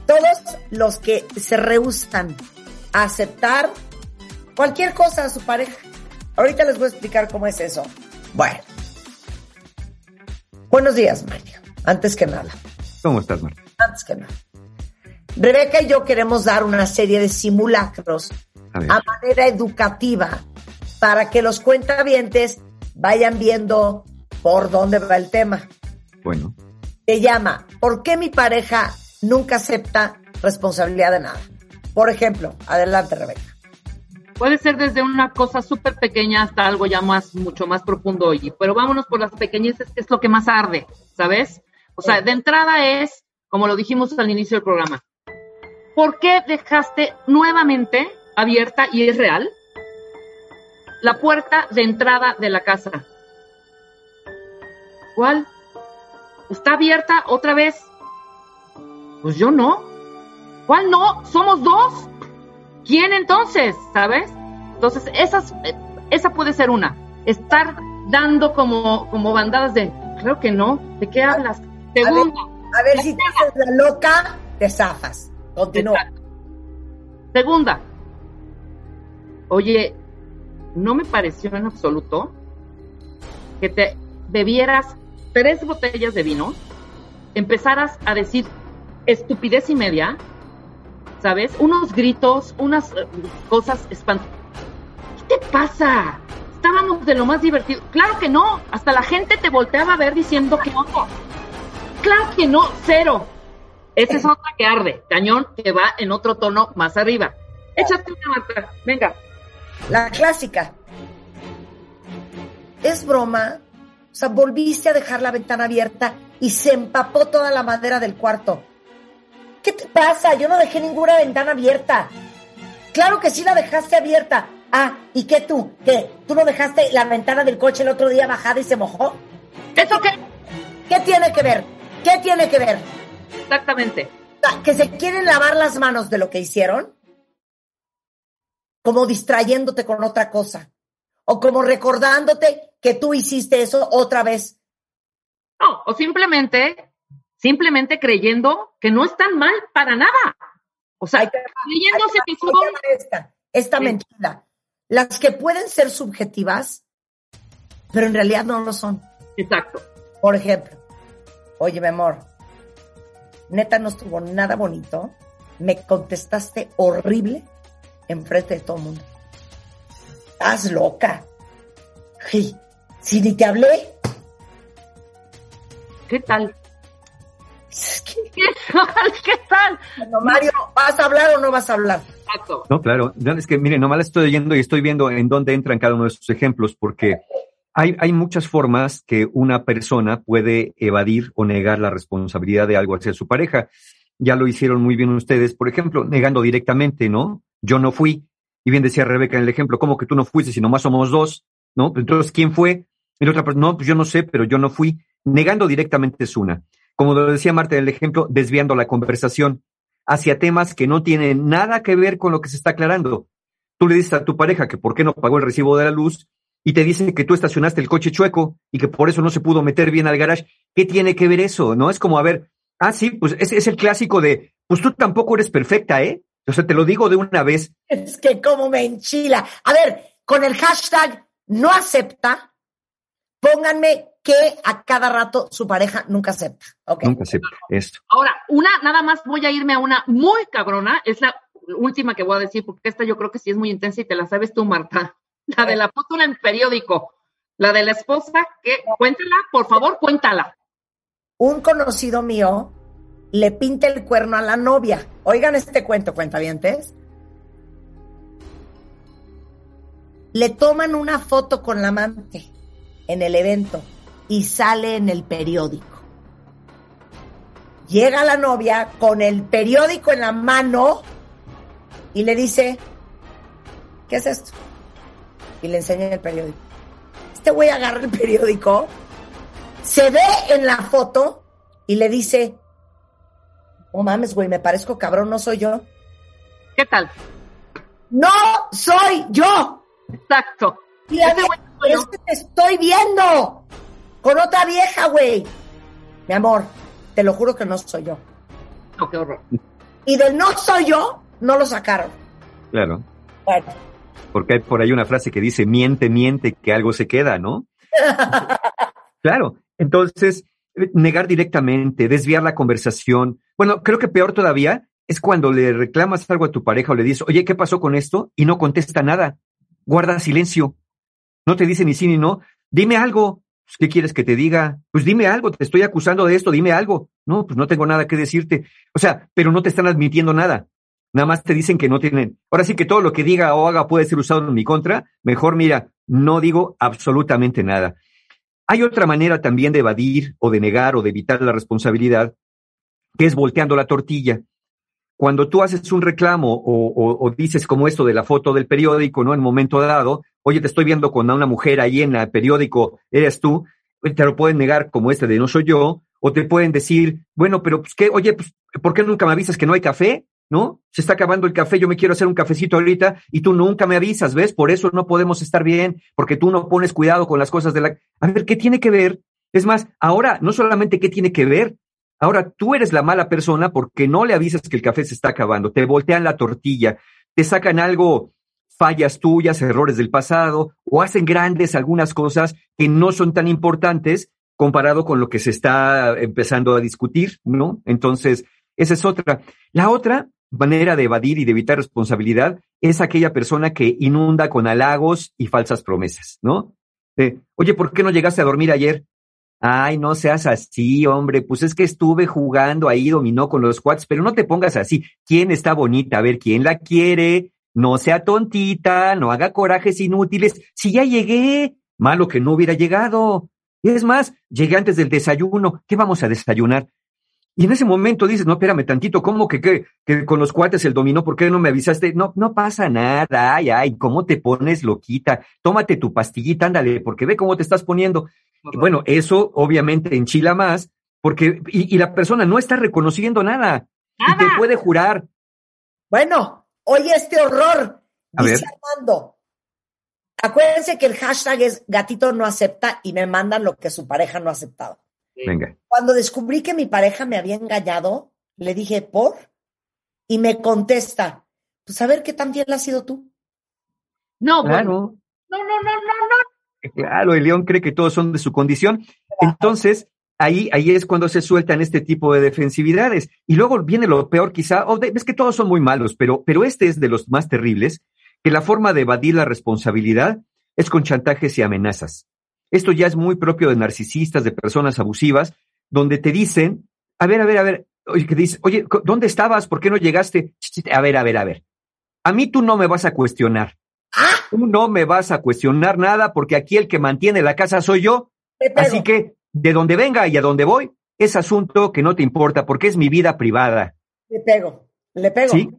Todos los que se rehusan a aceptar cualquier cosa a su pareja. Ahorita les voy a explicar cómo es eso. Bueno. Buenos días, Mario. Antes que nada. ¿Cómo estás, Marta? Antes que nada. Rebeca y yo queremos dar una serie de simulacros A a manera educativa para que los cuentavientes vayan viendo por dónde va el tema. Bueno, Se llama ¿Por qué mi pareja nunca acepta responsabilidad de nada? Por ejemplo, adelante, Rebeca. Puede ser desde una cosa súper pequeña hasta algo ya más, mucho más profundo, oye. Pero vámonos por las pequeñeces, que es lo que más arde, ¿sabes? O sea, de entrada es, como lo dijimos al inicio del programa, ¿por qué dejaste nuevamente abierta, y es real, la puerta de entrada de la casa? ¿Cuál? ¿Está abierta otra vez? Pues yo no. ¿Cuál no? Somos dos. ¿Quién entonces? ¿Sabes? Entonces, esas, eh, esa puede ser una. Estar dando como, como bandadas de, creo que no. ¿De qué hablas? Segunda. A ver si te haces la loca, te zafas. Continúa. Exacto. Segunda. Oye, no me pareció en absoluto que te bebieras tres botellas de vino, empezaras a decir estupidez y media, ¿sabes? Unos gritos, unas eh, cosas espantosas. ¿Qué te pasa? Estábamos de lo más divertido. Claro que no. Hasta la gente te volteaba a ver diciendo que onda. Claro que no, cero. Esa es otra que arde, cañón, que va en otro tono más arriba. Échate una, Marta. Venga. La clásica. Es broma. O sea, volviste a dejar la ventana abierta y se empapó toda la madera del cuarto. ¿Qué te pasa? Yo no dejé ninguna ventana abierta. Claro que sí la dejaste abierta. Ah, ¿y qué tú? ¿Qué? ¿Tú no dejaste la ventana del coche el otro día bajada y se mojó? ¿Eso qué? ¿Qué tiene que ver? ¿Qué tiene que ver? Exactamente. Sea, que se quieren lavar las manos de lo que hicieron, como distrayéndote con otra cosa, o como recordándote que tú hiciste eso otra vez. No, o simplemente, simplemente creyendo que no están mal para nada. O sea, creyéndose que son... esta, esta Sí. mentira. Las que pueden ser subjetivas, pero en realidad no lo son. Exacto. Por ejemplo, oye, mi amor, neta no estuvo nada bonito, me contestaste horrible enfrente de todo el mundo. Estás loca. Sí, si ni te hablé, ¿Qué tal? ¿Qué tal? ¿Qué tal? bueno, Mario, ¿vas a hablar o no vas a hablar? Exacto. no, claro. Es que, miren, nomás la estoy oyendo y estoy viendo en dónde entran cada uno de esos ejemplos, porque hay, hay muchas formas que una persona puede evadir o negar la responsabilidad de algo hacia su pareja. Ya lo hicieron muy bien ustedes, por ejemplo, negando directamente, ¿no? Yo no fui. Y bien decía Rebeca en el ejemplo, ¿cómo que tú no fuiste si nomás somos dos? ¿No? Entonces, ¿quién fue? Y la otra persona, no, pues yo no sé, pero yo no fui. Negando directamente es una. Como lo decía Marta en el ejemplo, desviando la conversación hacia temas que no tienen nada que ver con lo que se está aclarando. Tú le dices a tu pareja que por qué no pagó el recibo de la luz y te dicen que tú estacionaste el coche chueco y que por eso no se pudo meter bien al garage. ¿Qué tiene que ver eso? No es como, a ver, ah, sí, pues ese es el clásico de, pues tú tampoco eres perfecta, ¿eh? O sea, te lo digo de una vez. Es que como me enchila. A ver, con el hashtag no acepta, pónganme que a cada rato su pareja nunca acepta. Ok. Nunca acepta esto. Ahora, una, nada más voy a irme a una muy cabrona, es la última que voy a decir, porque esta yo creo que sí es muy intensa y te la sabes tú, Marta. La de la foto en el periódico, la de la esposa, que cuéntala, por favor, cuéntala. Un conocido mío le pinta el cuerno a la novia. Oigan este cuento, cuentavientes. Le toman una foto con la amante en el evento y sale en el periódico. Llega la novia con el periódico en la mano y le dice, ¿qué es esto? Y le enseña el periódico. Este güey agarra el periódico, se ve en la foto y le dice, oh mames, güey, me parezco cabrón, no soy yo. ¿Qué tal? No soy yo. Exacto. Y la vieja, pero es que te estoy viendo con otra vieja, güey. Mi amor, te lo juro que no soy yo. No, qué horror. Y del no soy yo, no lo sacaron. Claro. Bueno, Porque hay por ahí una frase que dice, miente, miente, que algo se queda, ¿no? Claro. Entonces, negar directamente, desviar la conversación. Bueno, creo que peor todavía es cuando le reclamas algo a tu pareja o le dices, oye, ¿qué pasó con esto? Y no contesta nada. Guarda silencio. No te dice ni sí ni no. Dime algo. ¿Qué quieres que te diga? Pues dime algo, te estoy acusando de esto, dime algo. No, pues no tengo nada que decirte. O sea, pero no te están admitiendo nada. Nada más te dicen que no tienen. Ahora sí que todo lo que diga o haga puede ser usado en mi contra. Mejor mira, no digo absolutamente nada. Hay otra manera también de evadir o de negar o de evitar la responsabilidad, que es volteando la tortilla. Cuando tú haces un reclamo o, dices como esto de la foto del periódico, ¿no? En un momento dado, oye, te estoy viendo con una mujer ahí en el periódico, eres tú, te lo pueden negar como este de no soy yo, o te pueden decir, bueno, pero pues qué, oye, pues, ¿por qué nunca me avisas que no hay café? ¿No? Se está acabando el café, yo me quiero hacer un cafecito ahorita y tú nunca me avisas, ¿ves? Por eso no podemos estar bien, porque tú no pones cuidado con las cosas de la... A ver, ¿qué tiene que ver? Es más, ahora, no solamente qué tiene que ver, ahora tú eres la mala persona porque no le avisas que el café se está acabando, te voltean la tortilla, te sacan algo, fallas tuyas, errores del pasado, o hacen grandes algunas cosas que no son tan importantes comparado con lo que se está empezando a discutir, ¿no? Entonces, esa es otra. La otra manera de evadir y de evitar responsabilidad es aquella persona que inunda con halagos y falsas promesas, ¿no? De, Oye, ¿por qué no llegaste a dormir ayer? Ay, no seas así, hombre, pues es que estuve jugando ahí dominó con los cuates, pero no te pongas así. ¿Quién está bonita? A ver, ¿quién la quiere? No sea tontita, no haga corajes inútiles. Si ya llegué, malo que no hubiera llegado. Es más, llegué antes del desayuno. ¿Qué vamos a desayunar? Y en ese momento dices, no, espérame tantito, ¿cómo que, que, que con los cuates el dominó? ¿Por qué no me avisaste? No, no pasa nada, ay, ay, ¿cómo te pones loquita? Tómate tu pastillita, ándale, porque ve cómo te estás poniendo. Y bueno, eso obviamente enchila más, porque, y, y la persona no está reconociendo nada. Y te puede jurar. Bueno, oye este horror. A Dice ver. Armando. Acuérdense que el hashtag es gatito no acepta y me mandan lo que su pareja no ha aceptado. Venga. Cuando descubrí que mi pareja me había engañado, le dije, ¿por? Y me contesta, pues a ver qué tan fiel has sido tú. No, Claro. No, no, no, no, no. Claro, el león cree que todos son de su condición. Entonces, ahí, ahí es cuando se sueltan este tipo de defensividades. Y luego viene lo peor quizá, o de- es que todos son muy malos, pero, pero este es de los más terribles, que la forma de evadir la responsabilidad es con chantajes y amenazas. Esto ya es muy propio de narcisistas, de personas abusivas, donde te dicen, a ver, a ver, a ver, oye, que dice, oye, ¿dónde estabas? ¿Por qué no llegaste? A ver, a ver, a ver. A mí tú no me vas a cuestionar. Tú no me vas a cuestionar nada porque aquí el que mantiene la casa soy yo. Así que de donde venga y a donde voy es asunto que no te importa porque es mi vida privada. Le pego, le pego. Sí,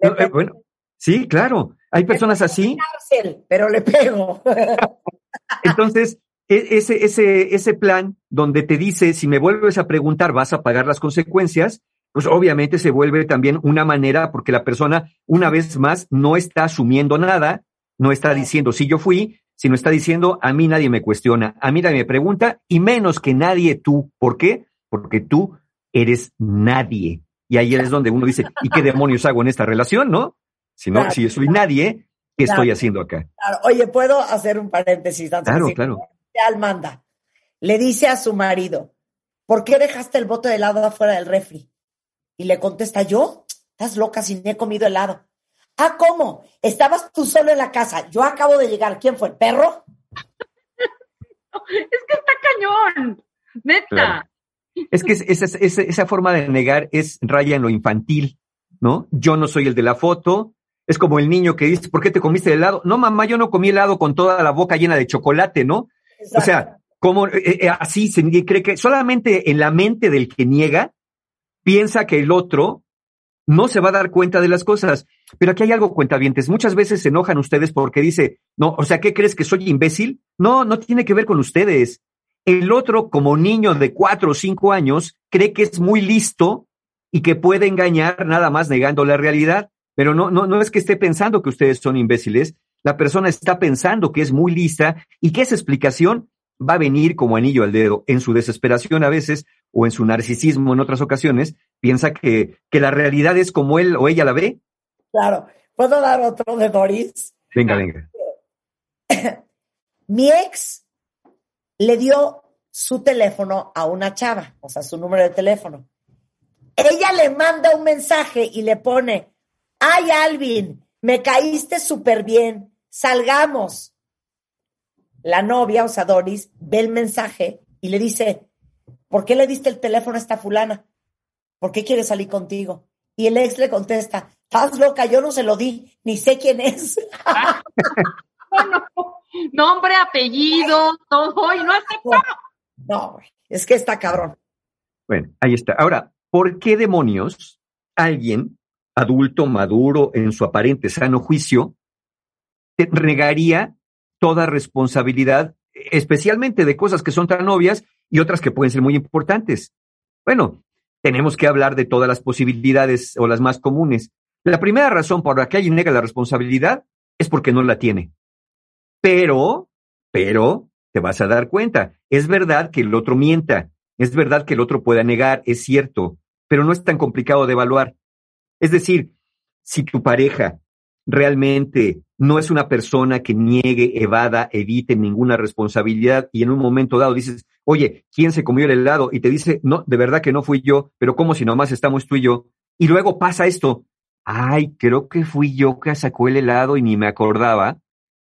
Le Eh, pego. bueno, sí, claro. Hay personas así. Cárcel, pero le pego. Entonces, ese, ese, ese plan donde te dice, si me vuelves a preguntar, vas a pagar las consecuencias, pues obviamente se vuelve también una manera, porque la persona, una vez más, no está asumiendo nada, no está diciendo, sí, yo fui, sino está diciendo, a mí nadie me cuestiona, a mí nadie me pregunta, y menos que nadie tú. ¿Por qué? Porque tú eres nadie. Y ahí es donde uno dice, ¿y qué demonios hago en esta relación, no? Si no, Claro. si yo soy nadie, ¿qué Claro. estoy haciendo acá? Claro, Oye, ¿puedo hacer un paréntesis? antes de Claro, claro. Al manda. le dice a su marido, ¿por qué dejaste el bote de helado afuera del refri? Y le contesta, ¿yo? Estás loca si ni he comido helado. Ah, ¿cómo? Estabas tú solo en la casa. Yo acabo de llegar. ¿Quién fue? ¿El perro? Es que está cañón. Neta. Claro. Es que es- esa, forma de negar es raya en lo infantil, ¿no? Yo no soy el de la foto. Es como el niño que dice, ¿por qué te comiste el helado? No, mamá, yo no comí helado con toda la boca llena de chocolate, ¿no? O sea, como eh, eh, así se cree que solamente en la mente del que niega piensa que el otro no se va a dar cuenta de las cosas. Pero aquí hay algo, cuentavientes. Muchas veces se enojan ustedes porque dice, no, o sea, ¿qué crees que soy imbécil? No, no tiene que ver con ustedes. El otro, como niño de cuatro o cinco años, cree que es muy listo y que puede engañar nada más negando la realidad. Pero no, no, no es que esté pensando que ustedes son imbéciles. La persona está pensando que es muy lista y que esa explicación va a venir como anillo al dedo. En su desesperación a veces o en su narcisismo en otras ocasiones, piensa que, que la realidad es como él o ella la ve. Claro. ¿Puedo dar otro de Doris? Venga, venga. Mi ex le dio su teléfono a una chava, o sea, su número de teléfono. Ella le manda un mensaje y le pone, ay Alvin, me caíste súper bien, salgamos. La novia, o sea, Doris, ve el mensaje y le dice, ¿por qué le diste el teléfono a esta fulana? ¿Por qué quiere salir contigo? Y el ex le contesta, estás loca, yo no se lo di, ni sé quién es. Nombre, apellido, todo, y no aceptó. No, güey, es que está cabrón. Bueno, ahí está. Ahora, ¿por qué demonios alguien adulto, maduro, en su aparente sano juicio, te negaría toda responsabilidad, especialmente de cosas que son tan obvias y otras que pueden ser muy importantes? Bueno, tenemos que hablar de todas las posibilidades o las más comunes. La primera razón por la que alguien nega la responsabilidad es porque no la tiene. Pero, pero, te vas a dar cuenta, es verdad que el otro mienta, es verdad que el otro pueda negar, es cierto, pero no es tan complicado de evaluar. Es decir, si tu pareja realmente no es una persona que niegue, evada, evite ninguna responsabilidad y en un momento dado dices, oye, ¿quién se comió el helado? Y te dice, no, de verdad que no fui yo, pero como si nomás estamos tú y yo. Y luego pasa esto, ay, creo que fui yo que sacó el helado y ni me acordaba.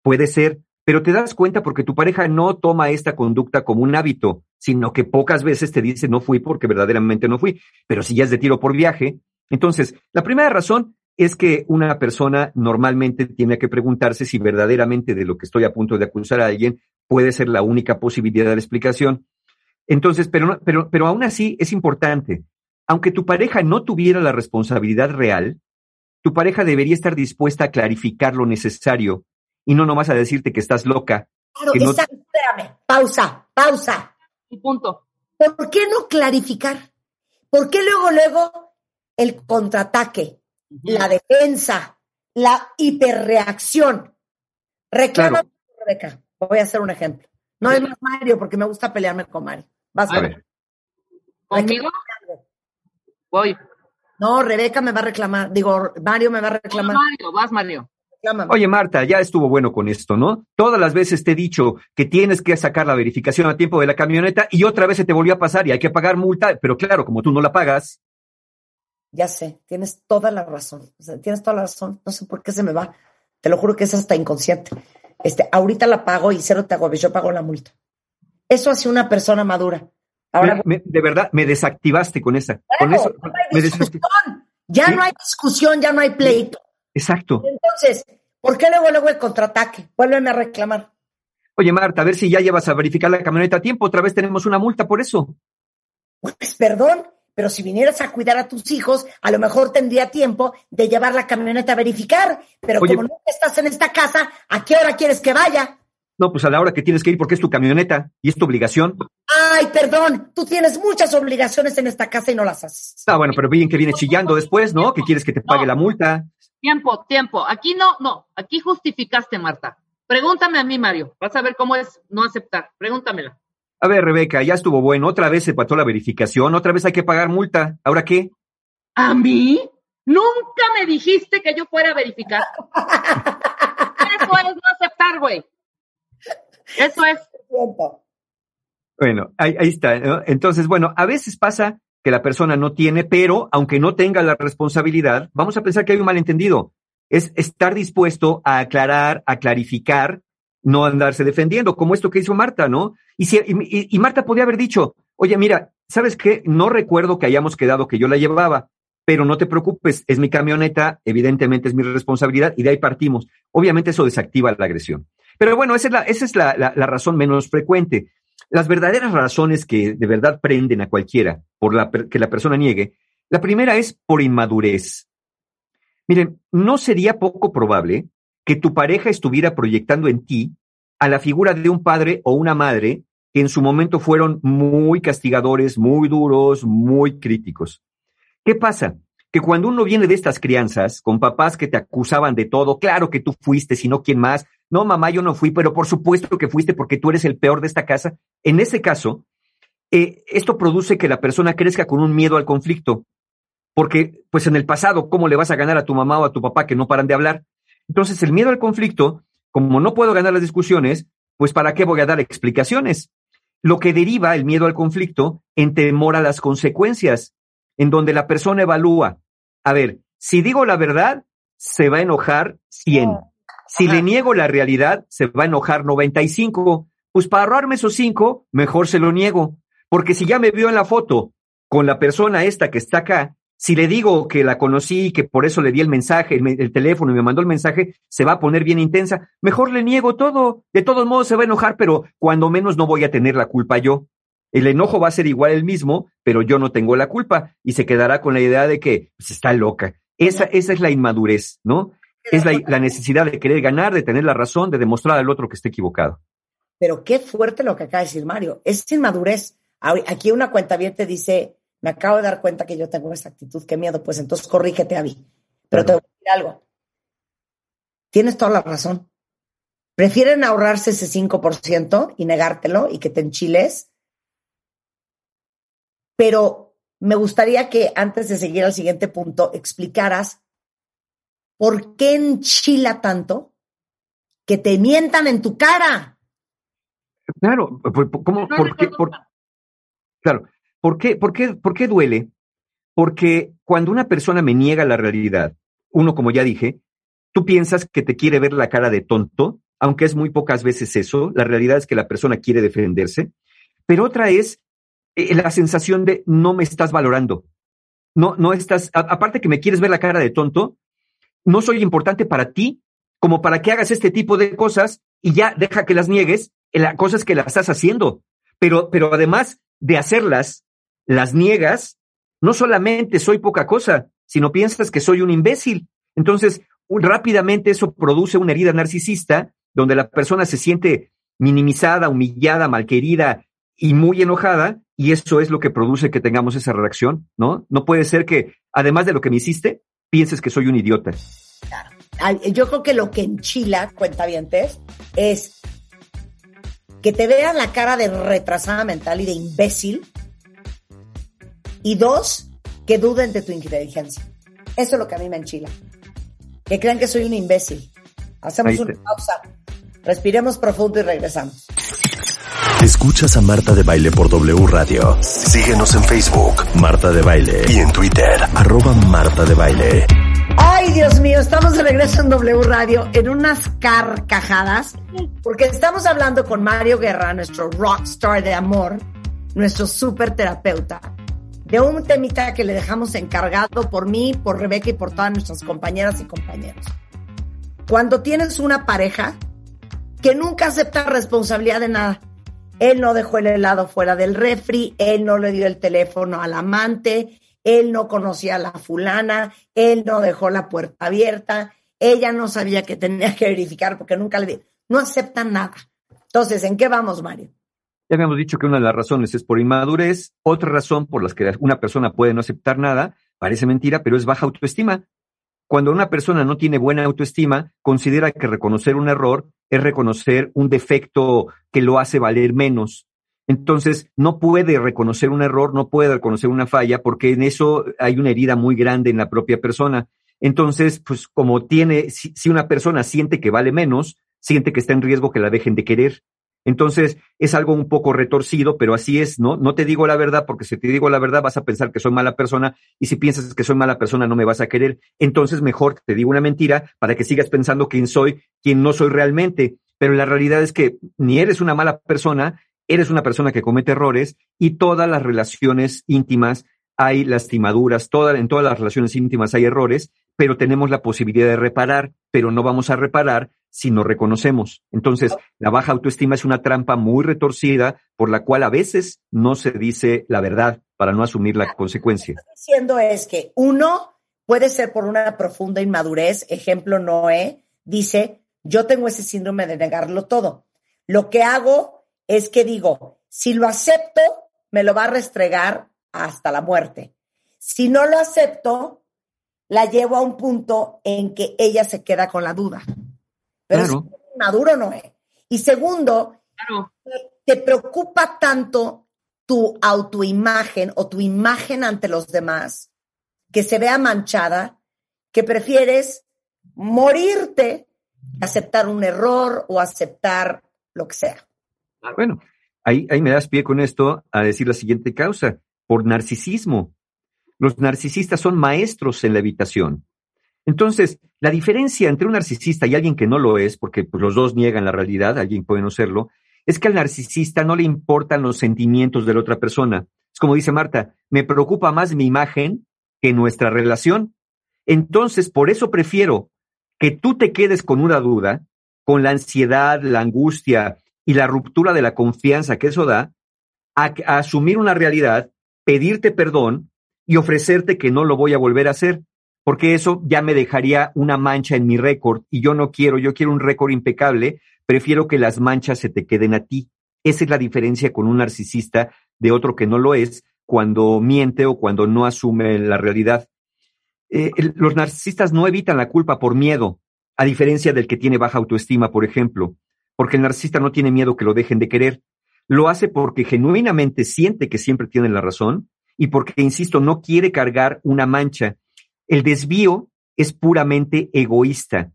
Puede ser, pero te das cuenta porque tu pareja no toma esta conducta como un hábito, sino que pocas veces te dice no fui porque verdaderamente no fui. Pero si ya es de tiro por viaje, entonces, la primera razón es que una persona normalmente tiene que preguntarse si verdaderamente de lo que estoy a punto de acusar a alguien puede ser la única posibilidad de explicación. Entonces, pero, no- pero, pero aún así es importante. Aunque tu pareja no tuviera la responsabilidad real, tu pareja debería estar dispuesta a clarificar lo necesario y no nomás a decirte que estás loca. Claro, que no- exacto, espérame, pausa, pausa. Y punto. ¿Por qué no clarificar? ¿Por qué luego, luego el contraataque, la defensa, la hiperreacción? Reclama, Claro. Rebeca. Voy a hacer un ejemplo. No es más Mario, porque me gusta pelearme con Mario. Vas A ver. ¿Conmigo? Voy. No, Rebeca me va a reclamar. Digo, Mario me va a reclamar. Mario, vas, Mario. Reclámame. Oye, Marta, ya estuvo bueno con esto, ¿no? Todas las veces te he dicho que tienes que sacar la verificación a tiempo de la camioneta y otra vez se te volvió a pasar y hay que pagar multa, pero claro, como tú no la pagas, Ya sé, tienes toda la razón. O sea, tienes toda la razón. No sé por qué se me va. Te lo juro que es hasta inconsciente. Este, ahorita la pago y cero te agobies, yo pago la multa. Eso hace una persona madura. Ahora, me- me- de verdad, me desactivaste con esa. Con eso, no hay me discusión. ya Sí. no hay discusión, ya no hay pleito. Exacto. Entonces, ¿por qué luego luego el contraataque? Vuelven a reclamar. Oye, Marta, a ver si ya llevas a verificar la camioneta a tiempo, otra vez tenemos una multa por eso. Pues perdón, pero si vinieras a cuidar a tus hijos, a lo mejor tendría tiempo de llevar la camioneta a verificar. Pero Oye. como no estás en esta casa, ¿a qué hora quieres que vaya? No, pues a la hora que tienes que ir porque es tu camioneta y es tu obligación. Ay, perdón, tú tienes muchas obligaciones en esta casa y no las haces. Ah, bueno, pero bien que viene chillando después, ¿no? Que quieres que te pague No. la multa. Tiempo, tiempo. Aquí no, no. Aquí justificaste, Marta. Pregúntame a mí, Mario. Vas a ver cómo es no aceptar. Pregúntamela. A ver, Rebeca, ya estuvo bueno. Otra vez se pató la verificación, otra vez hay que pagar multa. ¿Ahora qué? ¿A mí? Nunca me dijiste que yo fuera a verificar. Eso es no aceptar, güey. Eso es. Bueno, ahí, ahí está. ¿no? Entonces, bueno, a veces pasa que la persona no tiene, pero aunque no tenga la responsabilidad, vamos a pensar que hay un malentendido. Es estar dispuesto a aclarar, a clarificar, no andarse defendiendo, como esto que hizo Marta, ¿no? Y, si, y, Marta podía haber dicho, oye, mira, ¿sabes qué? No recuerdo que hayamos quedado que yo la llevaba, pero no te preocupes, es mi camioneta, evidentemente es mi responsabilidad y de ahí partimos. Obviamente eso desactiva la agresión. Pero bueno, esa es la, esa es la, la razón menos frecuente. Las verdaderas razones que de verdad prenden a cualquiera por la, que la persona niegue, la primera es por inmadurez. Miren, no sería poco probable que tu pareja estuviera proyectando en ti a la figura de un padre o una madre que en su momento fueron muy castigadores, muy duros, muy críticos. ¿Qué pasa? Que cuando uno viene de estas crianzas, con papás que te acusaban de todo, claro que tú fuiste, sino quién más, no, mamá, yo no fui, pero por supuesto que fuiste porque tú eres el peor de esta casa. En ese caso, eh, esto produce que la persona crezca con un miedo al conflicto, porque pues en el pasado, ¿cómo le vas a ganar a tu mamá o a tu papá que no paran de hablar? Entonces, el miedo al conflicto, como no puedo ganar las discusiones, pues ¿para qué voy a dar explicaciones? Lo que deriva el miedo al conflicto en temor a las consecuencias, en donde la persona evalúa, a ver, si digo la verdad, se va a enojar 100. Si le niego la realidad, se va a enojar 95. Pues para ahorrarme esos 5, mejor se lo niego. Porque si ya me vio en la foto con la persona esta que está acá, si le digo que la conocí y que por eso le di el mensaje, el, el, teléfono y me mandó el mensaje, se va a poner bien intensa. Mejor le niego todo. De todos modos se va a enojar, pero cuando menos no voy a tener la culpa yo. El enojo va a ser igual el mismo, pero yo no tengo la culpa y se quedará con la idea de que pues, está loca. Esa, esa es la inmadurez, ¿no? Es la, la, necesidad de querer ganar, de tener la razón, de demostrar al otro que está equivocado. Pero qué fuerte lo que acaba de decir Mario. Es inmadurez. Aquí una cuenta bien te dice, me acabo de dar cuenta que yo tengo esa actitud, qué miedo, pues entonces corrígete a mí. Pero te voy a decir algo. Tienes toda la razón. Prefieren ahorrarse ese 5% y negártelo y que te enchiles. Pero me gustaría que antes de seguir al siguiente punto explicaras por qué enchila tanto que te mientan en tu cara. Claro, ¿cómo, por, qué, por, claro, ¿por qué, por, qué, ¿por qué duele? Porque cuando una persona me niega la realidad, uno, como ya dije, tú piensas que te quiere ver la cara de tonto, aunque es muy pocas veces eso, la realidad es que la persona quiere defenderse, pero otra es eh, la sensación de no me estás valorando. No, no estás, aparte que me quieres ver la cara de tonto, no soy importante para ti como para que hagas este tipo de cosas y ya deja que las niegues las cosas que las estás haciendo. Pero, pero además de hacerlas, las niegas, no solamente soy poca cosa, sino piensas que soy un imbécil. Entonces, rápidamente eso produce una herida narcisista donde la persona se siente minimizada, humillada, malquerida y muy enojada, y eso es lo que produce que tengamos esa reacción, ¿no? No puede ser que, además de lo que me hiciste, pienses que soy un idiota. Claro. Yo creo que lo que enchila, cuentavientes, es que te vean la cara de retrasada mental y de imbécil. Y dos, que duden de tu inteligencia. Eso es lo que a mí me enchila. Que crean que soy un imbécil. Hacemos una pausa. Respiremos profundo y regresamos. Escuchas a Marta de Baile por W Radio. Síguenos en Facebook, Marta de Baile. Y en Twitter, arroba Marta de Baile. Ay, Dios mío, estamos de regreso en W Radio en unas carcajadas, porque estamos hablando con Mario Guerra, nuestro rockstar de amor, nuestro super terapeuta, de un temita que le dejamos encargado por mí, por Rebeca y por todas nuestras compañeras y compañeros. Cuando tienes una pareja que nunca acepta responsabilidad de nada, él no dejó el helado fuera del refri, él no le dio el teléfono al amante, él no conocía a la fulana, él no dejó la puerta abierta, ella no sabía que tenía que verificar porque nunca le dio. No aceptan nada. Entonces, ¿en qué vamos, Mario? Ya habíamos dicho que una de las razones es por inmadurez, otra razón por las que una persona puede no aceptar nada, parece mentira, pero es baja autoestima. Cuando una persona no tiene buena autoestima, considera que reconocer un error es reconocer un defecto que lo hace valer menos. Entonces, no puede reconocer un error, no puede reconocer una falla, porque en eso hay una herida muy grande en la propia persona. Entonces, pues como tiene, si, si una persona siente que vale menos, siente que está en riesgo que la dejen de querer. Entonces, es algo un poco retorcido, pero así es, ¿no? No te digo la verdad porque si te digo la verdad vas a pensar que soy mala persona y si piensas que soy mala persona no me vas a querer. Entonces, mejor te digo una mentira para que sigas pensando quién soy, quién no soy realmente. Pero la realidad es que ni eres una mala persona, eres una persona que comete errores y todas las relaciones íntimas hay lastimaduras, toda, en todas las relaciones íntimas hay errores, pero tenemos la posibilidad de reparar, pero no vamos a reparar si no reconocemos. Entonces, la baja autoestima es una trampa muy retorcida por la cual a veces no se dice la verdad para no asumir la consecuencia. Lo que estoy diciendo es que uno puede ser por una profunda inmadurez, ejemplo Noé, dice, yo tengo ese síndrome de negarlo todo. Lo que hago es que digo, si lo acepto, me lo va a restregar hasta la muerte. Si no lo acepto, la llevo a un punto en que ella se queda con la duda. Pero Claro. si maduro no es. Y segundo, te preocupa tanto tu autoimagen o tu imagen ante los demás que se vea manchada que prefieres morirte aceptar un error o aceptar lo que sea. Bueno, ahí, ahí me das pie con esto a decir la siguiente causa, por narcisismo. Los narcisistas son maestros en la evitación. Entonces, la diferencia entre un narcisista y alguien que no lo es, porque pues, los dos niegan la realidad, alguien puede no serlo, es que al narcisista no le importan los sentimientos de la otra persona. Es como dice Marta, me preocupa más mi imagen que nuestra relación. Entonces, por eso prefiero que tú te quedes con una duda, con la ansiedad, la angustia y la ruptura de la confianza que eso da, a, a asumir una realidad, pedirte perdón y ofrecerte que no lo voy a volver a hacer, porque eso ya me dejaría una mancha en mi récord y yo no quiero, yo quiero un récord impecable, prefiero que las manchas se te queden a ti. Esa es la diferencia con un narcisista de otro que no lo es cuando miente o cuando no asume la realidad. Eh, los narcisistas no evitan la culpa por miedo, a diferencia del que tiene baja autoestima, por ejemplo, porque el narcisista no tiene miedo que lo dejen de querer. Lo hace porque genuinamente siente que siempre tiene la razón y porque, insisto, no quiere cargar una mancha. El desvío es puramente egoísta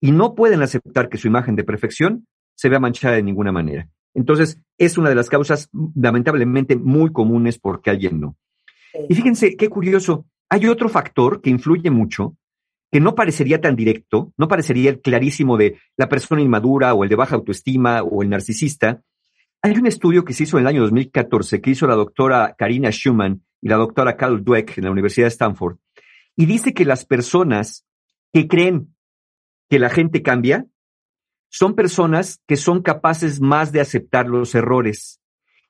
y no pueden aceptar que su imagen de perfección se vea manchada de ninguna manera. Entonces, es una de las causas lamentablemente muy comunes porque alguien no. Y fíjense qué curioso, hay otro factor que influye mucho, que no parecería tan directo, no parecería el clarísimo de la persona inmadura o el de baja autoestima o el narcisista. Hay un estudio que se hizo en el año 2014 que hizo la doctora Karina Schumann y la doctora Carol Dweck en la Universidad de Stanford, y dice que las personas que creen que la gente cambia son personas que son capaces más de aceptar los errores.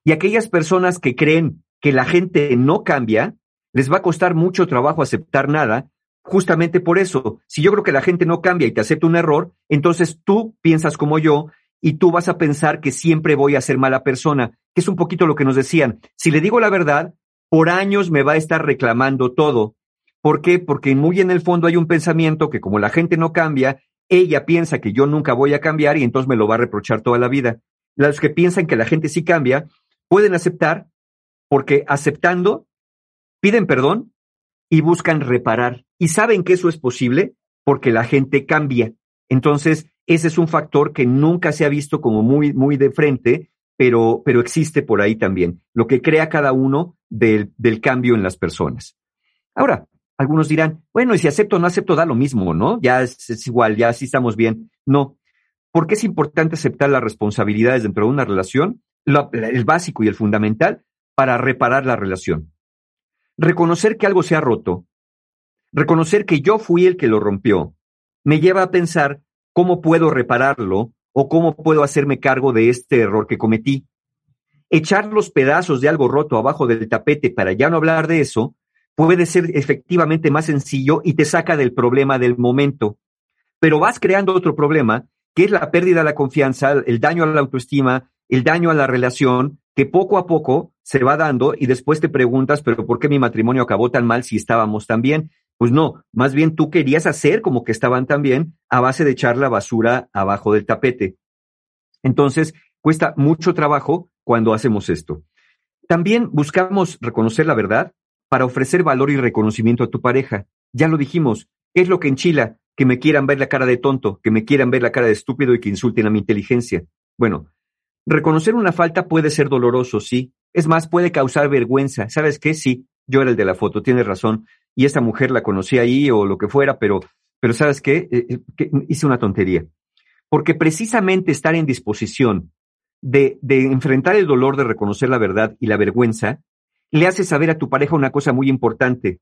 Y aquellas personas que creen que la gente no cambia, les va a costar mucho trabajo aceptar nada, justamente por eso. Si yo creo que la gente no cambia y te acepta un error, entonces tú piensas como yo y tú vas a pensar que siempre voy a ser mala persona, que es un poquito lo que nos decían. Si le digo la verdad, por años me va a estar reclamando todo. ¿Por qué? Porque muy en el fondo hay un pensamiento que como la gente no cambia, ella piensa que yo nunca voy a cambiar y entonces me lo va a reprochar toda la vida. Los que piensan que la gente sí cambia, pueden aceptar porque aceptando piden perdón y buscan reparar. Y saben que eso es posible porque la gente cambia. Entonces, ese es un factor que nunca se ha visto como muy, muy de frente, pero, pero existe por ahí también, lo que crea cada uno del, del cambio en las personas. Ahora, algunos dirán, bueno, y si acepto o no acepto, da lo mismo, ¿no? Ya es, igual, ya sí estamos bien. No. ¿Por qué es importante aceptar las responsabilidades dentro de una relación? El básico y el fundamental para reparar la relación. Reconocer que algo se ha roto, reconocer que yo fui el que lo rompió, me lleva a pensar cómo puedo repararlo o cómo puedo hacerme cargo de este error que cometí. Echar los pedazos de algo roto abajo del tapete para ya no hablar de eso puede ser efectivamente más sencillo y te saca del problema del momento. Pero vas creando otro problema, que es la pérdida de la confianza, el daño a la autoestima, el daño a la relación, que poco a poco se va dando y después te preguntas, pero ¿por qué mi matrimonio acabó tan mal si estábamos tan bien? Pues no, más bien tú querías hacer como que estaban tan bien a base de echar la basura abajo del tapete. Entonces, cuesta mucho trabajo cuando hacemos esto. También buscamos reconocer la verdad para ofrecer valor y reconocimiento a tu pareja. Ya lo dijimos, ¿qué es lo que enchila? Que me quieran ver la cara de tonto, que me quieran ver la cara de estúpido y que insulten a mi inteligencia. Bueno, Reconocer una falta puede ser doloroso, sí. Es más, puede causar vergüenza. ¿Sabes qué? Sí, yo era el de la foto, tienes razón. Y esa mujer la conocí ahí o lo que fuera, pero, pero ¿sabes qué? Eh, eh, hice una tontería. Porque precisamente estar en disposición de, de enfrentar el dolor de reconocer la verdad y la vergüenza, le hace saber a tu pareja una cosa muy importante.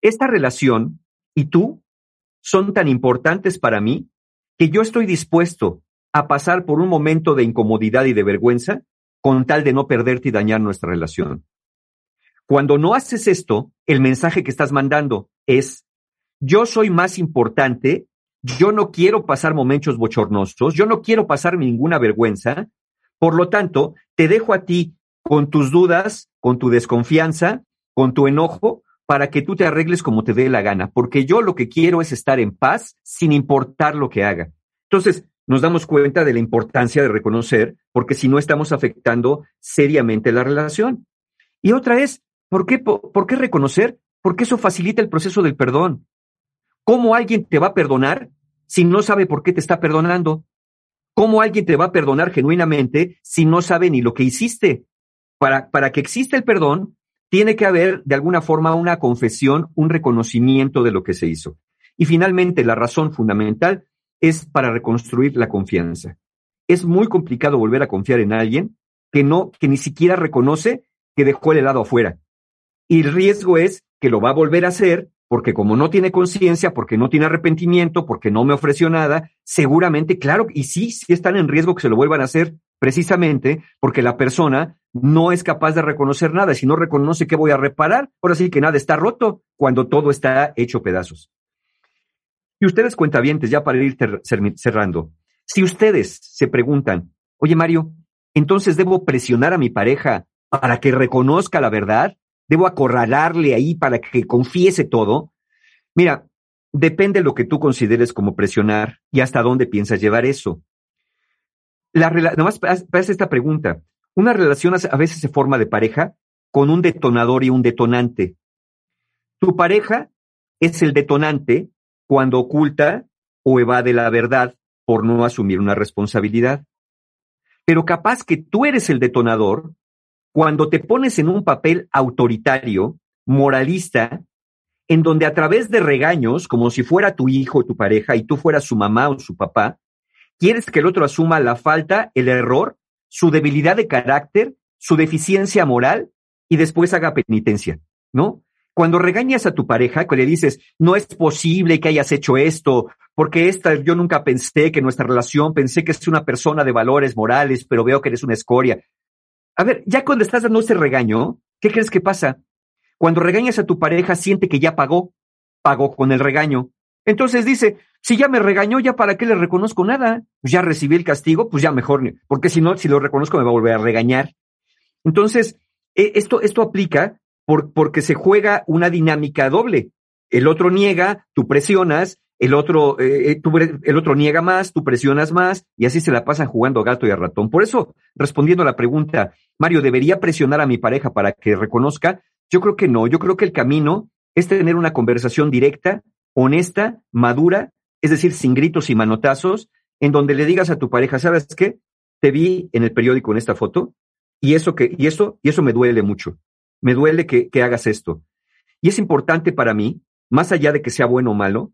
Esta relación y tú son tan importantes para mí que yo estoy dispuesto a pasar por un momento de incomodidad y de vergüenza con tal de no perderte y dañar nuestra relación. Cuando no haces esto, el mensaje que estás mandando es, yo soy más importante, yo no quiero pasar momentos bochornosos, yo no quiero pasar ninguna vergüenza, por lo tanto, te dejo a ti con tus dudas, con tu desconfianza, con tu enojo, para que tú te arregles como te dé la gana, porque yo lo que quiero es estar en paz sin importar lo que haga. Entonces, nos damos cuenta de la importancia de reconocer, porque si no estamos afectando seriamente la relación. Y otra es, ¿por qué, por, qué reconocer? Porque eso facilita el proceso del perdón. ¿Cómo alguien te va a perdonar si no sabe por qué te está perdonando? ¿Cómo alguien te va a perdonar genuinamente si no sabe ni lo que hiciste? Para, para que exista el perdón, tiene que haber de alguna forma una confesión, un reconocimiento de lo que se hizo. Y finalmente, la razón fundamental es para reconstruir la confianza. Es muy complicado volver a confiar en alguien que no, que ni siquiera reconoce que dejó el helado afuera. Y el riesgo es que lo va a volver a hacer porque como no tiene conciencia, porque no tiene arrepentimiento, porque no me ofreció nada, seguramente, claro, y sí, sí están en riesgo que se lo vuelvan a hacer precisamente porque la persona no es capaz de reconocer nada. Si no reconoce que voy a reparar, ahora sí que nada está roto cuando todo está hecho pedazos. Y ustedes cuentavientes, ya para ir cerrando, si ustedes se preguntan, oye Mario, entonces debo presionar a mi pareja para que reconozca la verdad, debo acorralarle ahí para que confiese todo. Mira, depende de lo que tú consideres como presionar y hasta dónde piensas llevar eso. La nomás haz esta pregunta. Una relación a veces se forma de pareja con un detonador y un detonante. Tu pareja es el detonante cuando oculta o evade la verdad por no asumir una responsabilidad. Pero capaz que tú eres el detonador cuando te pones en un papel autoritario, moralista, en donde a través de regaños, como si fuera tu hijo o tu pareja y tú fueras su mamá o su papá, quieres que el otro asuma la falta, el error, su debilidad de carácter, su deficiencia moral y después haga penitencia, ¿no? Cuando regañas a tu pareja, que le dices, no es posible que hayas hecho esto, porque esta, yo nunca pensé que nuestra relación, pensé que es una persona de valores morales, pero veo que eres una escoria. A ver, ya cuando estás dando ese regaño, ¿qué crees que pasa? Cuando regañas a tu pareja, siente que ya pagó, pagó con el regaño. Entonces dice, si ya me regañó, ya para qué le reconozco nada, pues ya recibí el castigo, pues ya mejor, porque si no, si lo reconozco me va a volver a regañar. Entonces, e, esto, esto aplica porque se juega una dinámica doble. El otro niega, tú presionas, el otro, eh, eh, el otro niega más, tú presionas más, y así se la pasan jugando gato y a ratón. Por eso, respondiendo a la pregunta, Mario, ¿debería presionar a mi pareja para que reconozca? Yo creo que no, yo creo que el camino es tener una conversación directa, honesta, madura, es decir, sin gritos y manotazos, en donde le digas a tu pareja, ¿sabes qué? Te vi en el periódico en esta foto, y eso que, y eso, y eso me duele mucho me duele que, hagas esto. Y es importante para mí, más allá de que sea bueno o malo,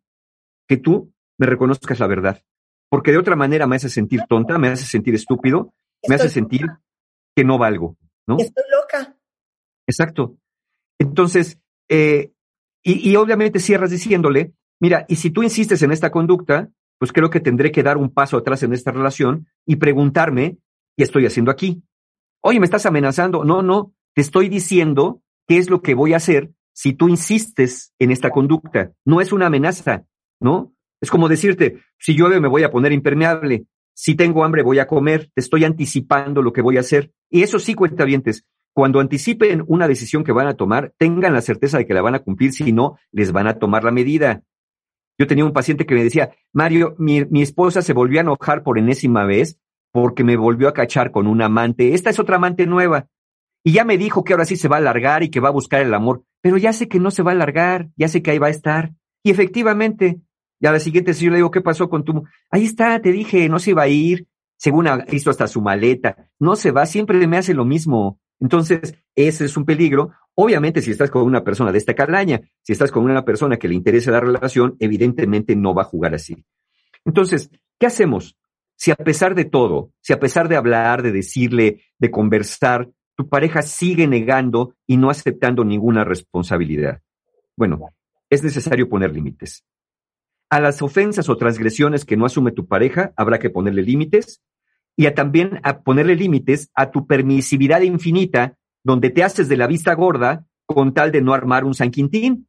que tú me reconozcas la verdad. Porque de otra manera me hace sentir tonta, me hace sentir estúpido, me hace sentir que no valgo, ¿no? Estoy loca. Exacto. Entonces, eh, y, y obviamente cierras diciéndole, mira, y si tú insistes en esta conducta, pues creo que tendré que dar un paso atrás en esta relación y preguntarme qué estoy haciendo aquí. Oye, me estás amenazando. No, no, te estoy diciendo qué es lo que voy a hacer si tú insistes en esta conducta. No es una amenaza, ¿no? Es como decirte, si llueve me voy a poner impermeable, si tengo hambre voy a comer, te estoy anticipando lo que voy a hacer. Y eso sí, cuentavientes, cuando anticipen una decisión que van a tomar, tengan la certeza de que la van a cumplir, si no, les van a tomar la medida. Yo tenía un paciente que me decía, Mario, mi, mi esposa se volvió a enojar por enésima vez porque me volvió a cachar con un amante. Esta es otra amante nueva. Y ya me dijo que ahora sí se va a alargar y que va a buscar el amor, pero ya sé que no se va a alargar, ya sé que ahí va a estar. Y efectivamente, ya la siguiente si yo le digo, ¿qué pasó con tu? Ahí está, te dije, no se iba a ir. según ha visto hasta su maleta, no se va, siempre me hace lo mismo. Entonces, ese es un peligro. Obviamente, si estás con una persona de esta calaña, si estás con una persona que le interesa la relación, evidentemente no va a jugar así. Entonces, ¿qué hacemos? Si a pesar de todo, si a pesar de hablar, de decirle, de conversar, tu pareja sigue negando y no aceptando ninguna responsabilidad. Bueno, es necesario poner límites. A las ofensas o transgresiones que no asume tu pareja, habrá que ponerle límites y a también a ponerle límites a tu permisividad infinita, donde te haces de la vista gorda con tal de no armar un San Quintín.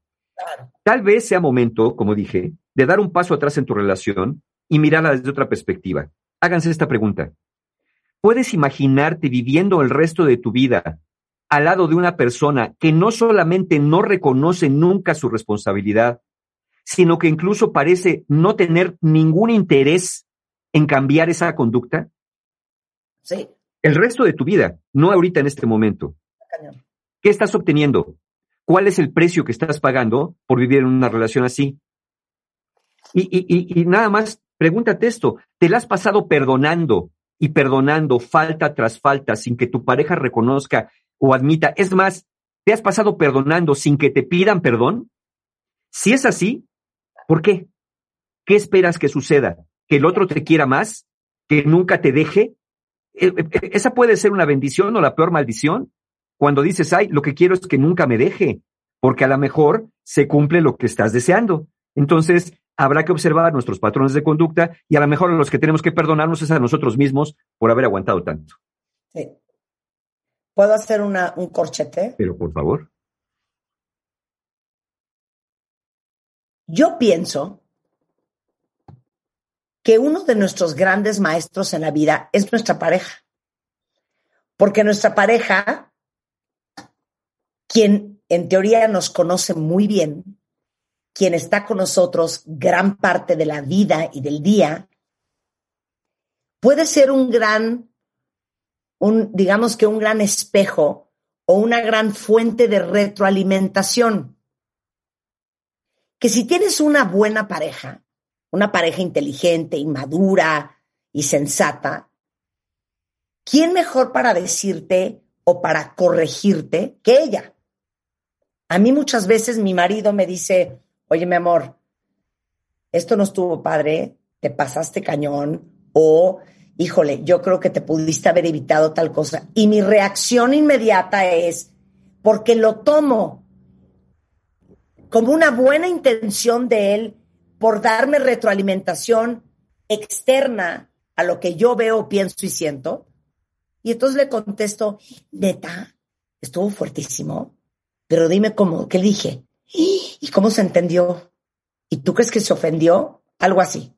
Tal vez sea momento, como dije, de dar un paso atrás en tu relación y mirarla desde otra perspectiva. Háganse esta pregunta. ¿Puedes imaginarte viviendo el resto de tu vida al lado de una persona que no solamente no reconoce nunca su responsabilidad, sino que incluso parece no tener ningún interés en cambiar esa conducta? Sí. El resto de tu vida, no ahorita en este momento. ¿Qué estás obteniendo? ¿Cuál es el precio que estás pagando por vivir en una relación así? Y, y, y, y nada más, pregúntate esto, ¿te la has pasado perdonando y perdonando falta tras falta sin que tu pareja reconozca o admita? Es más, ¿te has pasado perdonando sin que te pidan perdón? Si es así, ¿por qué? ¿Qué esperas que suceda? ¿Que el otro te quiera más? ¿Que nunca te deje? Eh, eh, Esa puede ser una bendición o la peor maldición. Cuando dices, ay, lo que quiero es que nunca me deje, porque a lo mejor se cumple lo que estás deseando. Entonces, habrá que observar nuestros patrones de conducta y a lo mejor los que tenemos que perdonarnos es a nosotros mismos por haber aguantado tanto. Sí. ¿Puedo hacer una, un corchete? Pero por favor. Yo pienso que uno de nuestros grandes maestros en la vida es nuestra pareja. Porque nuestra pareja, quien en teoría nos conoce muy bien, quien está con nosotros gran parte de la vida y del día, puede ser un gran, un, digamos que un gran espejo o una gran fuente de retroalimentación. Que si tienes una buena pareja, una pareja inteligente, inmadura y sensata, ¿quién mejor para decirte o para corregirte que ella? A mí muchas veces mi marido me dice, oye, mi amor, esto no estuvo padre, te pasaste cañón, o, híjole, yo creo que te pudiste haber evitado tal cosa. Y mi reacción inmediata es, porque lo tomo como una buena intención de él por darme retroalimentación externa a lo que yo veo, pienso y siento. Y entonces le contesto, neta, estuvo fuertísimo, pero dime cómo, ¿qué dije? ¿Y cómo se entendió? ¿Y tú crees que se ofendió? Algo así.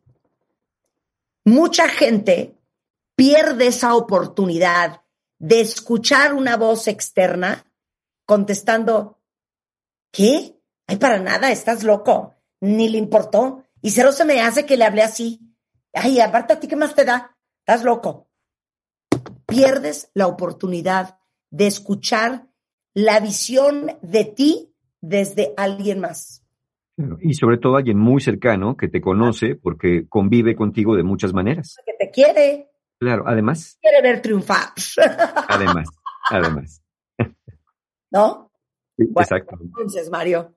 Mucha gente pierde esa oportunidad de escuchar una voz externa contestando, ¿qué? Ay, para nada, estás loco. Ni le importó. Y cero se me hace que le hablé así. Ay, aparte a ti, ¿qué más te da? Estás loco. Pierdes la oportunidad de escuchar la visión de ti desde alguien más. Y sobre todo alguien muy cercano que te conoce porque convive contigo de muchas maneras. Que te quiere. Claro, además. Quiere ver triunfar. Además, además. ¿No? Sí, Bueno, exacto. Entonces, Mario,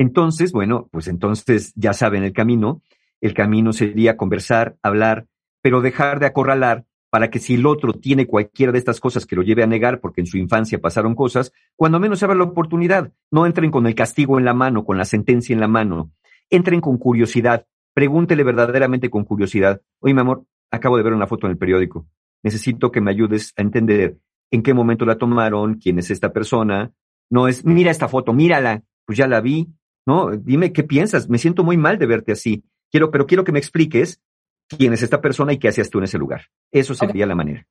Entonces, bueno, pues entonces ya saben el camino. El camino sería conversar, hablar, pero dejar de acorralar para que si el otro tiene cualquiera de estas cosas que lo lleve a negar porque en su infancia pasaron cosas, cuando menos abra la oportunidad. No entren con el castigo en la mano, con la sentencia en la mano. Entren con curiosidad. Pregúntele verdaderamente con curiosidad. Oye, mi amor, acabo de ver una foto en el periódico. Necesito que me ayudes a entender en qué momento la tomaron, quién es esta persona. No es, mira esta foto, mírala. Pues ya la vi. No, dime qué piensas. Me siento muy mal de verte así. Quiero, pero quiero que me expliques quién es esta persona y qué hacías tú en ese lugar. Eso sería la manera.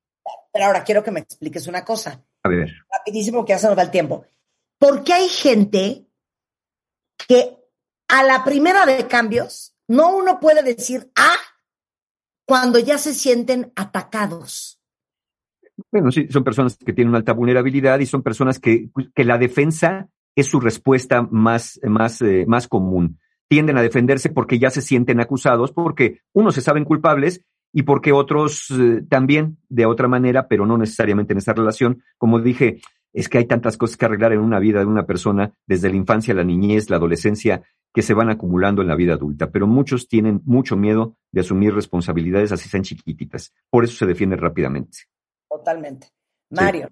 pero ahora quiero que me expliques una cosa. A ver. Rapidísimo, que ya se nos va el tiempo. ¿Por qué hay gente que a la primera de cambios no uno puede decir, ah, cuando ya se sienten atacados? Bueno, sí, son personas que tienen una alta vulnerabilidad y son personas que, que la defensa es su respuesta más, más, eh, más común. Tienden a defenderse porque ya se sienten acusados, porque uno se saben culpables y porque otros eh, también de otra manera, pero no necesariamente en esta relación. Como dije, es que hay tantas cosas que arreglar en una vida de una persona, desde la infancia, la niñez, la adolescencia, que se van acumulando en la vida adulta, pero muchos tienen mucho miedo de asumir responsabilidades así sean chiquititas. Por eso se defienden rápidamente. Totalmente. Mario,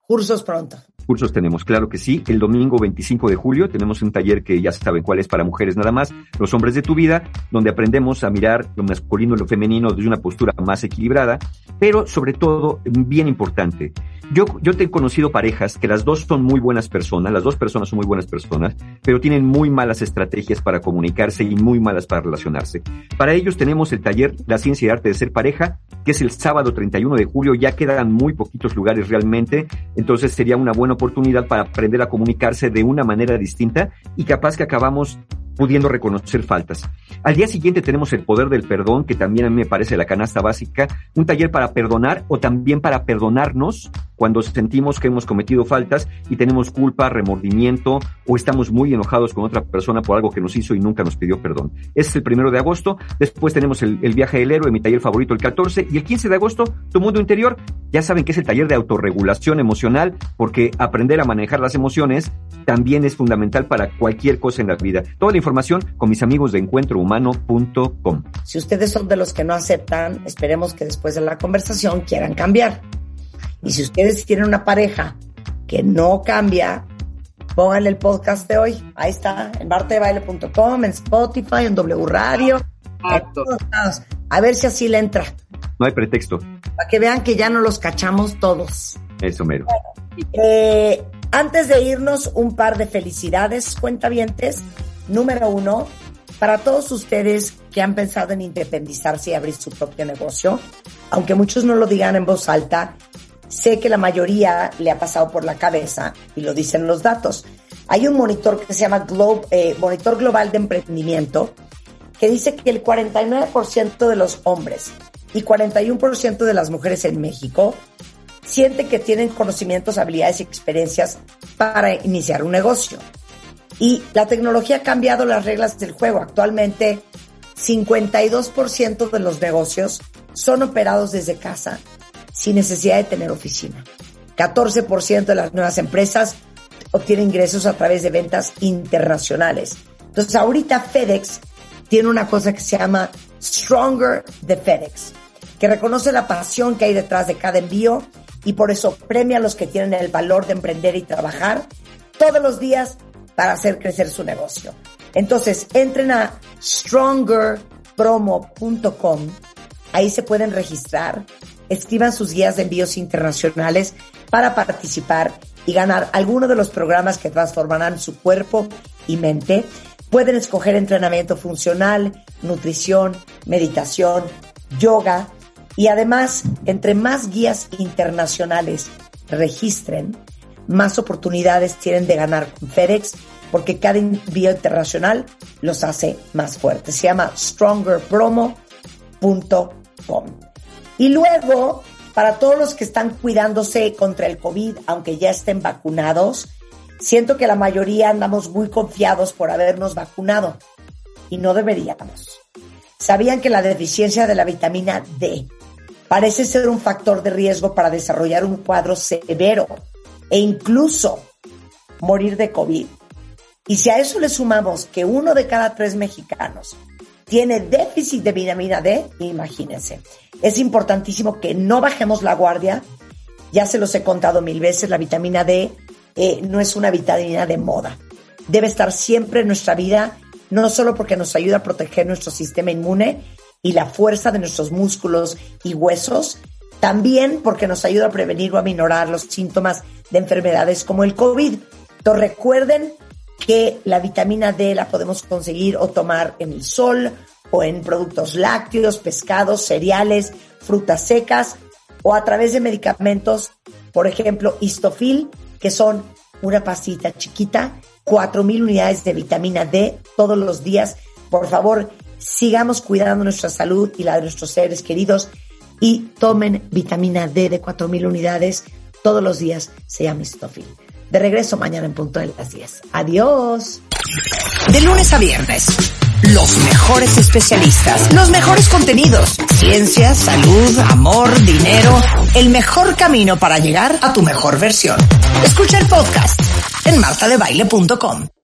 cursos pronto. Cursos tenemos, claro que sí. El domingo 25 de julio tenemos un taller que ya saben cuál es para mujeres nada más, los hombres de tu vida, donde aprendemos a mirar lo masculino y lo femenino desde una postura más equilibrada, pero sobre todo, bien importante, yo, yo te he conocido parejas que las dos son muy buenas personas, las dos personas son muy buenas personas, pero tienen muy malas estrategias para comunicarse y muy malas para relacionarse. Para ellos tenemos el taller La ciencia y arte de ser pareja, que es el sábado 31 de julio, ya quedan muy poquitos lugares realmente, entonces sería una buena oportunidad para aprender a comunicarse de una manera distinta y capaz que acabamos pudiendo reconocer faltas. Al día siguiente tenemos el poder del perdón, que también a mí me parece la canasta básica, un taller para perdonar o también para perdonarnos cuando sentimos que hemos cometido faltas y tenemos culpa, remordimiento o estamos muy enojados con otra persona por algo que nos hizo y nunca nos pidió perdón. Es el primero de agosto. Después tenemos el, el viaje del héroe, mi taller favorito el 14 y el 15 de agosto, tu mundo interior. Ya saben que es el taller de autorregulación emocional porque aprender a manejar las emociones también es fundamental para cualquier cosa en la vida. Toda la información con mis amigos de encuentrohumano.com. Si ustedes son de los que no aceptan, esperemos que después de la conversación quieran cambiar. Y si ustedes tienen una pareja que no cambia, pónganle el podcast de hoy. Ahí está, en bartebaile.com, en Spotify, en W Radio, en todos lados. A ver si así le entra. No hay pretexto. Para que vean que ya no los cachamos todos. Eso mero. Eh, antes de irnos, un par de felicidades, cuentavientes. Número uno, para todos ustedes que han pensado en independizarse y abrir su propio negocio, aunque muchos no lo digan en voz alta, sé que la mayoría le ha pasado por la cabeza y lo dicen los datos. Hay un monitor que se llama Globe, eh, Monitor Global de Emprendimiento que dice que el 49% de los hombres y 41% de las mujeres en México sienten que tienen conocimientos, habilidades y experiencias para iniciar un negocio. Y la tecnología ha cambiado las reglas del juego. Actualmente, 52% de los negocios son operados desde casa sin necesidad de tener oficina. 14% de las nuevas empresas obtienen ingresos a través de ventas internacionales. Entonces, ahorita FedEx tiene una cosa que se llama Stronger de FedEx, que reconoce la pasión que hay detrás de cada envío y por eso premia a los que tienen el valor de emprender y trabajar todos los días para hacer crecer su negocio. Entonces, entren a strongerpromo.com, ahí se pueden registrar, escriban sus guías de envíos internacionales para participar y ganar alguno de los programas que transformarán su cuerpo y mente. Pueden escoger entrenamiento funcional, nutrición, meditación, yoga y además, entre más guías internacionales registren, más oportunidades tienen de ganar con FedEx porque cada envío internacional los hace más fuertes. Se llama strongerpromo.com. Y luego, para todos los que están cuidándose contra el COVID, aunque ya estén vacunados, siento que la mayoría andamos muy confiados por habernos vacunado y no deberíamos. ¿Sabían que la deficiencia de la vitamina D parece ser un factor de riesgo para desarrollar un cuadro severo e incluso morir de COVID? Y si a eso le sumamos que uno de cada tres mexicanos tiene déficit de vitamina D, imagínense. Es importantísimo que no bajemos la guardia. Ya se los he contado mil veces, la vitamina D eh, no es una vitamina de moda. Debe estar siempre en nuestra vida, no solo porque nos ayuda a proteger nuestro sistema inmune y la fuerza de nuestros músculos y huesos, también porque nos ayuda a prevenir o a minorar los síntomas de enfermedades como el COVID. Recuerden que la vitamina D la podemos conseguir o tomar en el sol o en productos lácteos, pescados, cereales, frutas secas o a través de medicamentos, por ejemplo, Histofil, que son una pasita chiquita, 4000 unidades de vitamina D todos los días. Por favor, sigamos cuidando nuestra salud y la de nuestros seres queridos y tomen vitamina D de 4000 unidades todos los días. Se llama. De regreso mañana en punto de las 10. Adiós. De lunes a viernes. Los mejores especialistas, los mejores contenidos, ciencia, salud, amor, dinero, el mejor camino para llegar a tu mejor versión. Escucha el podcast en martadebaile.com.